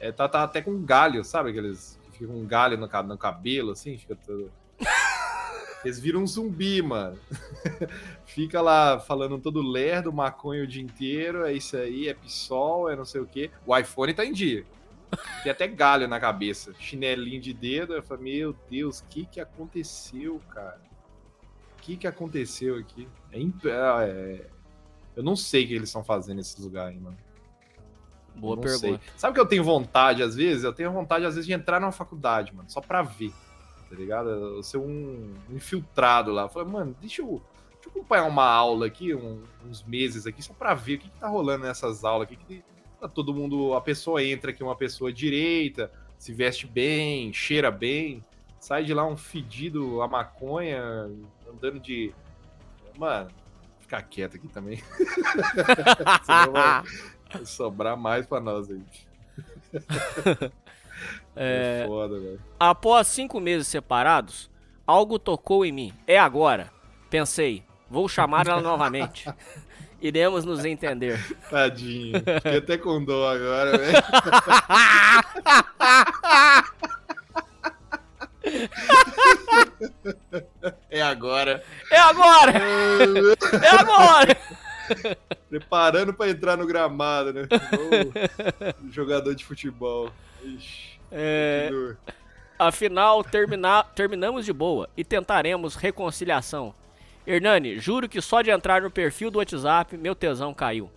É, tá, tá até com galho, sabe? Aqueles que ficam com galho no, no cabelo, assim, fica todo. (laughs) Eles viram um zumbi, mano. (laughs) Fica lá falando todo lerdo, maconha o dia inteiro, é isso aí, é PSOL, é não sei o quê. O iPhone tá em dia. Tem até galho na cabeça, chinelinho de dedo. Eu falei, meu Deus, o que que aconteceu, cara? O que que aconteceu aqui? É imp- é- é- Eu não sei o que eles estão fazendo nesses lugares aí, mano. Boa pergunta. sei. Sabe que eu tenho vontade, às vezes? Eu tenho vontade, às vezes, de entrar numa faculdade, mano, só pra ver. Tá ligado? Eu ser um infiltrado lá. Eu falei, mano, deixa eu, deixa eu acompanhar uma aula aqui, um- uns meses aqui, só pra ver o que, que tá rolando nessas aulas aqui. Que tá todo mundo. A pessoa entra aqui, uma pessoa direita, se veste bem, cheira bem, sai de lá um fedido a maconha, andando de. Mano, ficar quieto aqui também. (laughs) Senão vai sobrar mais pra nós aí. (laughs) É foda, velho. Após cinco meses separados, algo tocou em mim. É agora. Pensei, vou chamar ela novamente. (laughs) Iremos nos entender. Tadinho. Fiquei até com dó agora, velho. (laughs) É agora. É agora! (laughs) É agora! Preparando pra entrar no gramado, né? Igual jogador de futebol. Ixi, É, afinal, termina- terminamos de boa e tentaremos reconciliação. Hernani, juro que só de entrar no perfil do WhatsApp, meu tesão caiu.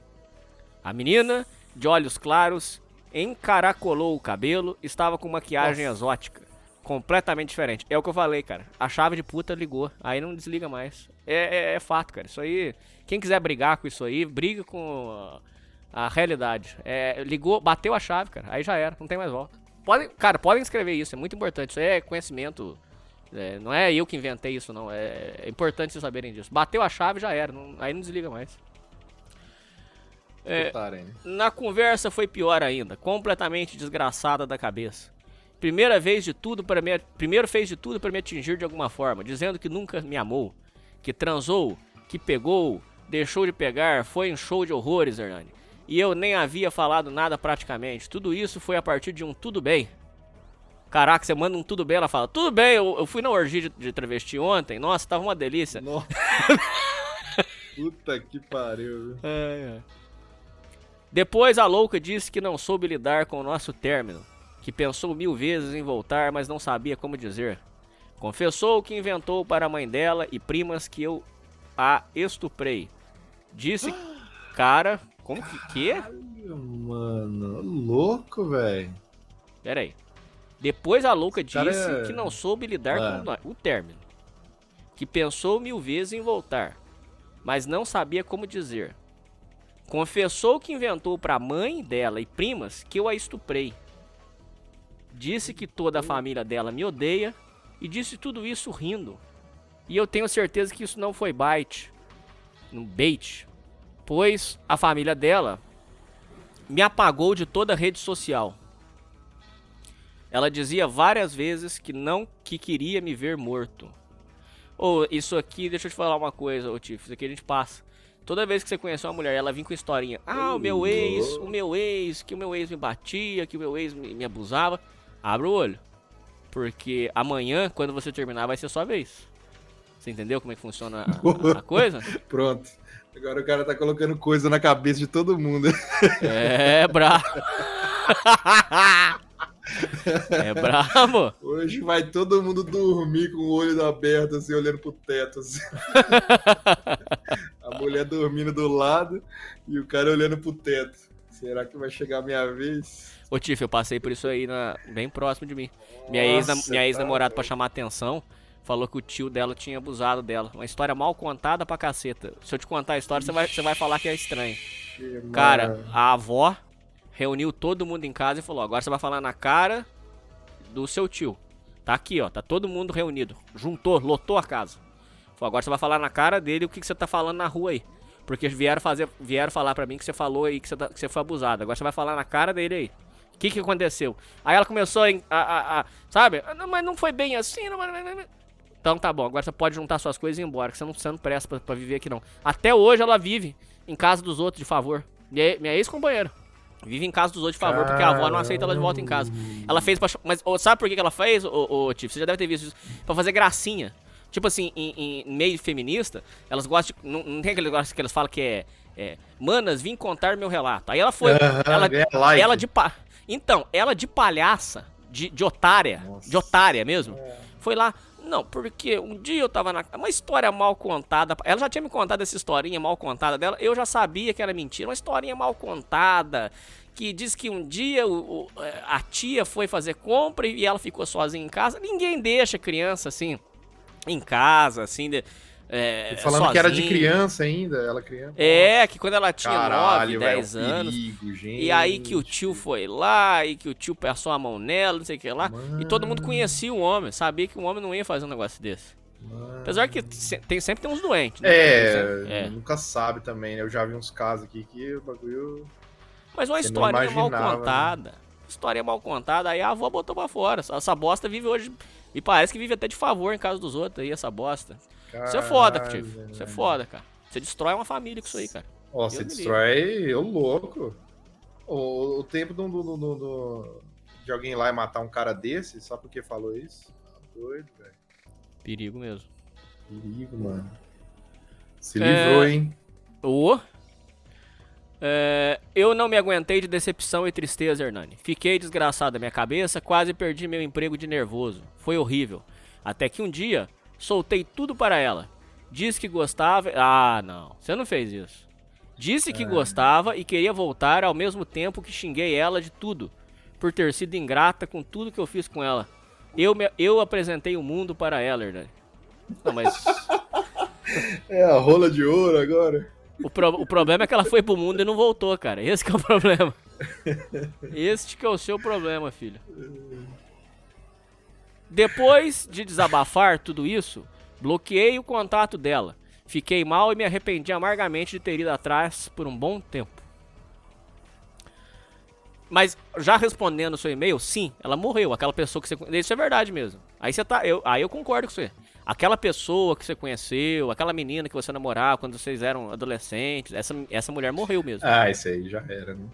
A menina, de olhos claros, encaracolou o cabelo, estava com maquiagem Nossa. exótica. Completamente diferente. É o que eu falei, cara. A chave de puta ligou. Aí não desliga mais. É, é- é fato, cara. Isso aí. Quem quiser brigar com isso aí, briga com a, a realidade. É, ligou, bateu a chave, cara. Aí já era. Não tem mais volta. Podem, cara, podem escrever isso. É muito importante. Isso é conhecimento. é, não é eu que inventei isso, não. É, é importante vocês saberem disso. Bateu a chave, já era. não- aí não desliga mais. É, hein? na conversa foi pior ainda, completamente desgraçada da cabeça. Primeira vez de tudo para me, primeiro fez de tudo para me atingir de alguma forma, dizendo que nunca me amou, que transou, que pegou deixou de pegar, foi um show de horrores, Hernani. E eu nem havia falado nada praticamente. Tudo isso foi a partir de um tudo bem. Caraca, você manda um tudo bem, ela fala, tudo bem, eu, eu fui na orgia de, de travesti ontem, nossa, tava uma delícia. Nossa. (laughs) Puta que pariu. É, é. Depois a louca disse que não soube lidar com o nosso término, que pensou mil vezes em voltar, mas não sabia como dizer. Confessou que inventou para a mãe dela e primas que eu a estuprei. Disse, (gasps) cara, como que é? Mano, louco, velho. Pera aí. Depois a louca disse é- que não soube lidar Ah. com o término, que pensou mil vezes em voltar, mas não sabia como dizer. Confessou que inventou para a mãe dela e primas que eu a estuprei. Disse que toda a família dela me odeia e disse tudo isso rindo. E eu tenho certeza que isso não foi bait, um bait, pois a família dela me apagou de toda a rede social. Ela dizia várias vezes que não que queria me ver morto. Ou isso aqui, deixa eu te falar uma coisa, ô Tiff, isso aqui a gente passa. Toda vez que você conhece uma mulher, ela vem com historinha. Ah, o meu ex, o meu ex, que o meu ex me batia, que o meu ex me, me abusava. Abra o olho. Porque amanhã, quando você terminar, vai ser sua vez. Você entendeu como é que funciona a, a (laughs) coisa? Pronto. Agora o cara tá colocando coisa na cabeça de todo mundo. É brabo. é brabo. Hoje vai todo mundo dormir com o olho aberto, assim, olhando pro teto. assim. A mulher dormindo do lado e o cara olhando pro teto. Será que vai chegar a minha vez? Ô Tiff, eu passei por isso aí na, bem próximo de mim. Minha ex, ex-namorada, tá pra chamar atenção, falou que o tio dela tinha abusado dela. Uma história mal contada pra caceta. Se eu te contar a história, você vai, você vai falar que é estranho. Cara, a avó reuniu todo mundo em casa e falou: agora você vai falar na cara do seu tio. Tá aqui, ó. Tá todo mundo reunido. Juntou, lotou a casa. Falou, agora você vai falar na cara dele o que, que você tá falando na rua aí. Porque vieram, fazer, vieram falar pra mim que você falou aí que você, tá- que você foi abusado. Agora você vai falar na cara dele aí. O que, que aconteceu? Aí ela começou a. a- a- a- sabe? "Ah, não, Mas não foi bem assim. não- Então tá bom, agora você pode juntar suas coisas e ir embora, que você não, você não presta pra, pra viver aqui não. Até hoje ela vive em casa dos outros de favor. Minha, minha ex-companheira. Vive em casa dos outros de favor, porque a avó não aceita ela de volta em casa. Ela fez pra. Mas ô, sabe por que que ela fez, ô, ô Tiff? Você já deve ter visto isso. Pra fazer gracinha. Tipo assim, em, em meio feminista, elas gostam de. Não, não tem aquele negócio que elas falam que é. é, Manas, vim contar meu relato. Aí ela foi. ela, ganha like. ela de pa... Então, ela de palhaça, de, de otária, Nossa. de otária mesmo, foi lá. Não, porque um dia eu tava na. Uma história mal contada. Ela já tinha me contado essa historinha mal contada dela. Eu já sabia que era mentira. Uma historinha mal contada. Que diz que um dia o- o- a tia foi fazer compra e ela ficou sozinha em casa. Ninguém deixa criança assim em casa, assim. De, é, falando que era de criança ainda, ela criança. É, que quando ela tinha Caralho, 9, velho, 10 um anos. perigo, gente. E aí que o tio foi lá, e que o tio passou a mão nela, não sei o que lá. E todo mundo conhecia o homem, sabia que o homem não ia fazer um negócio desse. Apesar que tem, sempre tem uns doentes, né? É, é. nunca sabe também, né? Eu já vi uns casos aqui que o bagulho. Mas uma historinha mal né? contada. História mal contada, aí a avó botou pra fora. Essa- Essa bosta vive hoje. E parece que vive até de favor em casa dos outros aí, essa bosta. Isso é foda, Caralho, tio. Isso é foda, cara. Você destrói uma família com isso aí, cara. Ó, você destrói. Ô, louco. O, o tempo do, do- do- do- de alguém lá e matar um cara desse, só porque falou isso? Tá doido, velho. Perigo mesmo. Perigo, mano. Se É. livrou, hein? Ô. É, eu não me aguentei de decepção e tristeza, Hernani. Fiquei desgraçado da minha cabeça, quase perdi meu emprego de nervoso. Foi horrível. Até que um dia, soltei tudo para ela. Disse que gostava. Ah, não. Você não fez isso. Disse que gostava e queria voltar ao mesmo tempo que xinguei ela de tudo. Por ter sido ingrata com tudo que eu fiz com ela. Eu, me- eu apresentei o mundo para ela, Hernani. Não, mas. (laughs) É a rola de ouro agora. O, pro- o problema é que ela foi pro mundo e não voltou, cara. Esse que é o (laughs) problema. Este que é o seu problema, filho. Depois de desabafar tudo isso, bloqueei o contato dela. Fiquei mal e me arrependi amargamente de ter ido atrás por um bom tempo. Mas já respondendo o seu e-mail, sim, ela morreu. Aquela pessoa que você. Isso é verdade mesmo. Aí você tá. Eu, aí eu concordo com você. Aquela pessoa que você conheceu, aquela menina que você namorava quando vocês eram adolescentes, essa, essa mulher morreu mesmo. Ah, isso aí já era, né?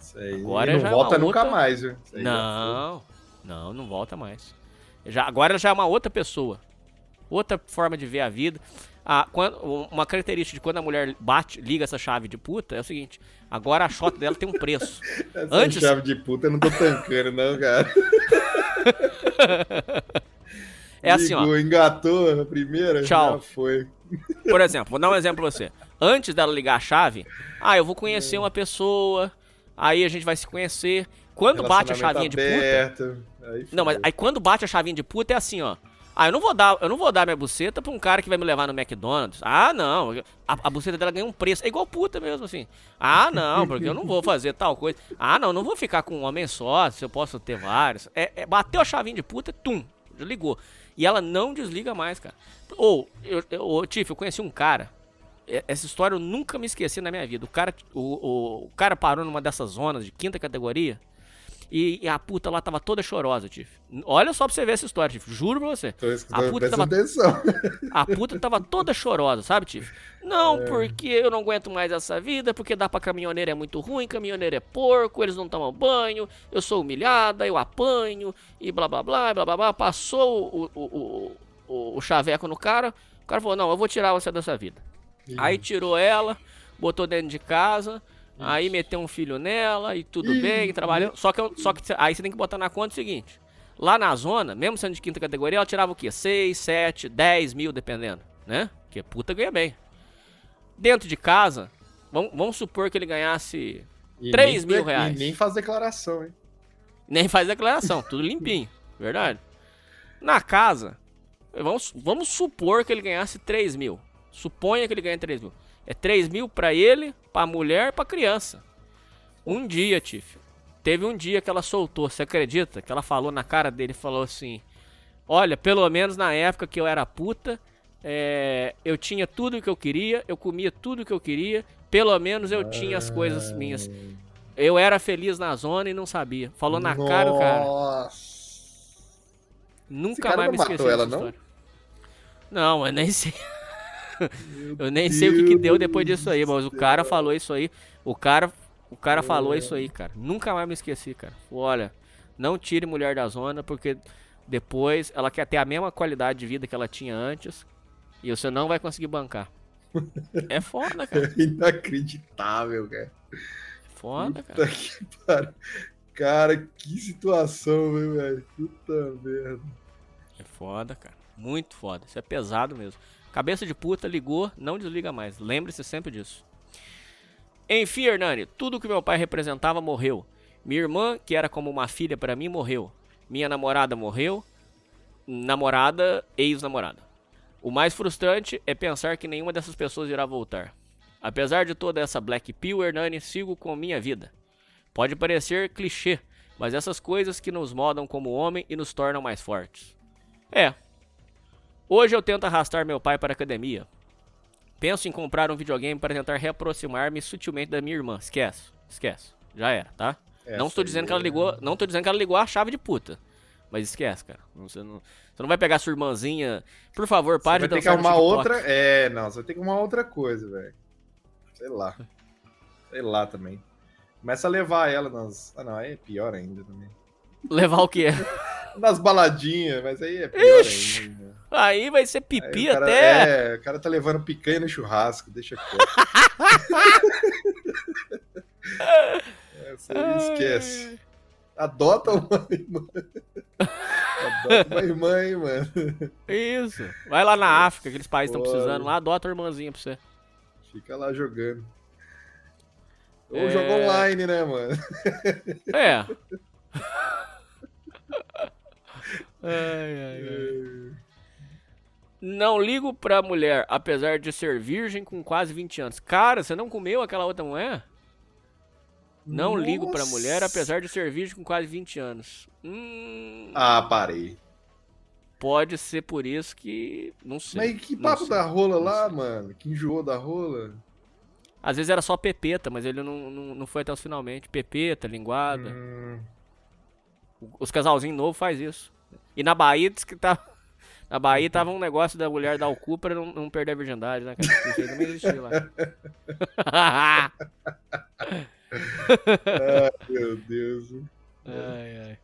Isso aí Agora não é volta uma nunca outra- mais, viu? Não, não, não volta mais. Já, agora já é uma outra pessoa. Outra forma de ver a vida. Ah, quando- uma característica de quando a mulher bate, liga essa chave de puta é o seguinte: agora a shot dela tem um preço. (laughs) Essa Antes- chave de puta eu não tô tancando, não, cara. (laughs) É assim, ó. Ligou, engatou a primeira, Tchau. já foi. Por exemplo, vou dar um exemplo pra você. Antes dela ligar a chave, ah, eu vou conhecer uma pessoa, aí a gente vai se conhecer. Quando bate a chavinha de puta. Aí Não, mas aí quando bate a chavinha de puta é assim, ó. Ah, eu não vou dar, eu não vou dar minha buceta pra um cara que vai me levar no McDonald's. Ah, não. A, a buceta dela ganha um preço. É igual puta mesmo, assim. Ah, não, porque eu não vou fazer tal coisa. Ah, não, não vou ficar com um homem só, se eu posso ter vários. É, é- bateu a chavinha de puta, tum, ligou. E ela não desliga mais, cara. Ou, eu, eu, ô, Tiff, eu conheci um cara. Essa história eu nunca me esqueci na minha vida. O cara, o, o, o cara parou numa dessas zonas de quinta categoria. E, e a puta lá tava toda chorosa, Tiff. Olha só pra você ver essa história, Tiff. Juro pra você. Tô A puta tava- atenção. (laughs) A puta tava toda chorosa, sabe, Tiff? Não, É. porque eu não aguento mais essa vida, porque dar pra caminhoneiro é muito ruim, caminhoneiro é porco, eles não tomam banho, eu sou humilhada, eu apanho, e blá blá blá, blá blá blá. Passou o, o, o, o, o chaveco no cara, o cara falou, não, eu vou tirar você dessa vida. Aí tirou ela, botou dentro de casa, aí meteu um filho nela e tudo bem, trabalhou. Só que, só que aí você tem que botar na conta o seguinte: lá na zona, mesmo sendo de quinta categoria, ela tirava o quê? 6, 7, 10 mil, dependendo, né? Porque puta ganha bem. Dentro de casa, vamos, vamos supor que ele ganhasse. E 3 nem- mil reais. E nem faz declaração, hein? Nem faz declaração, tudo limpinho, (laughs) verdade? Na casa, vamos, vamos supor que ele ganhasse 3 mil. Suponha que ele ganhe 3 mil. É 3 mil pra ele, pra mulher e pra criança. Um dia, Tiff. Teve um dia que ela soltou, você acredita? Que ela falou na cara dele, falou assim: Olha, pelo menos na época que eu era puta, é, eu tinha tudo o que eu queria, eu comia tudo o que eu queria, pelo menos eu tinha as coisas minhas. Eu era feliz na zona e não sabia. Falou na cara do cara. Nossa. Nunca cara mais não me esqueci ela, não? Não, eu nem sei. Eu nem sei o que, que deu depois Deus disso aí, mas o cara falou isso aí. O cara, o cara É. falou isso aí, cara. Nunca mais me esqueci, cara. Olha, não tire mulher da zona, porque depois ela quer ter a mesma qualidade de vida que ela tinha antes e você não vai conseguir bancar. É foda, cara. É (laughs) inacreditável, cara. É foda, cara. Puta que pariu. Cara, que situação, velho? Puta merda. É foda, cara. Muito foda. Isso é pesado mesmo. Cabeça de puta ligou, não desliga mais. Lembre-se sempre disso. Enfim, Hernani, tudo que meu pai representava morreu. Minha irmã, que era como uma filha pra mim, morreu. Minha namorada morreu. Namorada, ex-namorada. O mais frustrante é pensar que nenhuma dessas pessoas irá voltar. Apesar de toda essa Black Pill, Hernani, sigo com minha vida. Pode parecer clichê, mas essas coisas que nos modam como homem e nos tornam mais fortes. É. Hoje eu tento arrastar meu pai para a academia. Penso em comprar um videogame para tentar reaproximar-me sutilmente da minha irmã. Esquece, esquece. Já era, tá? não Essa estou dizendo que ela é- ligou, não tô dizendo que ela ligou a chave de puta. Mas esquece, cara. Você não, você não vai pegar sua irmãzinha. Por favor, Você pare vai de ter que dançar no arrumar TikTok. outra. É, não, você vai ter que arrumar outra coisa, velho. Sei lá. Sei lá também. Começa a levar ela nas. Ah, não, aí é pior ainda também. Levar o quê? (laughs) Nas baladinhas, mas aí é pior Ixi, ainda. Aí vai ser pipi cara- até. É, o cara tá levando picanha no churrasco, deixa quieto. (laughs) é, você esquece. Adota uma irmã. Adota uma irmã, hein, mano. Isso. Vai lá na África, aqueles países estão precisando lá, adota a irmãzinha pra você. Fica lá jogando. Ou É. joga online, né, mano? É. (laughs) ai, ai, ai. Não ligo pra mulher, apesar de ser virgem com quase 20 anos. Cara, você não comeu aquela outra mulher? Não ligo pra Nossa. mulher, apesar de ser virgem com quase 20 anos. Hum, Ah, parei. pode ser por isso que. Não sei. Mas que papo sei. da rola lá, sei. mano? Que enjoou da rola? Às vezes era só pepeta, mas ele não, não, não foi até os finalmente. Pepeta, linguada. Hum, Os casalzinhos novos faz isso. E na Bahia diz que tá. Na Bahia tava um negócio da mulher dar o cu pra não, não perder a virgindade, né, cara? Isso aí também existia lá. (laughs) Meu Deus. Ai, ai.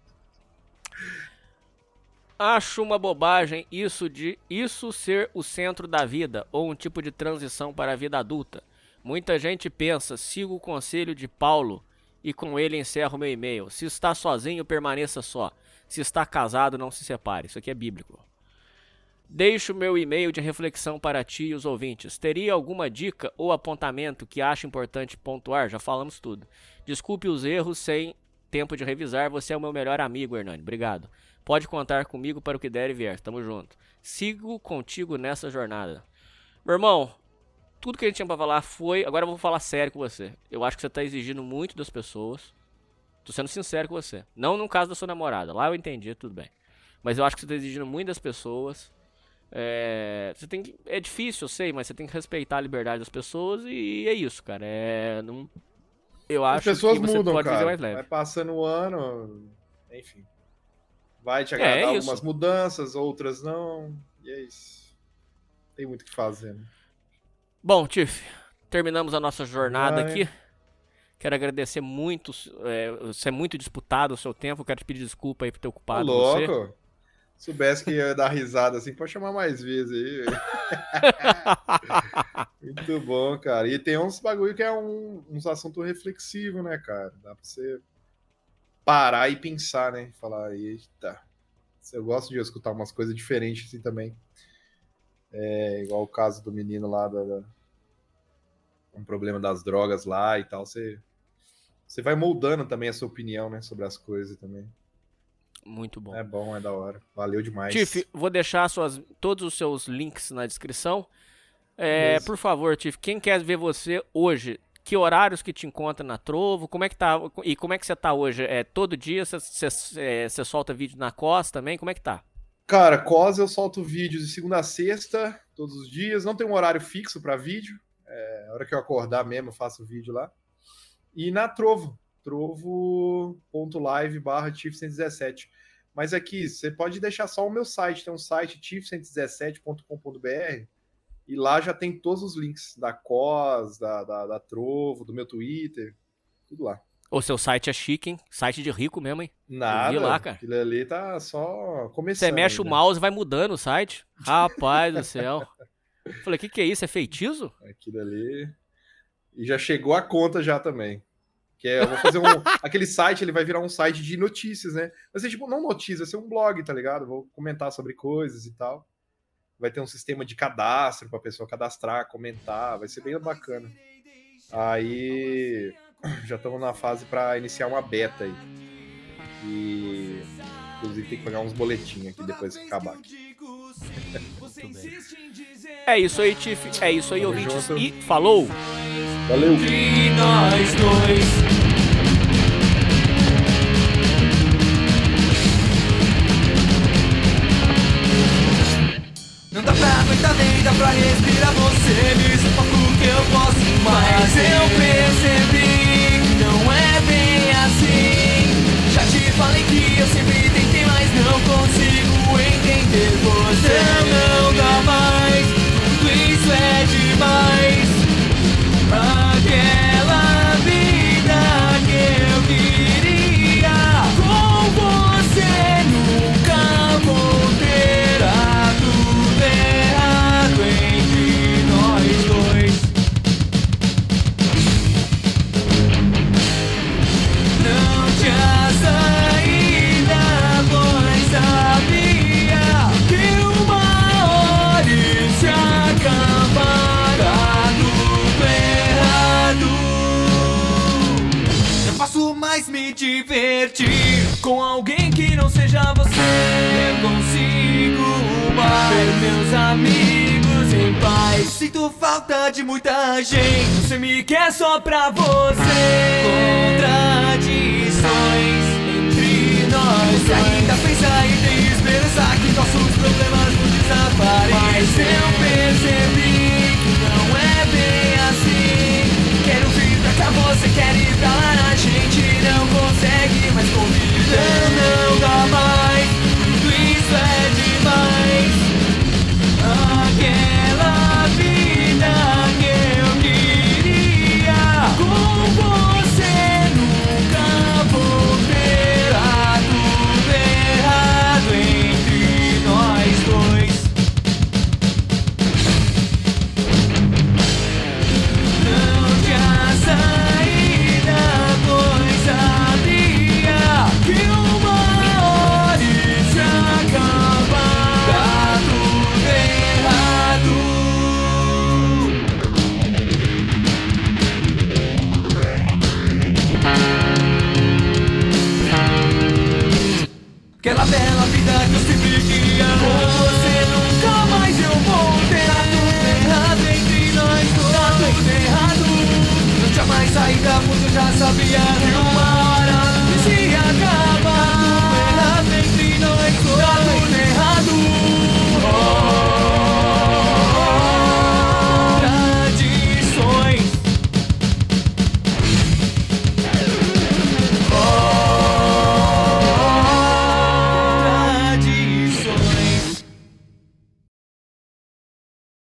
Acho uma bobagem isso de isso ser o centro da vida ou um tipo de transição para a vida adulta. Muita gente pensa, sigo o conselho de Paulo e com ele encerro meu e-mail. Se está sozinho, permaneça só. Se está casado, não se separe. Isso aqui é bíblico. Deixo meu e-mail de reflexão para ti e os ouvintes. Teria alguma dica ou apontamento que acha importante pontuar? Já falamos tudo. Desculpe os erros sem tempo de revisar. Você é o meu melhor amigo, Hernani. Obrigado. Pode contar comigo para o que der e vier. Tamo junto. Sigo contigo nessa jornada. Meu irmão, tudo que a gente tinha pra falar foi. Agora eu vou falar sério com você. Eu acho que você tá exigindo muito das pessoas. Tô sendo sincero com você. Não no caso da sua namorada. Lá eu entendi, tudo bem. Mas eu acho que você tá exigindo muito das pessoas. É, você tem que, é difícil, eu sei, mas você tem que respeitar a liberdade das pessoas e é isso, cara. É, não, eu As acho pessoas que você mudam, pode cara. mais leve. Vai passando o ano, enfim. Vai te É, agradar é isso. algumas mudanças, outras não. E é isso. Tem muito o que fazer. né? Bom, Tiff, terminamos a nossa jornada aqui. Quero agradecer muito, é, você é muito disputado o seu tempo. Quero te pedir desculpa aí por ter ocupado você. louco? Soubesse que ia dar risada assim, pode chamar mais vezes aí. (laughs) Muito bom, cara. E tem uns bagulho que é um, uns assuntos reflexivos, né, cara? Dá pra você parar e pensar, né? Falar, eita. Eu gosto de escutar umas coisas diferentes assim também. É, igual o caso do menino lá da, da- um problema das drogas lá e tal. Você, você vai moldando também a sua opinião, né, sobre as coisas também. Muito bom. É bom, é da hora. Valeu demais. Tiff, vou deixar suas, todos os seus links na descrição. É, por favor, Tiff, quem quer ver você hoje, que horários que te encontra na Trovo, como é que tá, e como é que você tá hoje? É, todo dia você- é, solta vídeo na costa também? Como é que tá? Cara, COS eu solto vídeos de segunda a sexta, todos os dias. Não tem um horário fixo para vídeo. É, a hora que eu acordar mesmo, eu faço vídeo lá. E na Trovo, trovo.live barra TIF117. Mas aqui, você pode deixar só o meu site. Tem um site, TIF117.com.br. E lá já tem todos os links da COS, da, da, da Trovo, do meu Twitter. Tudo lá. O seu site é chique, hein? Site de rico mesmo, hein? Nada. lá, cara. Aquilo ali tá só começando. Você mexe o ainda. mouse e vai mudando o site. Rapaz do céu. (laughs) Falei, o que, que é isso? É feitiço? Aquilo ali. E já chegou a conta já também. Que é, eu vou fazer um. (laughs) aquele site, ele vai virar um site de notícias, né? Vai ser tipo, não notícias, vai ser um blog, tá ligado? Vou comentar sobre coisas e tal. Vai ter um sistema de cadastro pra pessoa cadastrar, comentar, vai ser bem bacana. Aí já estamos na fase pra iniciar uma beta aí. E inclusive tem que pagar uns boletinhos aqui depois que acabar aqui. É isso aí, Tiff. É isso aí, Tamo ouvintes. junto. E falou! Valeu!